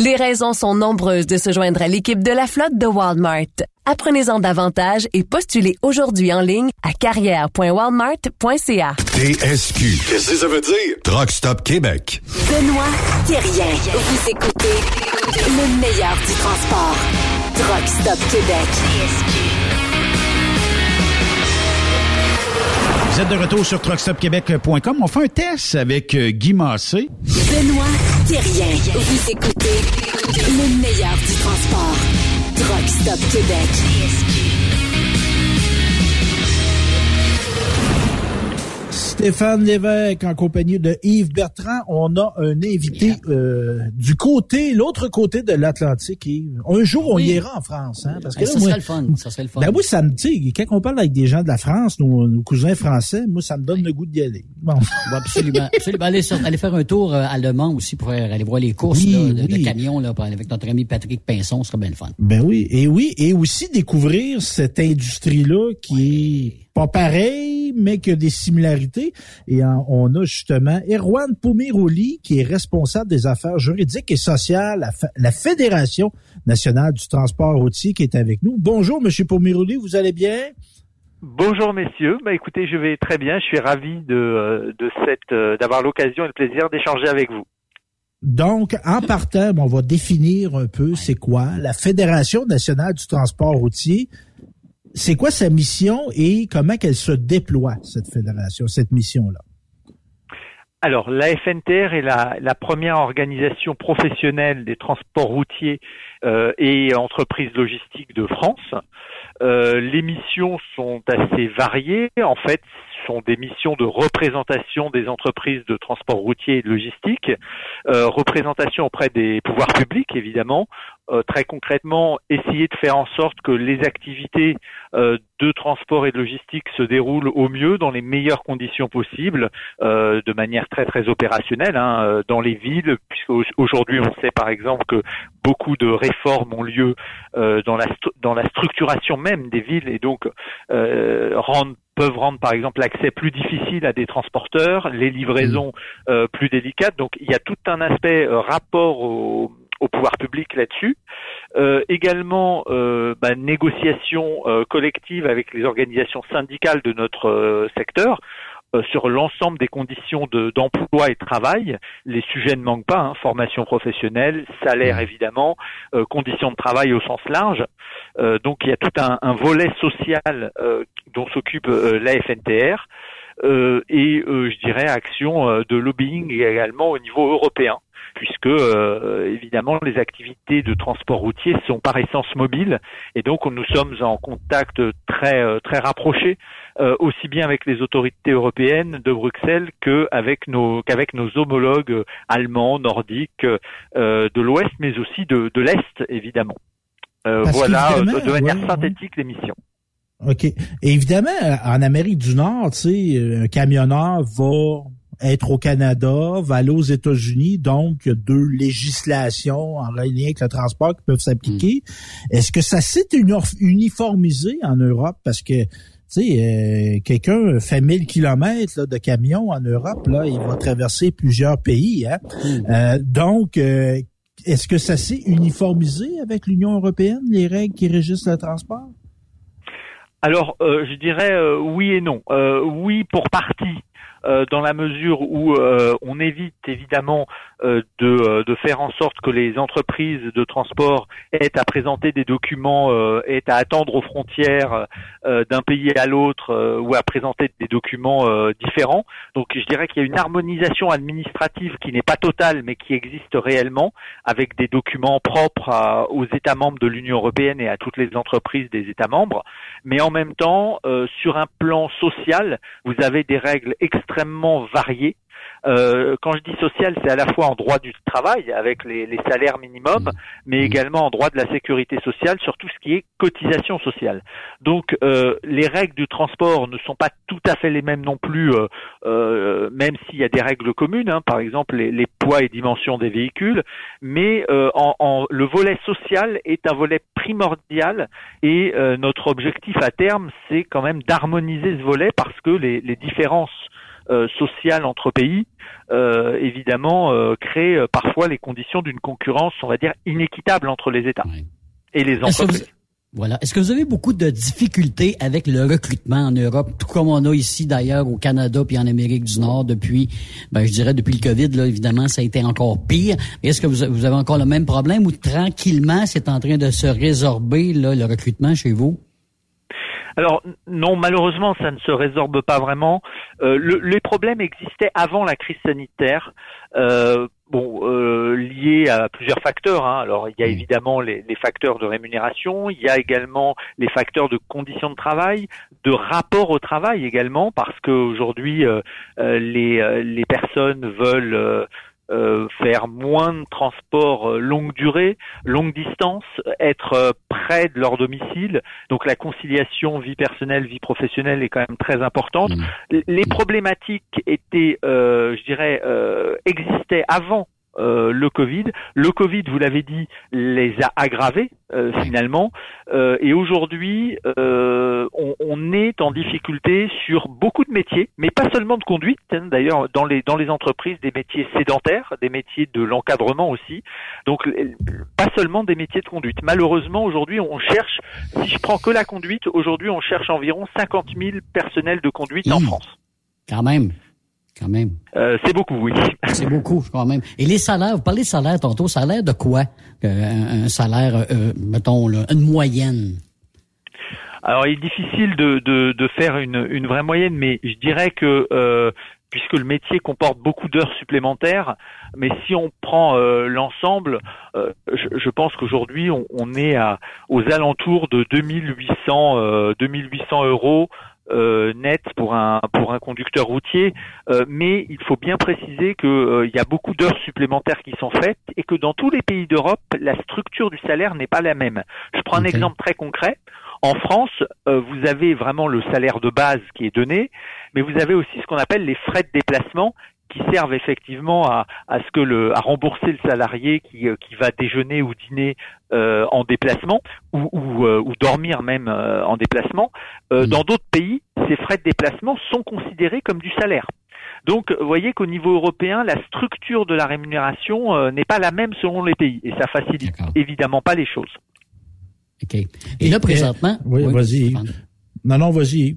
Les raisons sont nombreuses de se joindre à l'équipe de la flotte de Walmart. Apprenez-en davantage et postulez aujourd'hui en ligne à carrière.walmart.ca. TSQ. Qu'est-ce que ça veut dire? Truck Stop Québec. Benoît Thérien. Vous écoutez le meilleur du transport. Truck Stop Québec. Vous êtes de retour sur truckstopquebec.com. On fait un test avec euh, Guy Massé. Benoît Thérien. Vous écoutez le meilleur du transport. Truck Stop Québec. Stéphane Lévesque en compagnie de Yves Bertrand. On a un invité euh, du côté, l'autre côté de l'Atlantique. Yves. Un jour, on Oui. ira en France. Hein, parce que là, ça moi- serait le fun. Ça serait le fun. Ben oui, ça me dit, quand on parle avec des gens de la France, nos, nos cousins français, moi, ça me donne le goût d'y aller. Bon. Oui, absolument. absolument. Sur- aller faire un tour euh, à Le Mans aussi pour aller voir les courses là, de, camions là, avec notre ami Patrick Pinson. Ce serait bien le fun. Ben oui, et oui, et aussi découvrir cette industrie-là qui est pas pareille, mais qui a des similarités. Et on a justement Erwan Pomeroli, qui est responsable des affaires juridiques et sociales à la Fédération nationale du transport routier, qui est avec nous. Bonjour, Monsieur Pomeroli, vous allez bien? Bonjour messieurs, bah écoutez, je vais très bien, je suis ravi de, euh, de cette euh, d'avoir l'occasion et le plaisir d'échanger avec vous. Donc, en partant, on va définir un peu c'est quoi la Fédération nationale du transport routier. C'est quoi sa mission et comment qu'elle se déploie, cette fédération, cette mission-là? Alors, la FNTR est la, première organisation professionnelle des transports routiers euh, et entreprises logistiques de France. Euh, les missions sont assez variées. En fait, ce sont des missions de représentation des entreprises de transport routier et de logistique, euh, représentation auprès des pouvoirs publics, évidemment. Euh, très concrètement, essayer de faire en sorte que les activités euh, de transport et de logistique se déroulent au mieux dans les meilleures conditions possibles, euh, de manière très très opérationnelle hein, dans les villes, puisque au- aujourd'hui on sait par exemple que beaucoup de réformes ont lieu euh, dans la dans la structuration même des villes et donc euh, rendent peuvent rendre par exemple l'accès plus difficile à des transporteurs, les livraisons euh, plus délicates. Donc il y a tout un aspect euh, rapport au, au pouvoir public là-dessus. Euh, également euh, bah, négociation euh, collective avec les organisations syndicales de notre euh, secteur euh, sur l'ensemble des conditions de- d'emploi et de travail. Les sujets ne manquent pas, hein, formation professionnelle, salaire évidemment, euh, conditions de travail au sens large. Euh, donc il y a tout un, un volet social euh, dont s'occupe euh, la FNTR. euh, et euh, je dirais action euh, de lobbying également au niveau européen puisque euh, évidemment les activités de transport routier sont par essence mobiles et donc nous sommes en contact très euh, très rapproché euh, aussi bien avec les autorités européennes de Bruxelles qu'avec nos qu'avec nos homologues allemands, nordiques, euh, de l'Ouest, mais aussi de, de l'Est évidemment. Euh, voilà euh, de, de manière ouais, synthétique les missions. OK. Et évidemment, en Amérique du Nord, tu sais, un camionneur va être au Canada, va aller aux États-Unis, donc il y a deux législations en lien avec le transport qui peuvent s'appliquer. Est-ce que ça s'est uni- uniformisé en Europe? Parce que, tu sais, euh, quelqu'un fait 1000 kilomètres là, de camion en Europe, là, il va traverser plusieurs pays. Hein? Euh, donc, euh, est-ce que ça s'est uniformisé avec l'Union européenne, les règles qui régissent le transport? Alors, euh, je dirais euh, oui et non. Euh, oui pour partie, dans la mesure où euh, on évite évidemment euh, de, euh, de faire en sorte que les entreprises de transport aient à présenter des documents, euh, aient à attendre aux frontières euh, d'un pays à l'autre euh, ou à présenter des documents euh, différents. Donc, je dirais qu'il y a une harmonisation administrative qui n'est pas totale, mais qui existe réellement, avec des documents propres aux États membres de l'Union européenne et à toutes les entreprises des États membres. Mais en même temps, euh, sur un plan social, vous avez des règles extrêmement variées. Euh, quand je dis social, c'est à la fois en droit du travail avec les, les salaires minimums, mais également en droit de la sécurité sociale sur tout ce qui est cotisation sociale. Donc euh, les règles du transport ne sont pas tout à fait les mêmes non plus, euh, euh, même s'il y a des règles communes, hein, par exemple les, les poids et dimensions des véhicules, mais euh, en, en- le volet social est un volet primordial et euh, notre objectif à terme, c'est quand même d'harmoniser ce volet parce que les, les différences euh, sociales entre pays euh, évidemment, euh, crée euh, parfois les conditions d'une concurrence, on va dire, inéquitable entre les États et les entreprises. Voilà. Est-ce que vous avez beaucoup de difficultés avec le recrutement en Europe, tout comme on a ici d'ailleurs au Canada puis en Amérique du Nord depuis, ben je dirais depuis le Covid là évidemment ça a été encore pire. Est-ce que vous, vous avez encore le même problème ou tranquillement c'est en train de se résorber là le recrutement chez vous? Alors non, malheureusement, ça ne se résorbe pas vraiment. Euh, le- les problèmes existaient avant la crise sanitaire. Euh, bon, euh, liés à plusieurs facteurs. hein. Alors, il y a évidemment les, les facteurs de rémunération, il y a également les facteurs de conditions de travail, de rapport au travail également, parce qu'aujourd'hui, euh, euh, les, euh, les personnes veulent euh, faire moins de transports euh, longue durée, longue distance, être euh, près de leur domicile. Donc la conciliation vie personnelle, vie professionnelle est quand même très importante. L- Les problématiques étaient, euh, je dirais, euh, existaient avant euh, le Covid. Le Covid, vous l'avez dit, les a aggravés euh, finalement. Euh, et aujourd'hui, euh, on, on est en difficulté sur beaucoup de métiers, mais pas seulement de conduite. hein. D'ailleurs, dans les dans les entreprises, des métiers sédentaires, des métiers de l'encadrement aussi. Donc, pas seulement des métiers de conduite. Malheureusement, aujourd'hui, on cherche. Si je prends que la conduite, aujourd'hui, on cherche environ 50 000 personnels de conduite en France. Quand même. Quand même. Euh, c'est beaucoup, oui. C'est beaucoup, quand même. Et les salaires, vous parlez de salaire tantôt, salaire de quoi? Euh, un, salaire, euh, mettons, là, une moyenne. Alors, il est difficile de, de, de faire une, une vraie moyenne, mais je dirais que puisque le métier comporte beaucoup d'heures supplémentaires, mais si on prend euh, l'ensemble, euh, je, je pense qu'aujourd'hui on, on est à, aux alentours de 2800 euh, 2800 euros euh, net pour un pour un conducteur routier, Euh, mais il faut bien préciser que euh, il y a beaucoup d'heures supplémentaires qui sont faites et que dans tous les pays d'Europe, la structure du salaire n'est pas la même. Je prends un exemple très concret. En France, euh, vous avez vraiment le salaire de base qui est donné, mais vous avez aussi ce qu'on appelle les frais de déplacement qui servent effectivement à, à ce que le à rembourser le salarié qui, euh, qui va déjeuner ou dîner euh, en déplacement ou, ou, euh, ou dormir même euh, en déplacement. Euh, Dans d'autres pays, ces frais de déplacement sont considérés comme du salaire. Donc, vous voyez qu'au niveau européen, la structure de la rémunération euh, n'est pas la même selon les pays, et ça facilite évidemment pas les choses. Et là, présentement. Oui, vas-y. Non, non, vas-y.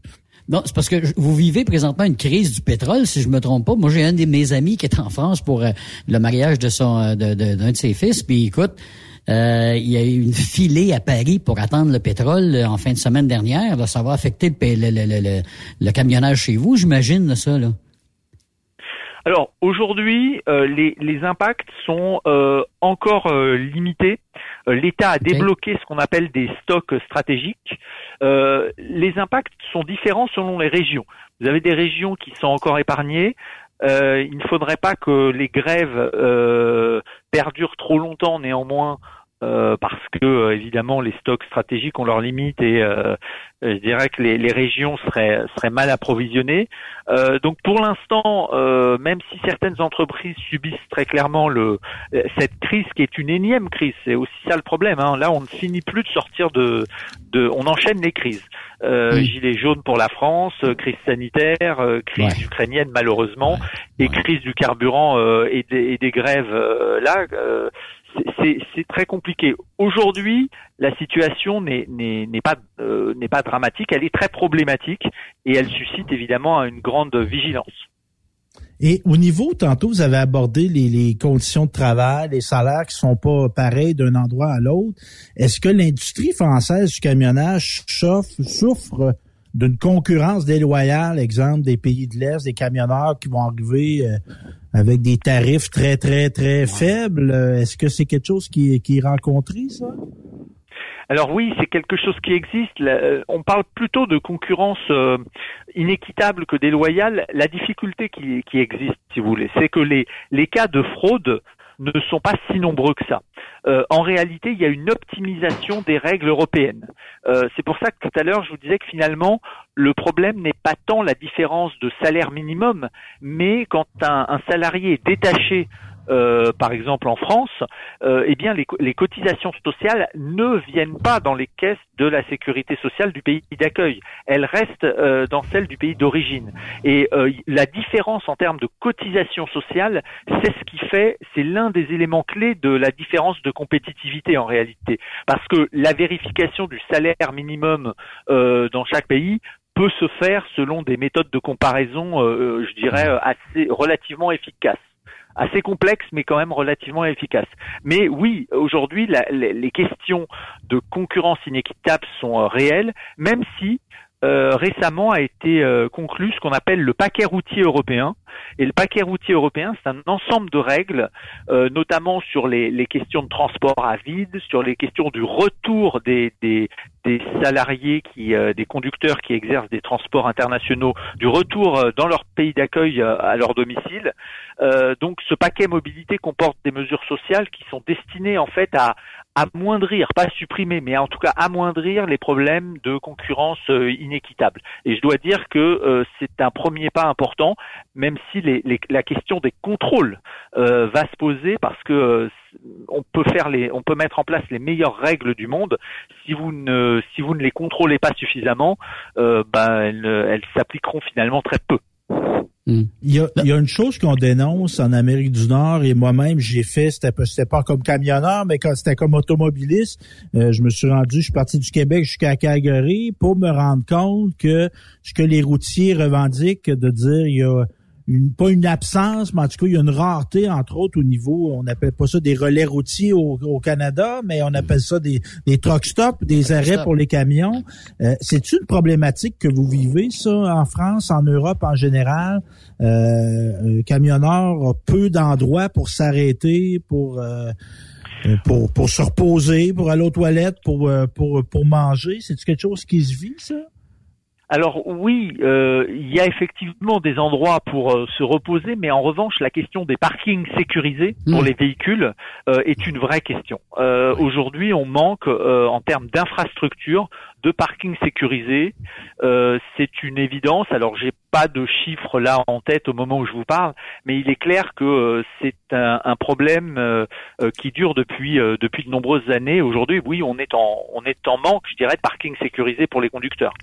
Non, c'est parce que vous vivez présentement une crise du pétrole, si je me trompe pas. Moi, j'ai un de mes amis qui est en France pour euh, le mariage de son euh, de- de- d'un de, ses fils. Puis écoute, euh, il y a eu une filée à Paris pour attendre le pétrole euh, en fin de semaine dernière. Ça va affecter le, camionnage chez vous, j'imagine, ça. Là. Alors aujourd'hui, les, impacts sont encore limités. Euh, L'État a débloqué ce qu'on appelle des stocks stratégiques. Euh, les impacts sont différents selon les régions. Vous avez des régions qui sont encore épargnées. Euh, il ne faudrait pas que les grèves euh, perdurent trop longtemps néanmoins. Euh, parce que euh, évidemment les stocks stratégiques ont leurs limites et euh, je dirais que les, les régions seraient, seraient mal approvisionnées. Euh, donc pour l'instant, euh, même si certaines entreprises subissent très clairement le, cette crise qui est une énième crise, c'est aussi ça le problème. hein. Là, on ne finit plus de sortir de, de on enchaîne les crises. Euh, Gilets jaunes pour la France, crise sanitaire, crise ukrainienne malheureusement, et crise du carburant euh, et, des, et des grèves euh, là. C'est- très compliqué. Aujourd'hui, la situation euh, n'est pas dramatique, elle est très problématique et elle suscite évidemment une grande vigilance. Et au niveau, tantôt, vous avez abordé les, conditions de travail, les salaires qui sont pas pareils d'un endroit à l'autre. Est-ce que l'industrie française du camionnage souffre d'une concurrence déloyale, exemple des pays de l'Est, des camionneurs qui vont arriver euh, avec des tarifs très, très, très faibles? Est-ce que c'est quelque chose qui, est- qui est rencontré, ça? Alors oui, c'est quelque chose qui existe. Euh, On parle plutôt de concurrence euh, inéquitable que déloyale. La difficulté qui, qui existe, si vous voulez, c'est que les, les cas de fraude ne sont pas si nombreux que ça. Euh, en réalité, il y a une optimisation des règles européennes. Euh, c'est pour ça que tout à l'heure, je vous disais que finalement, le problème n'est pas tant la différence de salaire minimum, mais quand un, un salarié est détaché euh, par exemple en France, euh, eh bien les, co- les cotisations sociales ne viennent pas dans les caisses de la sécurité sociale du pays d'accueil. Elles restent euh, dans celles du pays d'origine. Et la différence en termes de cotisation sociale, c'est ce qui fait, c'est l'un des éléments clés de la différence de compétitivité en réalité. Parce que la vérification du salaire minimum dans chaque pays peut se faire selon des méthodes de comparaison, je dirais, assez relativement efficaces assez complexe, mais quand même relativement efficace. Mais oui, aujourd'hui, les questions de concurrence inéquitable sont euh, réelles, même si euh, récemment a été euh, conclu ce qu'on appelle le paquet routier européen. Et le paquet routier européen, c'est un ensemble de règles, euh, notamment sur les, les questions de transport à vide, sur les questions du retour des, des, des salariés, qui, euh, des conducteurs qui exercent des transports internationaux, du retour euh, dans leur pays d'accueil euh, à leur domicile. Euh, donc ce paquet mobilité comporte des mesures sociales qui sont destinées en fait à amoindrir, pas supprimer, mais en tout cas amoindrir les problèmes de concurrence inéquitable. Et je dois dire que c'est un premier pas important, même si les- la question des contrôles va se poser parce que on peut faire les, on peut mettre en place les meilleures règles du monde. Si vous ne, si vous ne les contrôlez pas suffisamment, euh, ben elles, elles s'appliqueront finalement très peu. Il y, a, il y a une chose qu'on dénonce en Amérique du Nord et moi-même j'ai fait, c'était pas, c'était pas comme camionneur, mais quand c'était comme automobiliste, euh, je me suis rendu, je suis parti du Québec jusqu'à Calgary pour me rendre compte que ce que les routiers revendiquent de dire il y a une, pas une absence, mais en tout cas, il y a une rareté, entre autres, au niveau, on appelle pas ça des relais routiers au, au Canada, mais on appelle ça des, des truck stops, des arrêts stop. pour les camions. Euh, C'est une problématique que vous vivez, ça, en France, en Europe en général? Euh, un camionneur a peu d'endroits pour s'arrêter, pour, euh, euh, pour, pour se reposer, pour aller aux toilettes, pour, euh, pour, pour manger. C'est quelque chose qui se vit, ça? Alors oui, euh, il y a effectivement des endroits pour euh, se reposer, mais en revanche, la question des parkings sécurisés pour Mm. les véhicules euh, est une vraie question. Euh, Aujourd'hui, on manque euh, en termes d'infrastructures de parkings sécurisés. Euh, C'est une évidence. Alors, j'ai pas de chiffres là en tête au moment où je vous parle, mais il est clair que c'est un, un problème euh, euh, qui dure depuis euh, depuis de nombreuses années. Aujourd'hui, oui, on est en on est en manque, je dirais, de parkings sécurisés pour les conducteurs.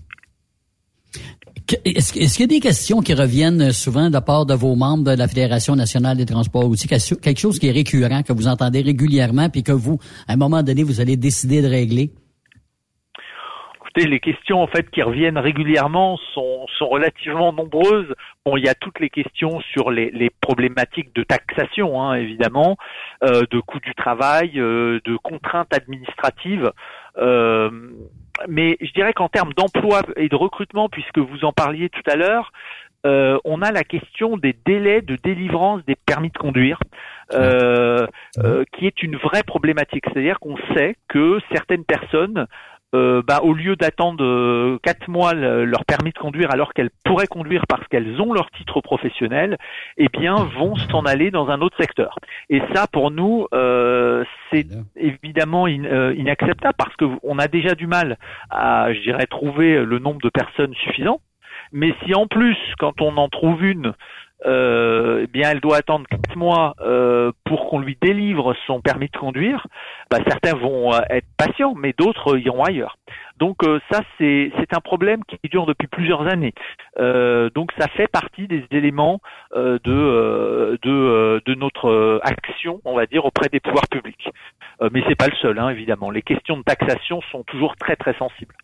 Est-ce qu'il y a des questions qui reviennent souvent de la part de vos membres de la Fédération nationale des transports routiers? Quelque chose qui est récurrent, que vous entendez régulièrement, puis que vous, à un moment donné, vous allez décider de régler? Écoutez, les questions en fait qui reviennent régulièrement sont, sont relativement nombreuses. Bon, il y a toutes les questions sur les, les problématiques de taxation, hein, évidemment, euh, de coût du travail, euh, de contraintes administratives. Euh, mais je dirais qu'en termes d'emploi et de recrutement, puisque vous en parliez tout à l'heure, euh, on a la question des délais de délivrance des permis de conduire, euh, euh, qui est une vraie problématique. C'est-à-dire qu'on sait que certaines personnes euh, bah, au lieu d'attendre euh, quatre mois le- leur permis de conduire alors qu'elles pourraient conduire parce qu'elles ont leur titre professionnel, eh bien vont s'en aller dans un autre secteur. Et ça, pour nous, euh, c'est évidemment in- euh, inacceptable parce que on a déjà du mal à, je dirais, trouver le nombre de personnes suffisant. Mais si en plus, quand on en trouve une, euh, eh bien, elle doit attendre quatre mois euh, pour qu'on lui délivre son permis de conduire. Bah, certains vont euh, être patients, mais d'autres iront ailleurs. Donc ça, c'est un problème qui dure depuis plusieurs années. Donc ça fait partie des éléments de de, de notre action, on va dire, auprès des pouvoirs publics. Mais c'est pas le seul, hein, évidemment. Les questions de taxation sont toujours très très sensibles.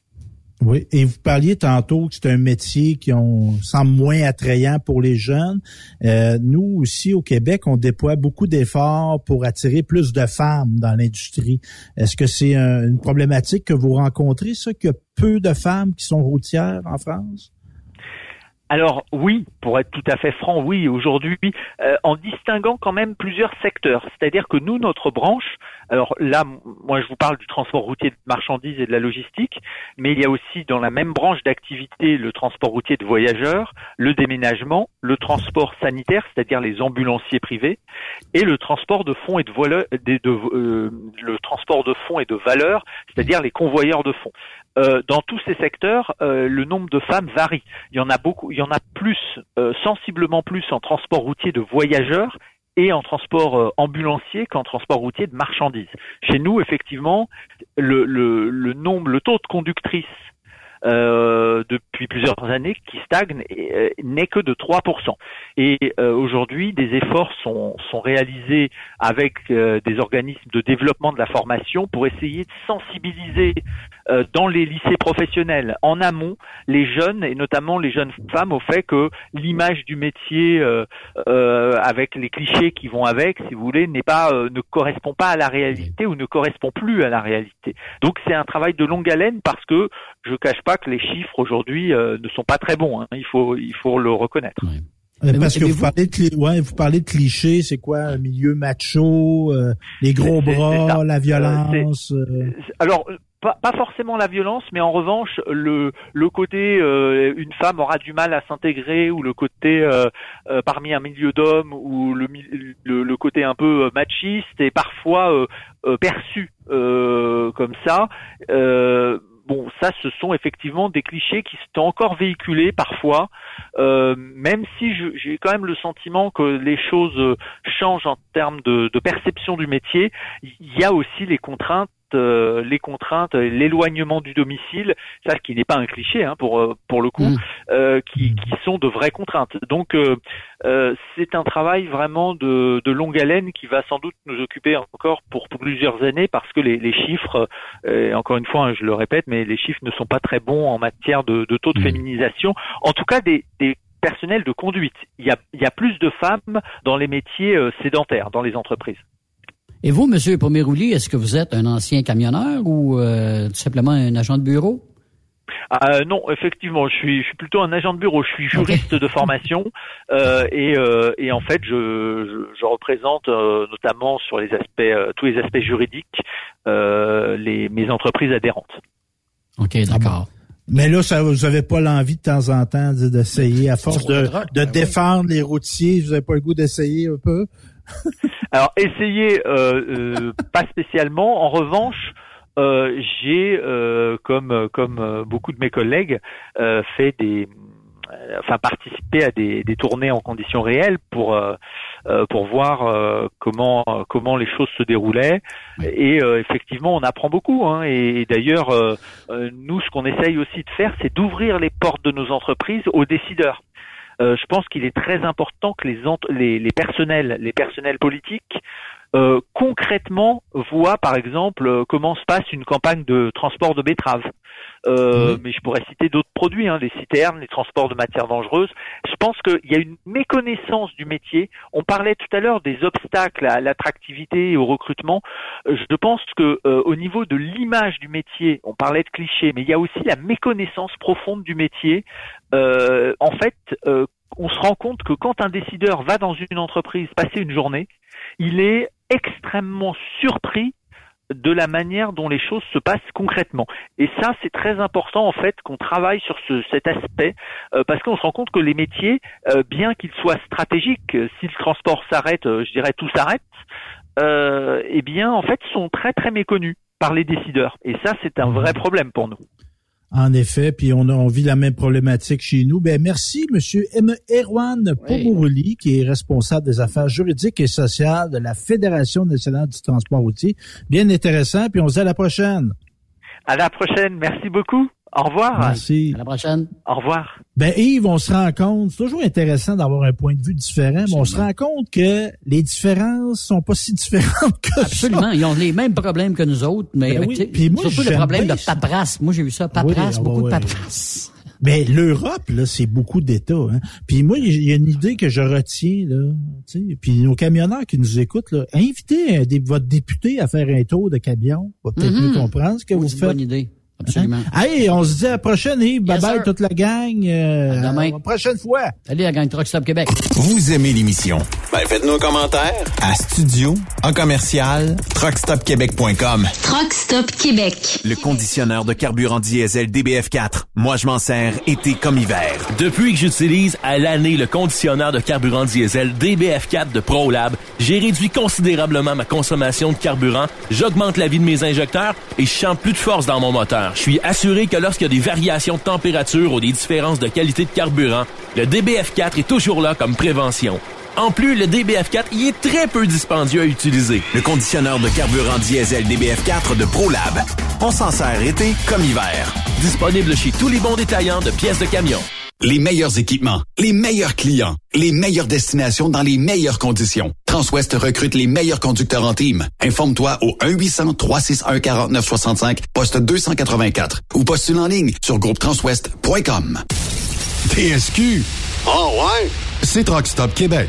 Oui, et vous parliez tantôt que c'est un métier qui on semble moins attrayant pour les jeunes. Euh, nous aussi au Québec, on déploie beaucoup d'efforts pour attirer plus de femmes dans l'industrie. Est-ce que c'est un- une problématique que vous rencontrez, ça, qu'il y a peu de femmes qui sont routières en France? Alors oui, pour être tout à fait franc, oui, aujourd'hui, euh, en distinguant quand même plusieurs secteurs. C'est-à-dire que nous, notre branche, alors là, moi je vous parle du transport routier de marchandises et de la logistique, mais il y a aussi dans la même branche d'activité le transport routier de voyageurs, le déménagement, le transport sanitaire, c'est-à-dire les ambulanciers privés, et le transport de fonds et de, euh, le transport de fonds et de valeurs, c'est-à-dire les convoyeurs de fonds. Euh, dans tous ces secteurs, euh, le nombre de femmes varie. Il y en a beaucoup, il y en a plus, euh, sensiblement plus en transport routier de voyageurs et en transport euh, ambulancier qu'en transport routier de marchandises. Chez nous, effectivement, le, le, le nombre, le taux de conductrices euh, depuis plusieurs années qui stagne euh, n'est que de 3%. Et euh, aujourd'hui, des efforts sont, sont réalisés avec euh, des organismes de développement de la formation pour essayer de sensibiliser euh, dans les lycées professionnels en amont les jeunes et notamment les jeunes femmes au fait que l'image du métier euh, euh, avec les clichés qui vont avec, si vous voulez, n'est pas euh, ne correspond pas à la réalité ou ne correspond plus à la réalité. Donc c'est un travail de longue haleine parce que je cache pas que les chiffres aujourd'hui euh, ne sont pas très bons. hein. Il faut il faut le reconnaître. Parce que vous parlez de, cli- ouais, vous parlez de clichés, c'est quoi, un milieu macho, euh, les gros bras, la violence. euh, Alors, pas, forcément la violence, mais en revanche, le, le côté euh, une femme aura du mal à s'intégrer, ou le côté euh, euh, parmi un milieu d'hommes, ou le, le, le côté un peu euh, machiste est parfois euh, perçu comme ça. Bon, ça, ce sont effectivement des clichés qui sont encore véhiculés parfois, même si j'ai quand même le sentiment que les choses changent en termes de, de perception du métier. Il y a aussi les contraintes euh, les contraintes, euh, l'éloignement du domicile, ça qui n'est pas un cliché hein, pour euh, pour le coup, euh, qui, qui sont de vraies contraintes. Donc euh, euh, c'est un travail vraiment de, de longue haleine qui va sans doute nous occuper encore pour, plusieurs années parce que les, les chiffres, euh, encore une fois, hein, je le répète, mais les chiffres ne sont pas très bons en matière de, de taux de féminisation. En tout cas, des, des personnels de conduite. Il y a, il y a plus de femmes dans les métiers sédentaires, dans les entreprises. Et vous, Monsieur Pomerouli, est-ce que vous êtes un ancien camionneur ou euh, tout simplement un agent de bureau? Euh, non, effectivement, je suis, je suis plutôt un agent de bureau. Je suis juriste de formation euh, et, euh, et en fait, je, je, je représente euh, notamment sur les aspects, euh, tous les aspects juridiques, euh, les mes entreprises adhérentes. OK, d'accord. Mais là, ça, vous avez pas l'envie de temps en temps de- d'essayer, à force de, de défendre les routiers, vous avez pas le goût d'essayer un peu? Alors, essayer, euh, euh, pas spécialement. En revanche, euh, j'ai, euh, comme comme beaucoup de mes collègues, euh, fait des, enfin participé à des, des tournées en conditions réelles pour euh, pour voir euh, comment comment les choses se déroulaient. Et euh, effectivement, on apprend beaucoup. Hein, et, et d'ailleurs, nous, ce qu'on essaye aussi de faire, c'est d'ouvrir les portes de nos entreprises aux décideurs. Euh, je pense qu'il est très important que les, personnels, les personnels politiques, euh, concrètement voient, par exemple, euh, comment se passe une campagne de transport de betteraves. Euh, Mais je pourrais citer d'autres produits, hein, les citernes, les transports de matières dangereuses. Je pense qu'il y a une méconnaissance du métier. On parlait tout à l'heure des obstacles à l'attractivité et au recrutement. Euh, Je pense que euh, au niveau de l'image du métier, on parlait de clichés, mais il y a aussi la méconnaissance profonde du métier. Euh, en fait, euh, on se rend compte que quand un décideur va dans une entreprise passer une journée, il est extrêmement surpris de la manière dont les choses se passent concrètement. Et ça, c'est très important en fait qu'on travaille sur ce, cet aspect euh, parce qu'on se rend compte que les métiers, euh, bien qu'ils soient stratégiques, euh, si le transport s'arrête, euh, je dirais tout s'arrête, euh, eh bien en fait sont très très méconnus par les décideurs. Et ça, c'est un vrai problème pour nous. En effet, puis on, on vit la même problématique chez nous. Ben merci, Monsieur M. Erwan Pomourli, qui est responsable des affaires juridiques et sociales de la Fédération nationale du transport routier. Bien intéressant, puis on se dit à la prochaine. À la prochaine. Merci beaucoup. Au revoir. Merci. À la prochaine. Au revoir. Ben Yves, on se rend compte, c'est toujours intéressant d'avoir un point de vue différent, mais on se rend compte que les différences sont pas si différentes que Absolument. ça. Ils ont les mêmes problèmes que nous autres, mais Ben avec, oui. tu sais, Puis moi, surtout le problème de paperasse. Moi, j'ai vu ça, paperasse, Oui, beaucoup ah de paperasse. Mais l'Europe, là, c'est beaucoup d'États. Hein. Puis moi, il y a une idée que je retiens, là. tu sais. Puis nos camionneurs qui nous écoutent, là, invitez un dé- votre député à faire un tour de camion. Va peut-être Mhm. mieux comprendre ce que Oui, vous c'est une faites. bonne idée. Absolument. Hein? On se dit à la prochaine, Yves. bye bye sir. toute la gang. Euh, À demain. à la prochaine fois. Allez, la gang Truck Stop Québec. Vous aimez l'émission? Ben, faites-nous un commentaire. À studio, en commercial, truckstopquebec.com. Truck Stop Québec. Le conditionneur de carburant diesel DBF4. Moi, je m'en sers été comme hiver. Depuis que j'utilise à l'année le conditionneur de carburant diesel DBF4 de ProLab, j'ai réduit considérablement ma consommation de carburant, j'augmente la vie de mes injecteurs et je sens plus de force dans mon moteur. Je suis assuré que lorsqu'il y a des variations de température ou des différences de qualité de carburant, le DBF4 est toujours là comme prévention. En plus, le DBF4 y est très peu dispendieux à utiliser. Le conditionneur de carburant diesel DBF4 de ProLab. On s'en sert été comme hiver. Disponible chez tous les bons détaillants de pièces de camion. Les meilleurs équipements, les meilleurs clients, les meilleures destinations dans les meilleures conditions. Transwest recrute les meilleurs conducteurs en team. Informe-toi au 1-800-361-4965, poste 284 ou postule en ligne sur groupetranswest.com. TSQ. Oh ouais? C'est Truck Stop Québec.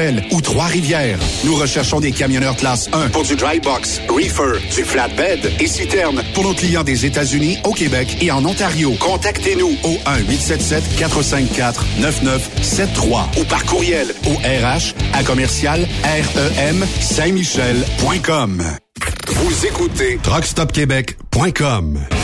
ou Trois-Rivières. Nous recherchons des camionneurs classe 1 pour du dry box, reefer, du flatbed et citerne pour nos clients des États-Unis, au Québec et en Ontario. Contactez-nous au 1-877-454-9973 ou par courriel au RH à commercial REM Saint-Michel.com. Vous écoutez TruckStopQuébec.com.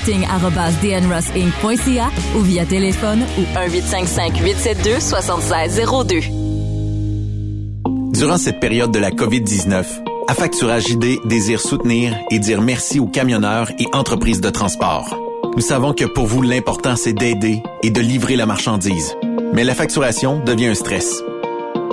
recruiting.dnrossinc.ca ou via téléphone ou 1-855-872-7602. Durant cette période de la COVID-19, Affacturage JD désire soutenir et dire merci aux camionneurs et entreprises de transport. Nous savons que pour vous, l'important, c'est d'aider et de livrer la marchandise. Mais la facturation devient un stress.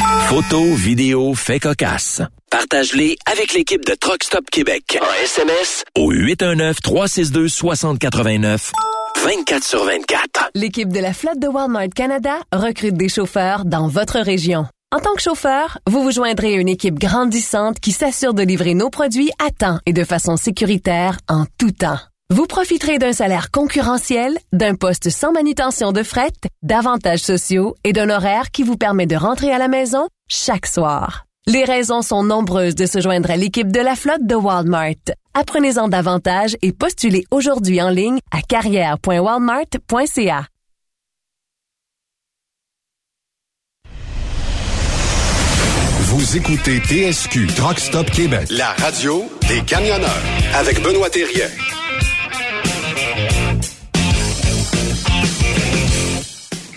Photos, vidéos, faits cocasse. Partage-les avec l'équipe de Truck Stop Québec. En SMS au 819-362-6089. 24 sur 24. L'équipe de la flotte de Walmart Canada recrute des chauffeurs dans votre région. En tant que chauffeur, vous vous joindrez à une équipe grandissante qui s'assure de livrer nos produits à temps et de façon sécuritaire en tout temps. Vous profiterez d'un salaire concurrentiel, d'un poste sans manutention de fret, d'avantages sociaux et d'un horaire qui vous permet de rentrer à la maison chaque soir. Les raisons sont nombreuses de se joindre à l'équipe de la flotte de Walmart. Apprenez-en davantage et postulez aujourd'hui en ligne à carrière.walmart.ca. Vous écoutez TSQ Truck Stop Québec, la radio des camionneurs avec Benoît Thérien.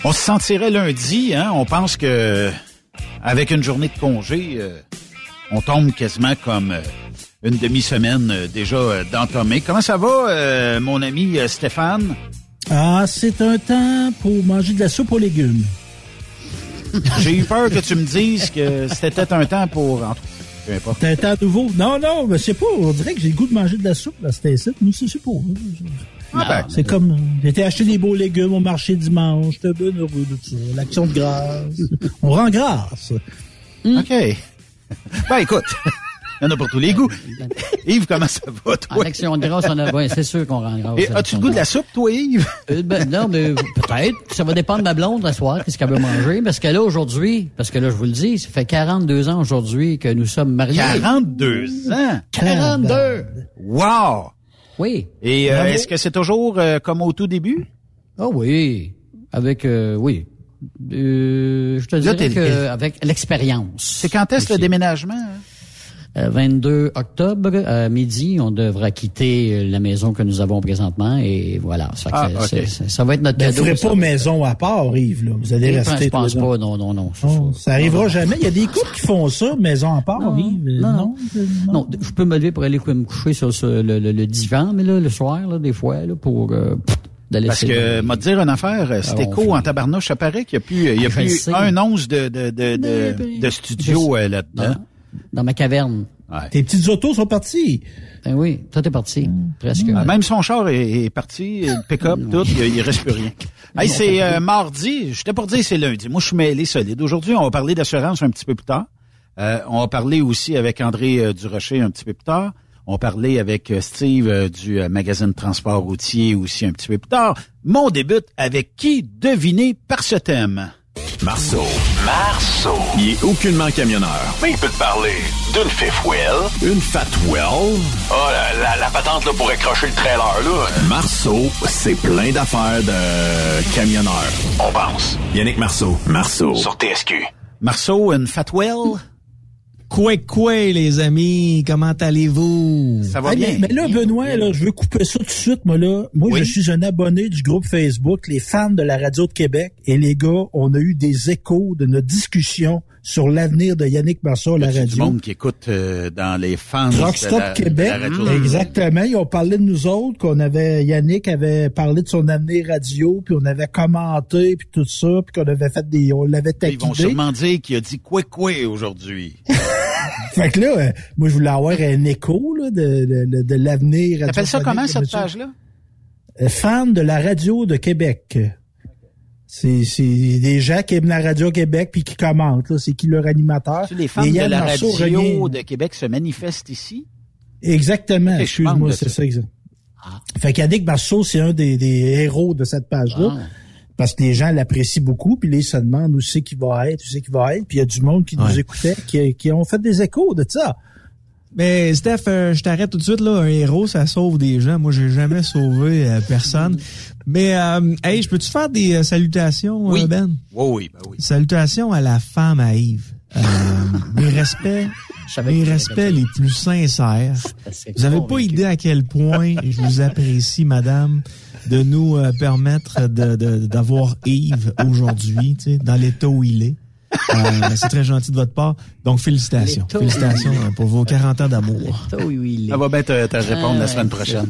On se sentirait lundi, hein? On pense que avec une journée de congé, euh, on tombe quasiment comme euh, une demi-semaine euh, déjà d'entamée. Comment ça va, mon ami Stéphane? Ah, c'est un temps pour manger de la soupe aux légumes. J'ai eu peur que tu me dises que c'était un temps pour... en tout- Peu importe. C'est un temps nouveau. Non, non, mais c'est pas. On dirait que j'ai le goût de manger de la soupe. Là, c'était ça. Nous, c'est pas. Ah ben, c'est comme, j'ai été acheter des beaux légumes au marché dimanche, j'étais bien heureux de ça. L'action de grâce. On rend grâce. OK. Ben, écoute. Il y en a pour tous les goûts. Yves, comment ça va, toi? En action de grâce, on a, ouais, c'est sûr qu'on rend grâce. As-tu le goût de la soupe, toi, Yves? Euh, ben, non, mais peut-être. Ça va dépendre de ma blonde la soir, qu'est-ce qu'elle veut manger. Parce que là, aujourd'hui, parce que là, je vous le dis, ça fait 42 ans aujourd'hui que nous sommes mariés. 42 ans? 42! Wow! Oui. Et euh, est-ce que c'est toujours euh, comme au tout début? Ah oui. Avec, euh, oui. Euh, je te Là, dirais que avec l'expérience. C'est quand est-ce le déménagement? hein? Euh, 22 octobre, à midi, on devra quitter euh, la maison que nous avons présentement et voilà. Ça, Ah, c'est- ok. c'est- ça va être notre Mais vous cadeau. ferez pas maison à part, Yves, là. Vous allez Je rester. pense les deux. pas, non, non, non. Oh, ça arrivera jamais. Il y a des couples qui font ça, maison à part, Yves. Euh, non, non. je peux me lever pour aller me coucher sur, sur le, le- le divan, mais là, le soir, là, des fois, là, pour euh, Parce que, m'a dire une affaire, euh, c'est Ah, écho en tabarnouche. Ça paraît qu'il n'y a plus, il y a Ah, je plus un once de, de, de, de, studio je- euh, là-dedans. Dans ma caverne. Tes petites autos sont parties. Ben oui, tout est parti, presque. Ah, Même son char est, est parti, le pick-up, tout, il, il reste plus rien. Hey, c'est euh, mardi, j'étais pour dire c'est lundi. Moi, je suis mêlé solide. Aujourd'hui, on va parler d'assurance un petit peu plus tard. Euh, on va parler aussi avec André euh, Durocher un petit peu plus tard. On va parler avec euh, Steve euh, du euh, magazine Transport routier aussi un petit peu plus tard. Mon débute avec qui devinez par ce thème? Marceau. Marceau. Il est aucunement camionneur. Mais il peut te parler d'une fifth wheel. Une fat wheel. Oh, la, la, la patente là, pour accrocher le trailer, là. Marceau, c'est plein d'affaires de camionneur. On pense. Yannick Marceau. Marceau. Sur TSQ. Marceau, une Fatwell? Quoi, quoi, les amis? Comment allez-vous? Ça Ah, mais, mais là, Benoît, là, je veux couper ça tout de suite, moi, là. Moi, Oui. je suis un abonné du groupe Facebook, les fans de la radio de Québec. Et les gars, on a eu des échos de notre discussion sur l'avenir de Yannick Marceau à la Du radio. monde qui écoute euh, dans les fans de la, Québec. de la radio? Exactement. Ils ont parlé de nous autres, qu'on avait, Yannick avait parlé de son avenir radio, puis on avait commenté, puis tout ça, puis qu'on avait fait des, on l'avait Ils vont taquiné. sûrement dire qu'il a dit quoi quoi aujourd'hui. Fait que là, euh, moi, je voulais avoir un écho, là, de, de, de, l'avenir T'appelles ça comment cette page-là? Euh, fan de la radio de Québec. C'est c'est des gens qui aiment la radio Québec puis qui commentent. là. C'est qui leur animateur? Les fans de la radio de Québec se manifestent ici? Exactement. Excuse-moi, c'est ça. ça. exact. Fait qu'Yannick Marceau, c'est un des, des héros de cette page-là. Parce que les gens l'apprécient beaucoup, puis là, ils se demandent où c'est qu'il va être, où c'est qu'il va être. Puis il y a du monde qui nous écoutait, qui, qui ont fait des échos de ça. Mais Steph, euh, je t'arrête tout de suite là. Un héros, ça sauve des gens. Moi, j'ai jamais sauvé euh, personne. Mais euh, hey, je peux-tu faire des euh, salutations, Oui. Ben? Oui, oui, ben oui. Salutations à la femme à Yves. Euh, mes respects, mes respects les plus sincères. Vous n'avez pas idée à quel point je vous apprécie, madame, de nous euh, permettre de- de- d'avoir Yves aujourd'hui, tu sais, dans l'état où il est. Euh, c'est très gentil de votre part. Donc, félicitations. Félicitations euh, pour vos 40 ans d'amour. Oui, oui, il est. Ça va bien te, te répondre la semaine prochaine.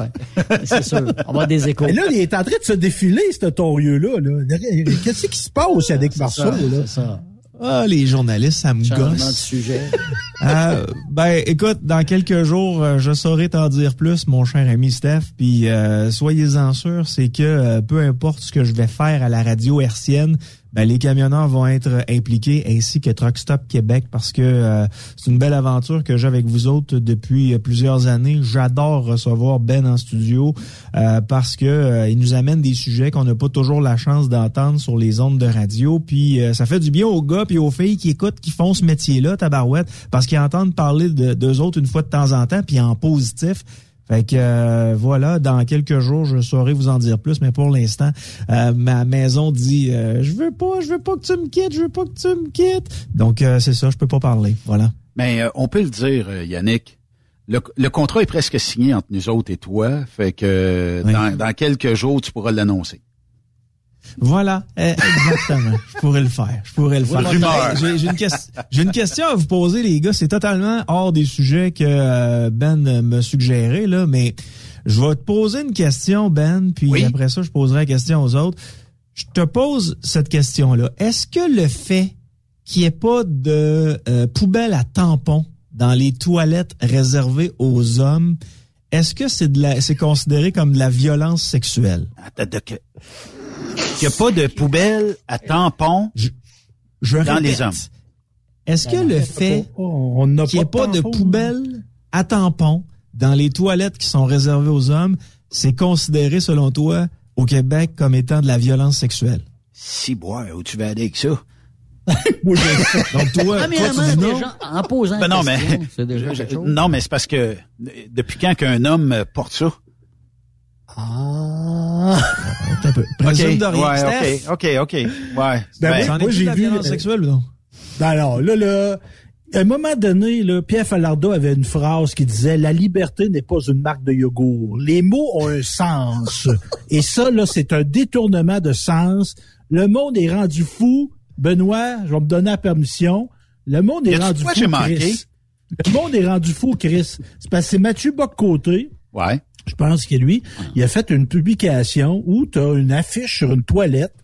C'est sûr. On va des échos. Mais là, il est en train de se défiler, ce torieux-là. Là. Qu'est-ce qui se passe avec Marceau? ça, là? Ah, les journalistes, ça me Changement de gosse. sujet. Euh, ben, écoute, dans quelques jours, euh, je saurai t'en dire plus, mon cher ami Steph. Puis euh, soyez-en sûrs, c'est que euh, peu importe ce que je vais faire à la radio hertzienne, ben, les camionneurs vont être impliqués, ainsi que Truck Stop Québec, parce que euh, c'est une belle aventure que j'ai avec vous autres depuis euh, plusieurs années. J'adore recevoir Ben en studio euh, parce que euh, il nous amène des sujets qu'on n'a pas toujours la chance d'entendre sur les ondes de radio. Puis euh, ça fait du bien aux gars puis aux filles qui écoutent, qui font ce métier-là, tabarouette, parce qu'ils entendent parler de d'eux autres une fois de temps en temps, puis en positif. Fait que euh, voilà, dans quelques jours, je saurai vous en dire plus, mais pour l'instant, euh, ma maison dit euh, je veux pas, je veux pas que tu me quittes, je veux pas que tu me quittes. Donc euh, c'est ça, je peux pas parler. Voilà. Mais euh, on peut le dire, Yannick. Le, le contrat est presque signé entre nous autres et toi. Fait que Oui. dans, dans quelques jours, tu pourras l'annoncer. Voilà, eh, exactement. je pourrais le faire. Je pourrais le faire. J'ai j'ai une, ques- j'ai une question à vous poser, les gars. C'est totalement hors des sujets que euh, Ben euh, me suggérait, là, mais je vais te poser une question, Ben, puis après ça, je poserai la question aux autres. Je te pose cette question-là. Est-ce que le fait qu'il n'y ait pas de euh, poubelle à tampons dans les toilettes réservées aux hommes, est-ce que c'est de la, c'est considéré comme de la violence sexuelle? Attends, que- qu'il n'y a pas de poubelle à tampon Je dans répète. les hommes. Est-ce que le fait on n'a qu'il n'y ait pas de poubelle à tampon dans les toilettes qui sont réservées aux hommes, c'est considéré, selon toi, au Québec comme étant de la violence sexuelle? Si, boire, où tu vas aller avec ça? Donc, toi, toi, tu dis non? en posant Ben non, mais, déjà non, mais c'est parce que, depuis quand qu'un homme porte ça? Ah. Un peu. Présume Ok, de rien. ouais, Steph? ok, ok, ok, ouais. Ben, Ben, moi, est j'ai la vu, euh, sexuelle ou non? Ben alors, là, là, à un moment donné, là, Pierre Falardeau avait une phrase qui disait « La liberté n'est pas une marque de yogourt. Les mots ont un sens. Et ça, là, c'est un détournement de sens. Le monde est rendu fou. Benoît, je vais me donner la permission. Le monde est rendu fou, j'ai manqué? Chris. Le monde est rendu fou, Chris. C'est parce que c'est Mathieu Boccoté. Ouais. Je pense que lui, il a fait une publication où tu as une affiche sur une toilette,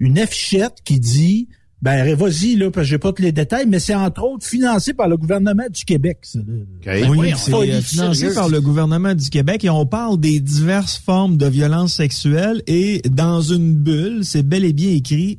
une affichette qui dit ben vas-y là parce que j'ai pas tous les détails mais c'est entre autres financé par le gouvernement du Québec. ça. Oui, c'est euh, financé par le gouvernement du Québec et on parle des diverses formes de violence sexuelle et dans une bulle, c'est bel et bien écrit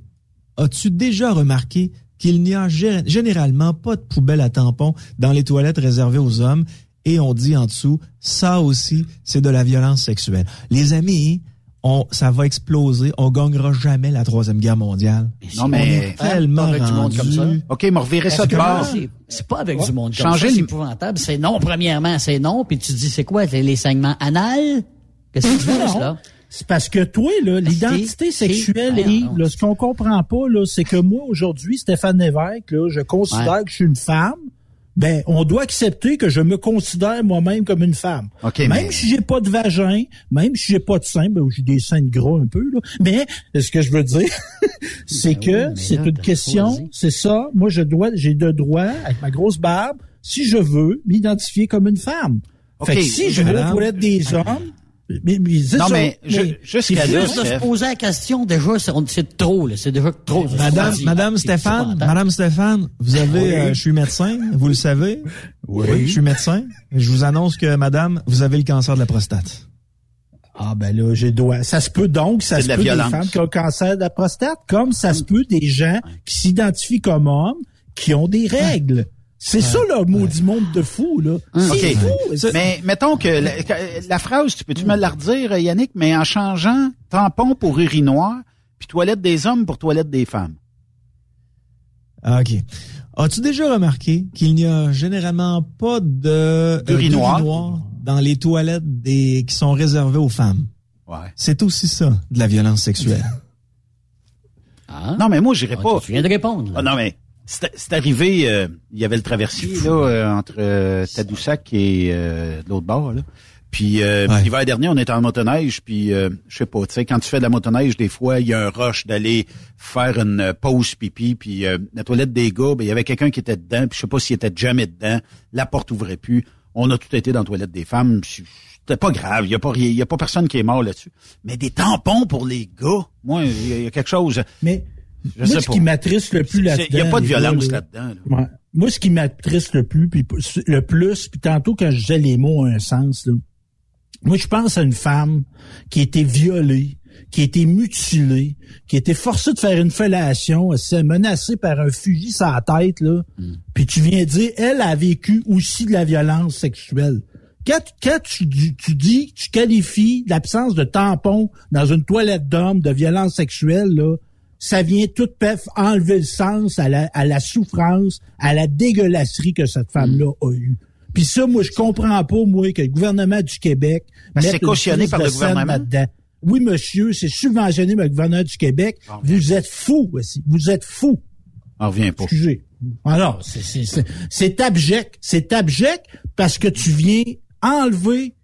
As-tu déjà remarqué qu'il n'y a gé- généralement pas de poubelle à tampons dans les toilettes réservées aux hommes? Et on dit en dessous ça aussi c'est de la violence sexuelle. Les amis, on, ça va exploser, on gagnera jamais la troisième guerre mondiale. Non, On mais- est tellement Avec du monde comme ça. OK, mais revirez ça de bord. C'est- pas avec Ouais. du monde comme Changer ça, c'est épouvantable. C'est non, premièrement, c'est non, puis tu dis, c'est quoi, c'est les saignements anal? Qu'est-ce que tu veux, Non. là? C'est parce que toi, l'identité sexuelle, Yves, là, ce qu'on comprend pas, là, c'est que moi, aujourd'hui, Stéphane Lévesque, là, je considère Ouais. que je suis une femme. Ben, on doit accepter que je me considère moi-même comme une femme. OK, même mais- si j'ai pas de vagin, même si j'ai pas de sein, ben, j'ai des seins de gras un peu, là. Mais, ce que je veux dire, c'est Ben que oui, c'est une question, c'est ça. Moi, je dois, j'ai de droit, avec ma grosse barbe, si je veux, m'identifier comme une femme. Fait OK, que si je madame. toilettes des hommes, mais, mais c'est Non, ça. mais jusqu'à là, Juste de se poser la question, déjà, c'est c'est trop, là. C'est déjà trop. Madame, Madame Stéphane. Madame Stéphane, vous avez, Oui. euh, je suis médecin, vous le savez. Oui. Je suis médecin. Je vous annonce que Madame, vous avez le cancer de la prostate. Ah ben là, j'ai doigt. Ça se peut donc, ça se de peut violence. des femmes qui ont le cancer de la prostate, comme ça se peut des gens qui s'identifient comme hommes, qui ont des règles. C'est ça le maudit monde de fou, là. C'est OK. fou. Mais mettons que la, la phrase, tu peux-tu me la redire, Yannick, mais en changeant tampon pour urinoir, puis toilette des hommes pour toilette des femmes? Ah, OK. As-tu déjà remarqué qu'il n'y a généralement pas de euh, d'urinoir dans les toilettes des, qui sont réservées aux femmes? Ouais. C'est aussi ça, de la violence sexuelle. Ah. Non, mais moi, j'irais Ah, pas. Tu viens de répondre. là. Ah, non, mais c'est c'est arrivé, euh, il y avait le traversier là, euh, entre euh, Tadoussac et euh, l'autre bord. Là. Puis euh, Ouais. l'hiver dernier, on était en motoneige, puis euh, je sais pas, tu sais, quand tu fais de la motoneige, des fois, il y a un rush d'aller faire une pause pipi, puis euh, la toilette des gars, ben, il y avait quelqu'un qui était dedans, puis je sais pas s'il était jamais dedans, la porte ouvrait plus. On a tout été dans la toilette des femmes. C'était pas grave, il y a pas rien, il y a pas personne qui est mort là-dessus. Mais des tampons pour les gars, moi, il y a- il y, a quelque chose. Mais Je moi, sais ce pas. qui m'attriste le plus là-dedans... Il y a pas de violence là, là-dedans. là. Ouais. Moi, ce qui m'attriste le plus, puis le plus, puis tantôt quand je disais les mots ont un sens, là, moi, je pense à une femme qui a été violée, qui a été mutilée, qui a été forcée de faire une fellation, elle s'est menacée par un fusil sur la tête, là. Puis tu viens dire, elle a vécu aussi de la violence sexuelle. Quand, quand tu, dis- tu dis, tu qualifies l'absence de tampon dans une toilette d'homme de violence sexuelle, là, ça vient tout pef enlever le sens à la, à la souffrance, à la dégueulasserie que cette femme-là a eue. Puis ça, moi, je comprends pas, moi, que le gouvernement du Québec... Ben, c'est cautionné par le gouvernement. là-dedans. Oui, monsieur, c'est subventionné par le gouvernement du Québec. Ah, Vous êtes fous aussi. Vous êtes fous. On revient pas. Excusez. Alors, c'est- c'est- c'est c'est abject. C'est abject parce que tu viens enlever